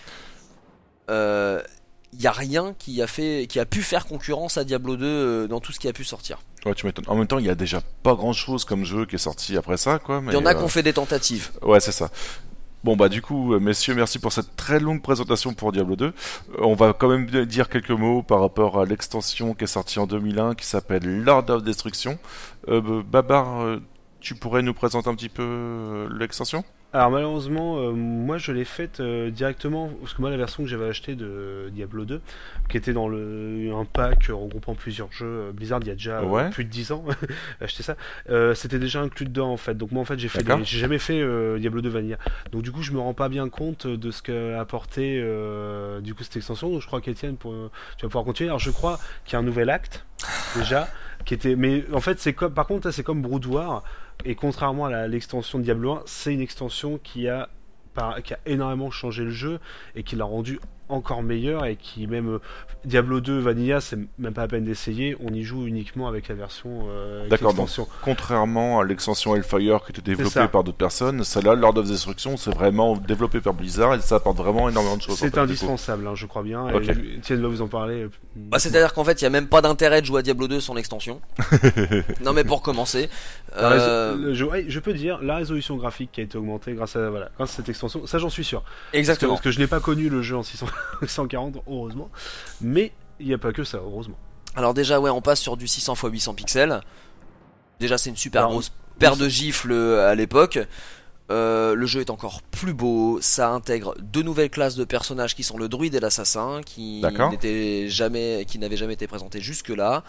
euh, il y a rien qui a fait, qui a pu faire concurrence à Diablo 2 euh, dans tout ce qui a pu sortir. Ouais, tu m'étonnes. En même temps, il y a déjà pas grand chose comme jeu qui est sorti après ça, quoi. Mais, Il y en a euh, qui ont fait des tentatives. Ouais, c'est ça. Bon bah du coup, euh, messieurs, merci pour cette très longue présentation pour Diablo 2. Euh, on va quand même dire quelques mots par rapport à l'extension qui est sortie en 2001, qui s'appelle Lord of Destruction. Euh, Babar, tu pourrais nous présenter un petit peu l'extension? Alors malheureusement, euh, moi je l'ai faite euh, directement, parce que moi la version que j'avais achetée de Diablo 2, qui était dans le, un pack regroupant plusieurs jeux, euh, Blizzard il y a déjà euh, Ouais. plus de 10 ans, acheté ça, euh, c'était déjà inclus dedans en fait, donc moi en fait j'ai fait des- j'ai jamais fait euh, Diablo 2 Vanilla, donc du coup je me rends pas bien compte de ce qu'a apporté euh, du coup cette extension, donc je crois qu'Etienne pour, tu vas pouvoir continuer, alors je crois qu'il y a un nouvel acte, déjà, qui était, mais en fait c'est comme, par contre c'est comme Brood War, et contrairement à l'extension Diablo 1, c'est une extension qui a, qui a énormément changé le jeu et qui l'a rendu encore meilleur et qui même euh, Diablo 2 Vanilla c'est même pas à peine d'essayer on y joue uniquement avec la version euh, D'accord, donc contrairement à l'extension Hellfire qui était développée par d'autres personnes, celle-là, Lord of Destruction, c'est vraiment développé par Blizzard et ça apporte vraiment énormément de choses. en c'est indispensable hein, je crois bien Ok. et Etienne va vous en parler euh, Bah, C'est-à-dire qu'en fait, il y a même pas d'intérêt de jouer à Diablo 2 sans l'extension. non, mais pour commencer, euh, le je peux dire la résolution graphique qui a été augmentée grâce à voilà grâce à cette extension ça j'en suis sûr Parce que- exactement. parce que je n'ai pas connu le jeu en 600 140 heureusement mais il n'y a pas que ça heureusement Alors déjà, ouais, on passe sur du 600 x 800 pixels. Déjà, c'est une super Alors, grosse paire de gifles euh, à l'époque. Euh, le jeu est encore plus beau, ça intègre deux nouvelles classes de personnages qui sont le druide et l'assassin, qui D'accord. n'étaient jamais, qui n'avaient jamais été présentés jusque là.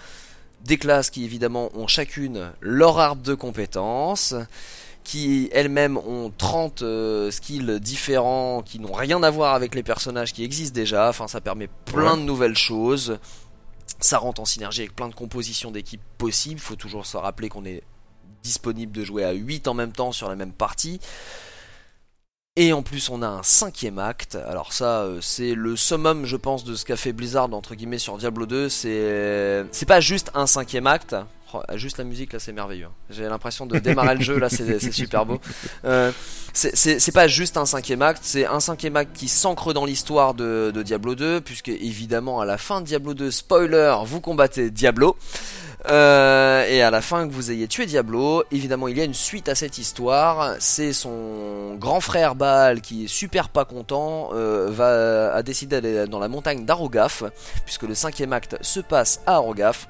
Des classes qui évidemment ont chacune leur arbre de compétences, qui elles-mêmes ont 30 euh, skills différents qui n'ont rien à voir avec les personnages qui existent déjà. Enfin, ça permet plein Ouais. de nouvelles choses. Ça rentre en synergie avec plein de compositions d'équipes possibles. Faut toujours se rappeler qu'on est disponible de jouer à 8 en même temps sur la même partie. Et en plus, on a un cinquième acte. Alors ça, euh, c'est le summum, je pense, de ce qu'a fait Blizzard entre guillemets sur Diablo 2. C'est c'est pas juste un cinquième acte. Oh, juste la musique là, c'est merveilleux. J'ai l'impression de démarrer le jeu là, c'est super beau. Euh, c'est- pas juste un cinquième acte, c'est un cinquième acte qui s'ancre dans l'histoire de, de Diablo 2, puisque évidemment à la fin de Diablo 2, spoiler, vous combattez Diablo. Euh, et à la fin que vous ayez tué Diablo, évidemment il y a une suite à cette histoire. C'est son grand frère Baal qui est super pas content, euh, va a décidé d'aller dans la montagne d'Arogaf, puisque le cinquième acte se passe à Arogaf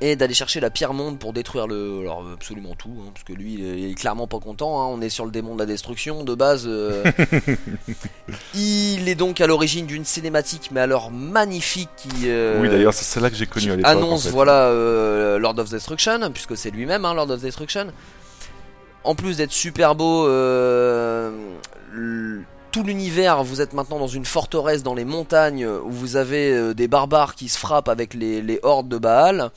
et d'aller chercher la pierre monde pour détruire le alors absolument tout hein, parce que lui il est, clairement pas content hein, on est sur le démon de la destruction de base euh. il est donc à l'origine d'une cinématique mais alors magnifique qui euh, Oui, d'ailleurs, c'est celle-là que j'ai connue à l'époque. annonce en fait. voilà euh, Lord of Destruction puisque c'est lui-même hein, Lord of Destruction en plus d'être super beau euh, l- tout l'univers vous êtes maintenant dans une forteresse dans les montagnes où vous avez euh, des barbares qui se frappent avec les, les hordes de Baal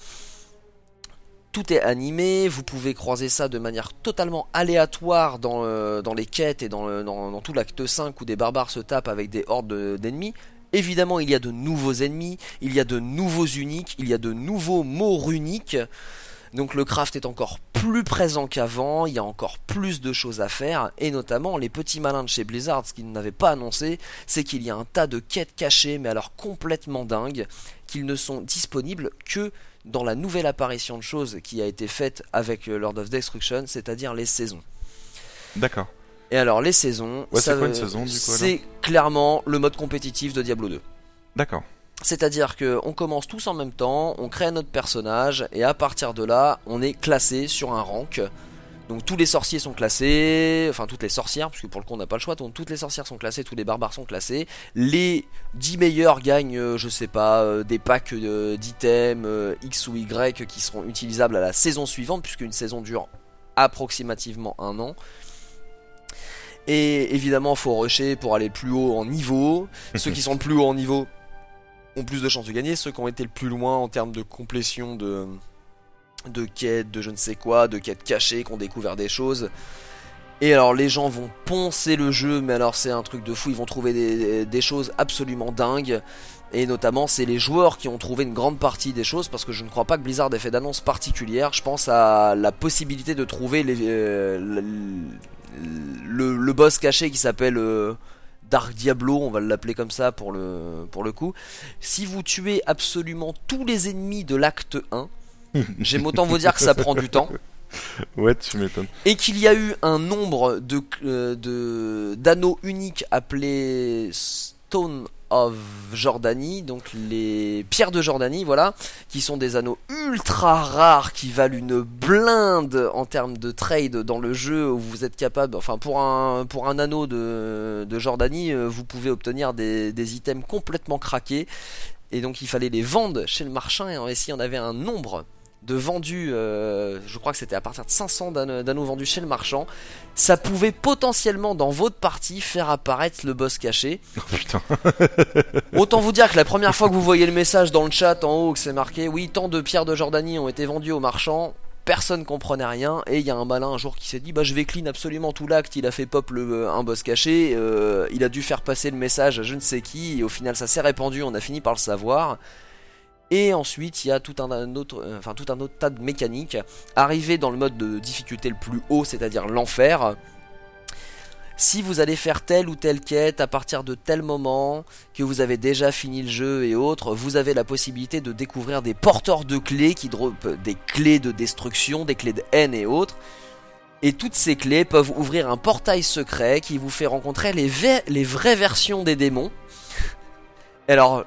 tout est animé, vous pouvez croiser ça de manière totalement aléatoire dans, euh, les quêtes et dans, tout l'acte 5 où des barbares se tapent avec des hordes de- d'ennemis. Évidemment, il y a de nouveaux ennemis, il y a de nouveaux uniques, il y a de nouveaux mots runiques. Donc le craft est encore plus présent qu'avant, il y a encore plus de choses à faire, et notamment les petits malins de chez Blizzard, ce qu'ils n'avaient pas annoncé, c'est qu'il y a un tas de quêtes cachées, mais alors complètement dingues, qu'ils ne sont disponibles que dans la nouvelle apparition de choses qui a été faite avec euh, Lord of Destruction, c'est-à-dire les saisons. D'accord. Et alors les saisons, Ouais, ça c'est quoi une veut- saison, du coup, alors C'est clairement le mode compétitif de Diablo 2. D'accord. C'est-à-dire que on commence tous en même temps, on crée notre personnage et à partir de là, on est classé sur un rank. Donc tous les sorciers sont classés, enfin toutes les sorcières, parce que pour le coup on n'a pas le choix, donc toutes les sorcières sont classées, tous les barbares sont classés. Les 10 meilleurs gagnent, euh, je sais pas, euh, des packs euh, d'items euh, X ou Y qui seront utilisables à la saison suivante, puisque une saison dure approximativement un an. Et évidemment, faut rusher pour aller plus haut en niveau. Ceux qui sont le plus haut en niveau ont plus de chances de gagner. Ceux qui ont été le plus loin en termes de complétion de, de quêtes, de je ne sais quoi, de quêtes cachées, qui ont découvert des choses. Et alors les gens vont poncer le jeu, mais alors c'est un truc de fou, ils vont trouver des, choses absolument dingues. Et notamment c'est les joueurs qui ont trouvé une grande partie des choses, parce que je ne crois pas que Blizzard ait fait d'annonce particulière. Je pense à la possibilité de trouver les, euh, le boss caché qui s'appelle... euh, Dark Diablo, on va l'appeler comme ça pour le, pour le coup. Si vous tuez absolument tous les ennemis de l'acte 1, j'aime autant vous dire que ça prend du temps, Ouais, tu m'étonnes. et qu'il y a eu un nombre de euh, de- d'anneaux uniques appelés Stone of Jordanie, donc les pierres de Jordanie, voilà, qui sont des anneaux ultra rares qui valent une blinde en termes de trade dans le jeu où vous êtes capable, enfin pour un pour un anneau de, de Jordanie, euh, vous pouvez obtenir des, des items complètement craqués. Et donc il fallait les vendre chez le marchand et ici on avait un nombre de vendus, euh, je crois que c'était à partir de 500 d'anneaux vendus chez le marchand, ça pouvait potentiellement dans votre partie faire apparaître le boss caché. Oh, putain. Autant vous dire que la première fois que vous voyez le message dans le chat en haut que c'est marqué oui tant de pierres de Jordanie ont été vendues au marchand, personne comprenait rien et il y a un malin un jour qui s'est dit bah je vais clean absolument tout l'acte, il a fait pop le, un boss caché, euh, il a dû faire passer le message à je ne sais qui et au final ça s'est répandu, on a fini par le savoir. Et ensuite, il y a tout un, autre, euh, enfin tout un tas de mécaniques. Arrivé dans le mode de difficulté le plus haut, c'est-à-dire l'enfer. Si vous allez faire telle ou telle quête à partir de tel moment, que vous avez déjà fini le jeu et autres, vous avez la possibilité de découvrir des porteurs de clés qui dropent des clés de destruction, des clés de haine et autres. Et toutes ces clés peuvent ouvrir un portail secret qui vous fait rencontrer les, les vraies versions des démons. Alors,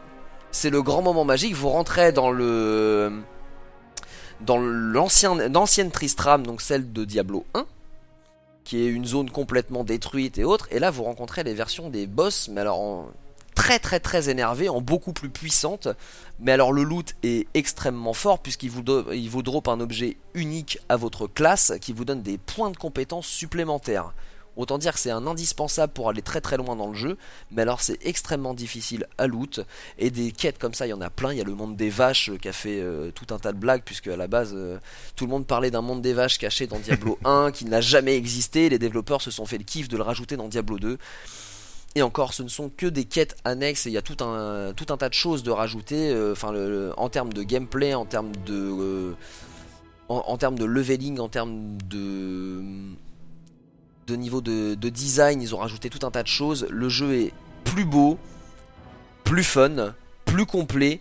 c'est le grand moment magique. Vous rentrez dans le dans l'ancien l'ancienne Tristram, donc celle de Diablo 1, qui est une zone complètement détruite et autres. Et là, vous rencontrez les versions des boss, mais alors en très très très énervées, en beaucoup plus puissantes. Mais alors le loot est extrêmement fort puisqu'il vous drop un objet unique à votre classe qui vous donne des points de compétence supplémentaires. Autant dire que c'est un indispensable pour aller très très loin dans le jeu, mais alors c'est extrêmement difficile à loot. Et des quêtes comme ça, il y en a plein. Il y a le monde des vaches euh, qui a fait euh, tout un tas de blagues, puisque à la base, euh, tout le monde parlait d'un monde des vaches caché dans Diablo 1 qui n'a jamais existé. Les développeurs se sont fait le kiff de le rajouter dans Diablo 2. Et encore, ce ne sont que des quêtes annexes et il y a tout un, tout un tas de choses de rajouter. Enfin, en termes de gameplay, en termes de, en, en termes de leveling, en termes de, de niveau de, de design, ils ont rajouté tout un tas de choses. Le jeu est plus beau, plus fun, plus complet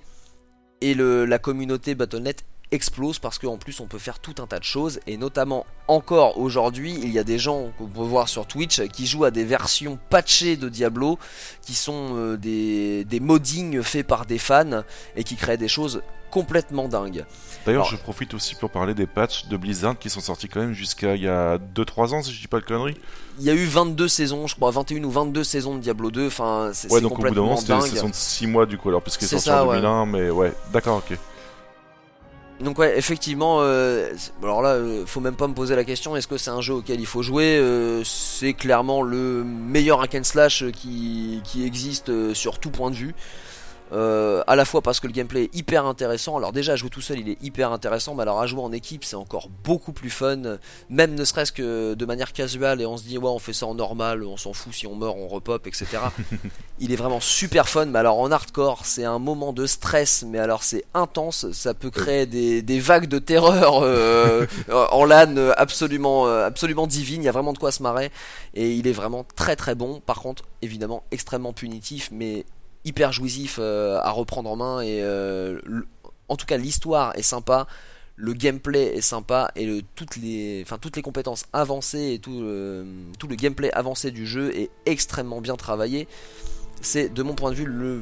et la communauté Battle.net explose parce qu'en plus on peut faire tout un tas de choses et notamment encore aujourd'hui il y a des gens qu'on peut voir sur Twitch qui jouent à des versions patchées de Diablo qui sont euh, des, des moddings faits par des fans et qui créent des choses complètement dingues. D'ailleurs, je profite aussi pour parler des patchs de Blizzard qui sont sortis quand même jusqu'à il y a 2-3 ans, si je dis pas de conneries. Il y a eu 22 saisons, je crois 21 ou 22 saisons de Diablo 2, enfin c'est Ouais, donc au bout d'un moment, c'était une dingue. saison de 6 mois du coup, alors puisqu'il est C'est sorti ça, en ouais. 2001, mais ouais, d'accord, ok. Donc ouais, effectivement, euh, alors là, euh, faut même pas me poser la question, est-ce que c'est un jeu auquel il faut jouer Euh, C'est clairement le meilleur hack and slash qui, qui existe sur tout point de vue. Euh, à la fois parce que le gameplay est hyper intéressant. Alors déjà, à jouer tout seul, il est hyper intéressant, mais alors à jouer en équipe, c'est encore beaucoup plus fun. Même ne serait-ce que de manière casuale et on se dit ouais, on fait ça en normal, on s'en fout si on meurt, on repop, etc. il est vraiment super fun, mais alors en hardcore, c'est un moment de stress, mais alors c'est intense, ça peut créer des, des vagues de terreur euh, en LAN euh, absolument, euh, absolument divine, il y a vraiment de quoi se marrer, et il est vraiment très très bon, par contre, évidemment, extrêmement punitif, mais hyper jouissif euh, à reprendre en main, et euh, en tout cas l'histoire est sympa, le gameplay est sympa et toutes les, toutes les compétences avancées et tout, le- tout le gameplay avancé du jeu est extrêmement bien travaillé. C'est de mon point de vue le,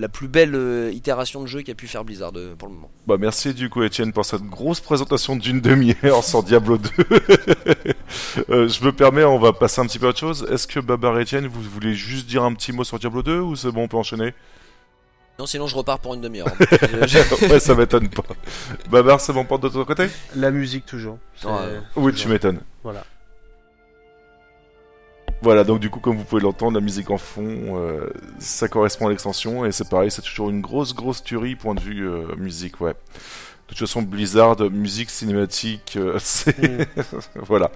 la plus belle euh, itération de jeu qu'a pu faire Blizzard euh, pour le moment. Bah merci du coup Étienne pour cette grosse présentation d'une demi-heure sur Diablo 2. Euh, je me permets, on va passer un petit peu à autre chose. Est-ce que Babar et Étienne, vous voulez juste dire un petit mot sur Diablo 2 ou c'est bon, on peut enchaîner? Non, sinon je repars pour une demi-heure. Je- Ouais, ça m'étonne pas. Babar, c'est bon pour de ton côté? La musique toujours. Ouais. Oui, toujours. tu m'étonnes. Voilà. Voilà, donc du coup, comme vous pouvez l'entendre, la musique en fond, euh, ça correspond à l'extension, et c'est pareil, c'est toujours une grosse, grosse tuerie, point de vue euh, musique, ouais. De toute façon, Blizzard, musique cinématique, euh, c'est... Mm. voilà.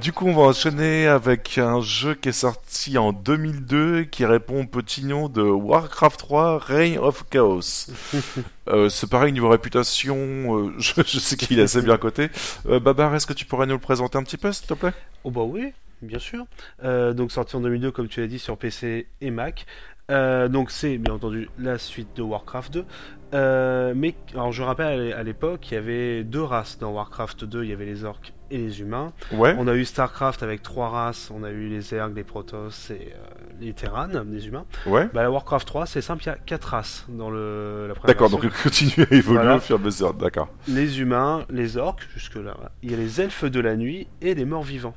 Du coup, on va enchaîner avec un jeu qui est sorti en 2002, qui répond au petit nom de Warcraft 3 Reign of Chaos. C'est pareil, niveau réputation, je, je sais qu'il est assez bien coté. Euh, Babar, est-ce que tu pourrais nous le présenter un petit peu, s'il te plaît? Oh bah oui, bien sûr. Euh, donc sorti en 2002, comme tu l'as dit, sur PC et Mac. Euh, donc c'est bien entendu la suite de Warcraft 2. Euh, mais alors je rappelle à l'époque, il y avait deux races dans Warcraft 2. Il y avait les orques et les humains. Ouais On a eu Starcraft avec trois races. On a eu les Zergs, les Protoss et euh, les Terrans, des humains. Ouais Bah, la Warcraft 3, c'est simple, il y a quatre races dans le, la première D'accord, donc continue à évoluer Voilà. au fur et à mesure, d'accord. les humains, les orques, jusque là. voilà. Il y a les elfes de la nuit et les morts vivants.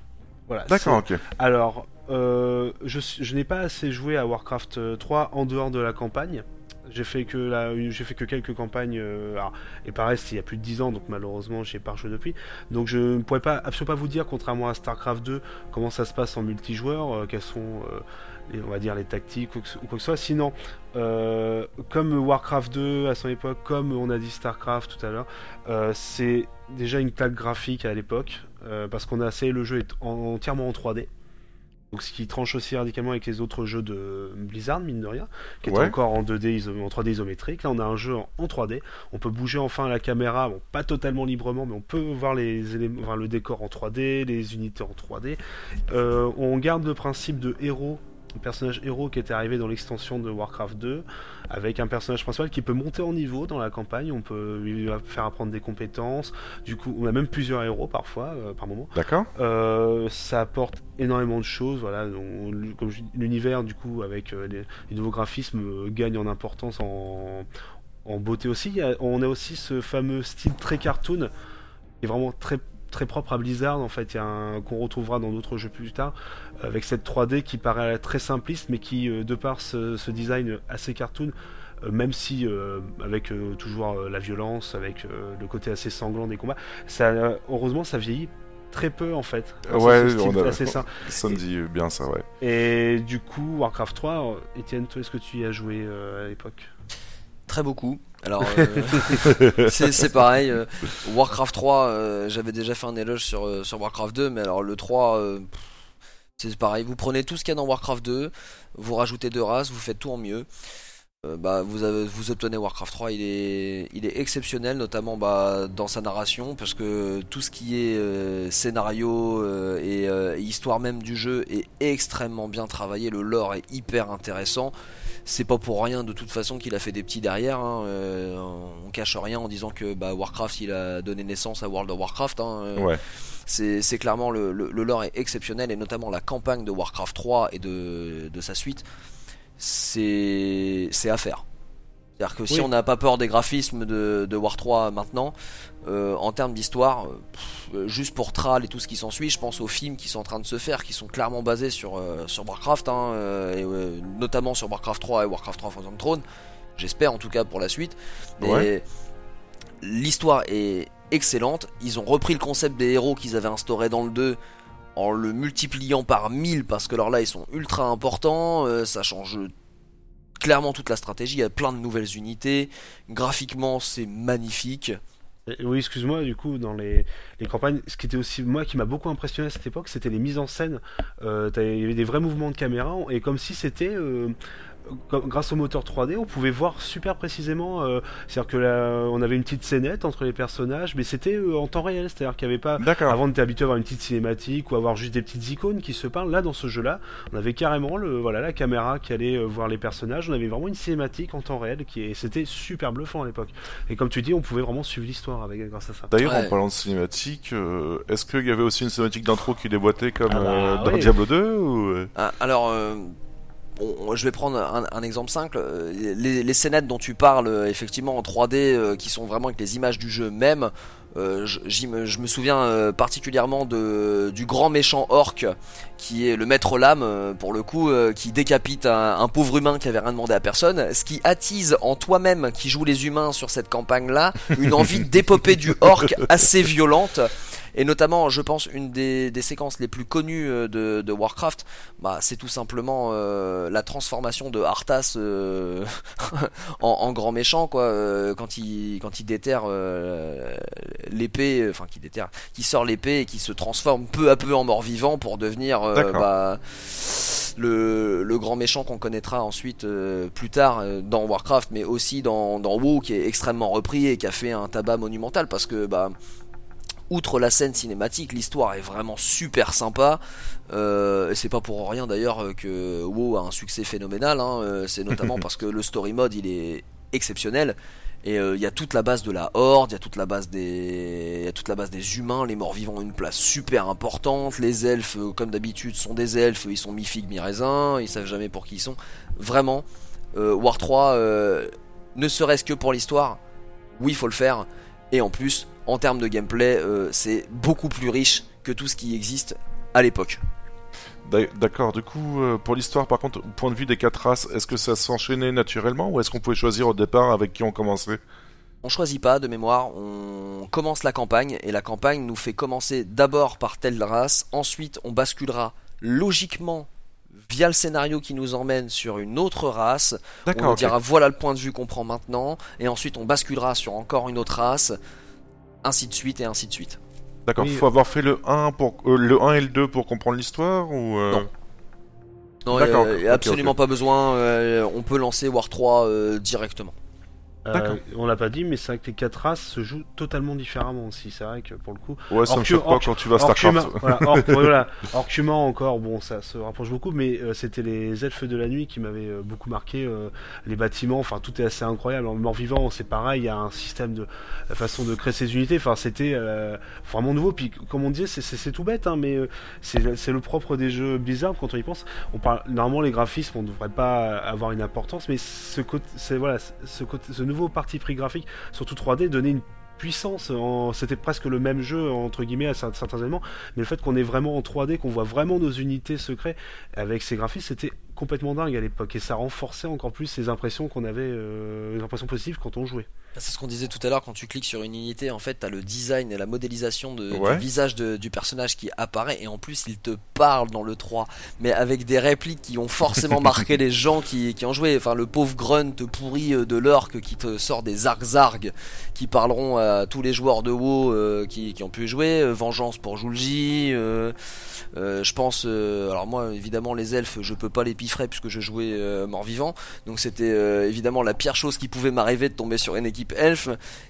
Voilà. D'accord, ok. Alors, euh, je, je n'ai pas assez joué à Warcraft euh, 3 en dehors de la campagne. J'ai fait que la, j'ai fait que quelques campagnes. euh, alors, et pareil, c'était il y a plus de 10 ans, donc malheureusement, j'ai pas rejoué depuis. Donc, je ne pourrais pas absolument pas vous dire, contrairement à Starcraft 2, comment ça se passe en multijoueur, euh, quelles sont, euh, les, on va dire, les tactiques ou, ou quoi que ce soit. Sinon, euh, comme Warcraft 2 à son époque, comme on a dit Starcraft tout à l'heure, euh, c'est déjà une claque graphique à l'époque, euh, parce qu'on a essayé le jeu est en- entièrement en 3D. Donc ce qui tranche aussi radicalement avec les autres jeux de Blizzard, mine de rien, qui étaient Ouais. encore en 2D, iso- en 3D isométrique. Là, on a un jeu en, en 3D. On peut bouger enfin la caméra, bon, pas totalement librement, mais on peut voir les éléments, enfin, le décor en 3D, les unités en 3D. Euh, on garde le principe de héros, personnage héros qui était arrivé dans l'extension de Warcraft 2, avec un personnage principal qui peut monter en niveau dans la campagne. On peut lui faire apprendre des compétences. Du coup, on a même plusieurs héros parfois, euh, par moment. D'accord Euh, ça apporte énormément de choses. Voilà, On- comme l'univers du coup avec euh, les, les nouveaux graphismes gagne en importance, en, en beauté aussi. A- on a aussi ce fameux style très cartoon qui est vraiment très très propre à Blizzard en fait, il y a un- qu'on retrouvera dans d'autres jeux plus tard, avec cette 3D qui paraît très simpliste, mais qui, euh, de par ce, ce design assez cartoon, euh, même si euh, avec euh, toujours euh, la violence, avec euh, le côté assez sanglant des combats, ça, euh, heureusement ça vieillit très peu en fait. C'est Ouais, on a- assez sain. Ça me dit bien ça, ouais. Et du coup, Warcraft 3, euh, Étienne, toi, est-ce que tu y as joué euh, à l'époque? Très beaucoup. Alors, euh, c'est pareil. euh, Warcraft 3, euh, j'avais déjà fait un éloge sur, euh, sur Warcraft 2, mais alors le 3, euh, pff, c'est pareil. Vous prenez tout ce qu'il y a dans Warcraft 2, vous rajoutez deux races, vous faites tout en mieux. Bah, vous, avez, vous obtenez Warcraft 3, il est, il est exceptionnel, notamment bah, dans sa narration, parce que tout ce qui est scénario et histoire même du jeu est extrêmement bien travaillé. Le lore est hyper intéressant. C'est pas pour rien de toute façon qu'il a fait des petits derrière. hein. Euh, on cache rien en disant que bah, Warcraft il a donné naissance à World of Warcraft. hein. Euh, Ouais. C'est c'est clairement le, le, le lore est exceptionnel et notamment la campagne de Warcraft 3 et de, de sa suite. C'est c'est à faire. C'est-à-dire que si on n'a pas peur des graphismes de, de War 3 maintenant, euh, en termes d'histoire, euh, juste pour Thrall et tout ce qui s'ensuit, je pense aux films qui sont en train de se faire, qui sont clairement basés sur, euh, sur Warcraft, hein, et, notamment sur Warcraft 3 et Warcraft 3 Frozen Throne. J'espère en tout cas pour la suite. Mais Ouais. l'histoire est excellente. Ils ont repris le concept des héros qu'ils avaient instauré dans le 2 en le multipliant par 1000 parce que alors là ils sont ultra importants, ça change clairement toute la stratégie, il y a plein de nouvelles unités, graphiquement c'est magnifique. Oui, excuse-moi, du coup, dans les, les campagnes, ce qui était aussi, moi, qui m'a beaucoup impressionné à cette époque, c'était les mises en scène. Euh, il y avait des vrais mouvements de caméra, et comme si c'était euh, grâce au moteur 3D, on pouvait voir super précisément. euh, c'est-à-dire que là, on avait une petite scénette entre les personnages, mais c'était euh, en temps réel. C'est-à-dire qu'il n'y avait pas. D'accord. Avant, on était habitué à avoir une petite cinématique ou avoir juste des petites icônes qui se parlent. Là, dans ce jeu-là, on avait carrément le, voilà, la caméra qui allait euh, voir les personnages. On avait vraiment une cinématique en temps réel qui est, c'était super bluffant à l'époque. Et comme tu dis, on pouvait vraiment suivre l'histoire avec grâce à ça. D'ailleurs, Ouais. en parlant de cinématique, euh, est-ce qu'il y avait aussi une cinématique d'intro qui déboîtait comme Ah bah, euh, dans oui. Diablo 2 ou... euh? Ah, Alors, euh, je vais prendre un, exemple simple. Euh, Les, les scénettes dont tu parles, euh, effectivement en 3D, euh, qui sont vraiment avec les images du jeu même. euh, je, me, souviens particulièrement de, du grand méchant orc qui est le maître lame pour le coup qui décapite un, pauvre humain qui avait rien demandé à personne ce qui attise en toi-même qui joue les humains sur cette campagne là une envie d'époper du orc assez violente et notamment, je pense, une des, des séquences les plus connues euh, de, de Warcraft, bah, c'est tout simplement euh, la transformation de Arthas euh, en, en grand méchant, quoi, euh, quand il quand il déterre euh, l'épée, enfin qui déterre, qui sort l'épée et qui se transforme peu à peu en mort-vivant pour devenir euh, bah, le, le grand méchant qu'on connaîtra ensuite euh, plus tard euh, dans Warcraft, mais aussi dans, dans WoW, qui est extrêmement repris et qui a fait un tabac monumental parce que bah outre la scène cinématique, l'histoire est vraiment super sympa. Euh, c'est pas pour rien d'ailleurs que WoW a un succès phénoménal. hein. Euh, C'est notamment parce que le story mode il est exceptionnel. Et euh, il y a toute la base de la horde, il y a toute la base des, il y a toute la base des humains. Les morts vivants ont une place super importante. Les elfes, euh, comme d'habitude, sont des elfes. Ils sont mi figue mi raisin. Ils savent jamais pour qui ils sont. Vraiment, euh, War 3, euh, ne serait-ce que pour l'histoire, oui, il faut le faire. Et en plus, en termes de gameplay, euh, c'est beaucoup plus riche que tout ce qui existe à l'époque. D'a- D'accord, du coup, euh, pour l'histoire, par contre, au point de vue des quatre races, est-ce que ça s'enchaînait naturellement ou est-ce qu'on pouvait choisir au départ avec qui on commençait? On choisit pas de mémoire, on commence la campagne et la campagne nous fait commencer d'abord par telle race, ensuite on basculera logiquement via le scénario qui nous emmène sur une autre race, on nous dira voilà le point de vue qu'on prend maintenant, et ensuite on basculera sur encore une autre race, ainsi de suite et ainsi de suite. D'accord, Oui. faut avoir fait le 1, pour, euh, le 1 et le 2 pour comprendre l'histoire ou euh, Non. Non, D'accord, euh, ok, absolument pas besoin, euh, on peut lancer War 3 euh, directement. Euh, on l'a pas dit, mais c'est vrai que les quatre races se jouent totalement différemment aussi. C'est vrai que pour le coup, Ouais, ça me choque pas quand tu vas StarCraft. humain, voilà, ouais, voilà. Encore, bon, ça se rapproche beaucoup, mais euh, c'était les elfes de la nuit qui m'avaient euh, beaucoup marqué. euh, les bâtiments, enfin, tout est assez incroyable. En mort vivant, c'est pareil, il y a un système de la façon de créer ces unités. Enfin, c'était euh, vraiment nouveau. Puis, comme on disait, c'est- tout bête, hein, mais euh, c'est c'est le propre des jeux Blizzard quand on y pense. On parle normalement les graphismes, on ne devrait pas avoir une importance, mais ce côté, c'est voilà, ce côté, ce nouveau parti pris graphique, surtout 3D, donnait une puissance, en- c'était presque le même jeu entre guillemets à cer- certains éléments, mais le fait qu'on est vraiment en 3D, qu'on voit vraiment nos unités secrets avec ces graphismes, c'était complètement dingue à l'époque et ça renforçait encore plus ces impressions qu'on avait, euh, les impressions positives quand on jouait. C'est ce qu'on disait tout à l'heure, quand tu cliques sur une unité, en fait, t'as le design et la modélisation de, Ouais. du visage de- du personnage qui apparaît, et en plus, il te parle dans le 3, mais avec des répliques qui ont forcément marqué les gens qui, qui ont joué. Enfin, le pauvre grunt pourri euh, de l'orc qui te sort des zarg qui parleront à tous les joueurs de WoW euh, qui, qui ont pu jouer. Vengeance pour Julji, euh, euh, je pense, euh, alors moi, évidemment, les elfes, je peux pas les piffrer puisque je jouais euh, mort-vivant, donc c'était euh, évidemment la pire chose qui pouvait m'arriver de tomber sur une équipe elfe.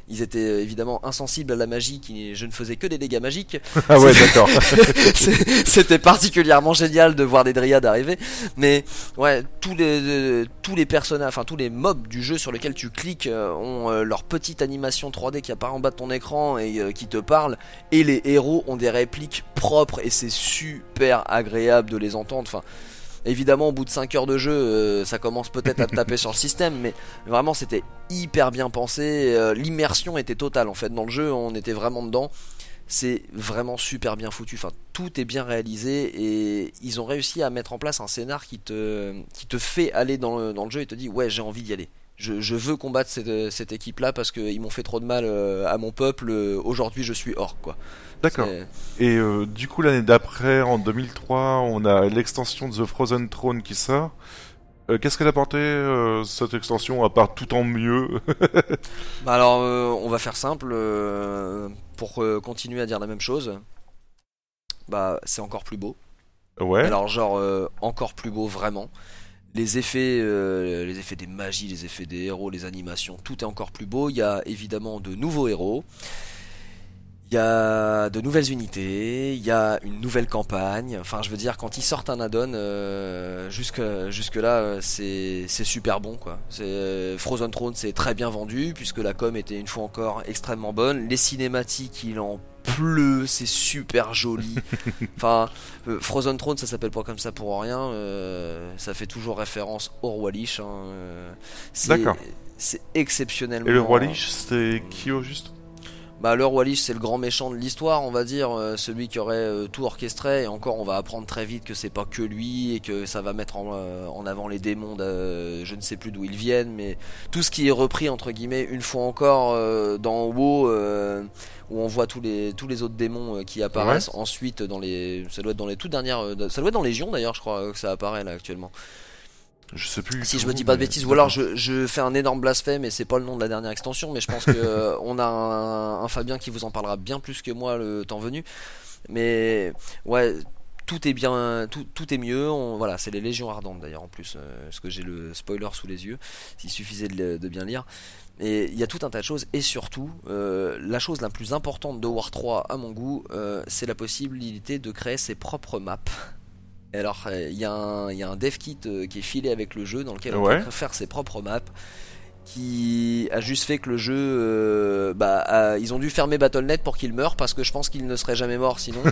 Ils étaient euh, évidemment insensibles à la magie, qui je ne faisais que des dégâts magiques. Ah ouais, d'accord. C'était particulièrement génial de voir des dryades arriver. Mais ouais, tous les tous les personnages, enfin tous les mobs du jeu sur lesquels tu cliques ont leur petite animation 3D qui apparaît en bas de ton écran et qui te parle. Et les héros ont des répliques propres et c'est super agréable de les entendre. Enfin. Évidemment, au bout de 5 heures de jeu, euh, ça commence peut-être à taper sur le système, mais vraiment c'était hyper bien pensé. euh, L'immersion était totale en fait dans le jeu, on était vraiment dedans c'est vraiment super bien foutu. Enfin, tout est bien réalisé et ils ont réussi à mettre en place un scénar qui te, fait aller dans dans le jeu et te dit ouais j'ai envie d'y aller. Je, je veux combattre cette, cette équipe là parce qu'ils m'ont fait trop de mal euh, à mon peuple. euh, Aujourd'hui je suis orc quoi. D'accord. Et euh, du coup, l'année d'après, en 2003, on a l'extension de The Frozen Throne qui sort. Euh, Qu'est-ce qu'elle a apporté, euh, cette extension, à part tout en mieux Bah alors euh, on va faire simple euh, pour euh, continuer à dire la même chose. Bah c'est encore plus beau. Ouais. Alors genre euh, encore plus beau vraiment. Les effets, euh, les effets des magies, les effets des héros, les animations, tout est encore plus beau. Il y a évidemment de nouveaux héros. Il y a de nouvelles unités, il y a une nouvelle campagne. Enfin, je veux dire, quand ils sortent un add-on, euh, jusque jusque là, euh, c'est super bon quoi. Frozen Throne, c'est très bien vendu puisque la com était une fois encore extrêmement bonne. Les cinématiques, il en pleut, c'est super joli. enfin, euh, Frozen Throne, ça s'appelle pas comme ça pour rien. euh, ça fait toujours référence au roi Lich. Hein, euh, c'est- D'accord. C'est exceptionnellement. Et le roi Lich, c'était qui au juste? Bah, le roi Lich, c'est le grand méchant de l'histoire, on va dire, euh, celui qui aurait euh, tout orchestré. Et encore, on va apprendre très vite que c'est pas que lui et que ça va mettre en, euh, en avant les démons. de- je ne sais plus d'où ils viennent, mais tout ce qui est repris entre guillemets une fois encore euh, dans WoW, euh, où on voit tous les tous les autres démons qui apparaissent ensuite dans les. Ça doit être dans les toutes dernières. euh, ça doit être dans Légion d'ailleurs, je crois que ça apparaît là actuellement. Je sais plus. Si je me dis pas de bêtises, ou alors je, je fais un énorme blasphème et c'est pas le nom de la dernière extension, mais je pense que euh, on a un, un Fabien qui vous en parlera bien plus que moi le temps venu. Mais ouais, tout est bien, tout, tout est mieux. On, voilà, c'est les Légions ardentes d'ailleurs en plus, euh, parce que j'ai le spoiler sous les yeux. S'il suffisait de, bien lire. Et il y a tout un tas de choses, et surtout, euh, la chose la plus importante de War 3 à mon goût, euh, c'est la possibilité de créer ses propres maps. Et alors, euh, il y, a un- il y a un dev kit euh, qui est filé avec le jeu dans lequel on Ouais. peut faire ses propres maps. Qui a juste fait que le jeu, euh, bah, a- ils ont dû fermer Battle.net pour qu'il meure parce que je pense qu'il ne serait jamais mort sinon.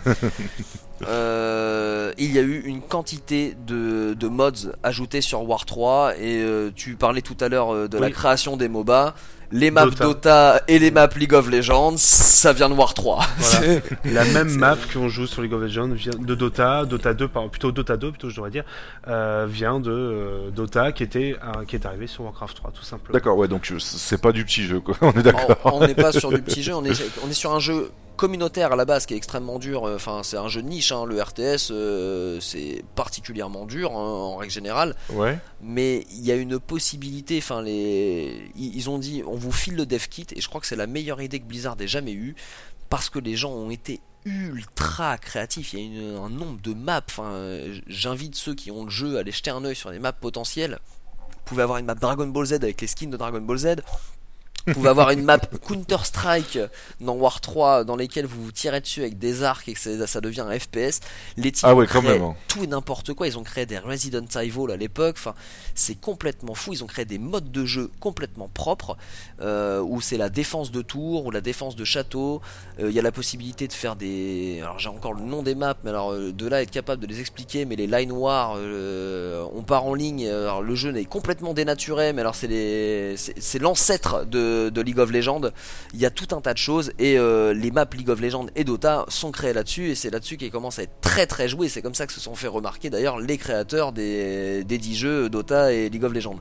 Euh, il y a eu une quantité de, de mods ajoutés sur War 3 et euh, tu parlais tout à l'heure de la création des MOBA. Les maps Dota. Dota. et les maps League of Legends, ça vient de War 3. Voilà. La même map qu'on joue sur League of Legends vient de Dota, Dota 2, pardon, plutôt Dota 2, plutôt je devrais dire, euh, vient de euh, Dota qui était euh, qui est arrivé sur Warcraft 3 tout simplement. D'accord, ouais, donc c'est pas du petit jeu, quoi. On est d'accord. On on n'est pas sur du petit jeu, on est, on est sur un jeu communautaire à la base qui est extrêmement dur. Enfin, c'est un jeu de niche, hein. le RTS, euh, c'est particulièrement dur hein, en règle générale. Ouais. Mais il y a une possibilité. Enfin, les, ils ont dit, on vous file le dev kit, et je crois que c'est la meilleure idée que Blizzard ait jamais eue, parce que les gens ont été ultra créatifs. Il y a une- un nombre de maps. Enfin, euh, j'invite ceux qui ont le jeu à aller jeter un œil sur les maps potentielles. Vous pouvez avoir une map Dragon Ball Z avec les skins de Dragon Ball Z. Vous pouvez avoir une map Counter-Strike dans War 3 dans lesquelles vous vous tirez dessus avec des arcs et que ça, ça devient un FPS. Les types Ah ouais, quand même, hein. tout et n'importe quoi. Ils ont créé des Resident Evil à l'époque. Enfin, c'est complètement fou. Ils ont créé des modes de jeu complètement propres euh, où c'est la défense de tour ou la défense de château. Euh, Il y a la possibilité de faire des. Alors j'ai encore le nom des maps, mais alors euh, de là être capable de les expliquer. Mais les line wars, euh, on part en ligne. Alors le jeu est complètement dénaturé, mais alors c'est les, c'est l'ancêtre de, de League of Legends. Il y a tout un tas de choses et euh, les maps League of Legends et Dota sont créées là-dessus et c'est là-dessus qu'ils commencent à être très très joués. C'est comme ça que se sont fait remarquer d'ailleurs les créateurs des, des 10 jeux Dota et League of Legends.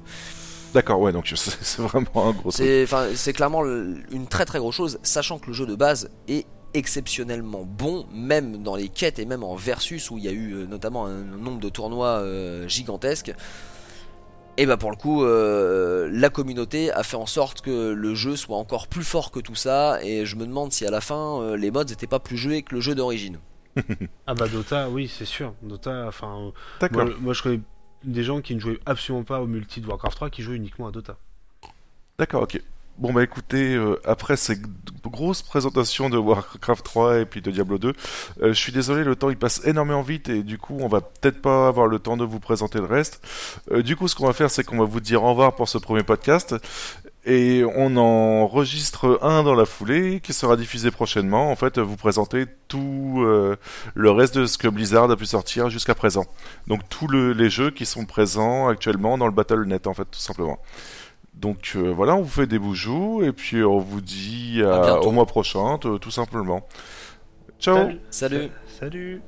D'accord, ouais, donc c'est vraiment un gros truc. C'est clairement une très très grosse chose, sachant que le jeu de base est exceptionnellement bon, même dans les quêtes et même en versus où il y a eu euh, notamment un nombre de tournois euh, gigantesques. Et bah pour le coup, euh, la communauté a fait en sorte que le jeu soit encore plus fort que tout ça, et je me demande si à la fin euh, les mods n'étaient pas plus joués que le jeu d'origine. Ah bah Dota, oui c'est sûr. Dota, enfin, euh, D'accord. moi, moi, je connais des gens qui ne jouaient absolument pas au multi de Warcraft 3 qui jouaient uniquement à Dota. D'accord, ok. Bon bah écoutez, euh, après ces grosses présentations de Warcraft 3 et puis de Diablo 2, euh, je suis désolé, le temps il passe énormément vite et du coup on va peut-être pas avoir le temps de vous présenter le reste. Euh, du coup ce qu'on va faire c'est qu'on va vous dire au revoir pour ce premier podcast et on enregistre un dans la foulée qui sera diffusé prochainement. En fait, vous présenter tout le reste de ce que Blizzard a pu sortir jusqu'à présent. Donc tous le- les jeux qui sont présents actuellement dans le Battle.net en fait tout simplement. Donc euh, voilà, on vous fait des boujoux et puis on vous dit bientôt. au mois prochain, tout simplement. Ciao Salut Salut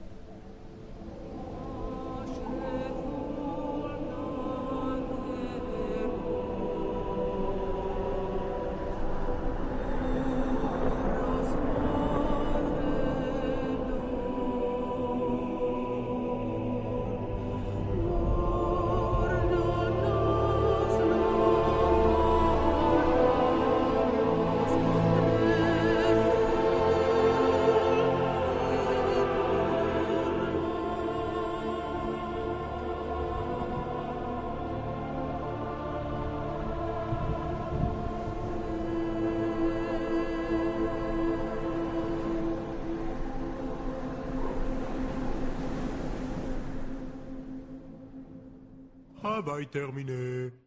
Terminé.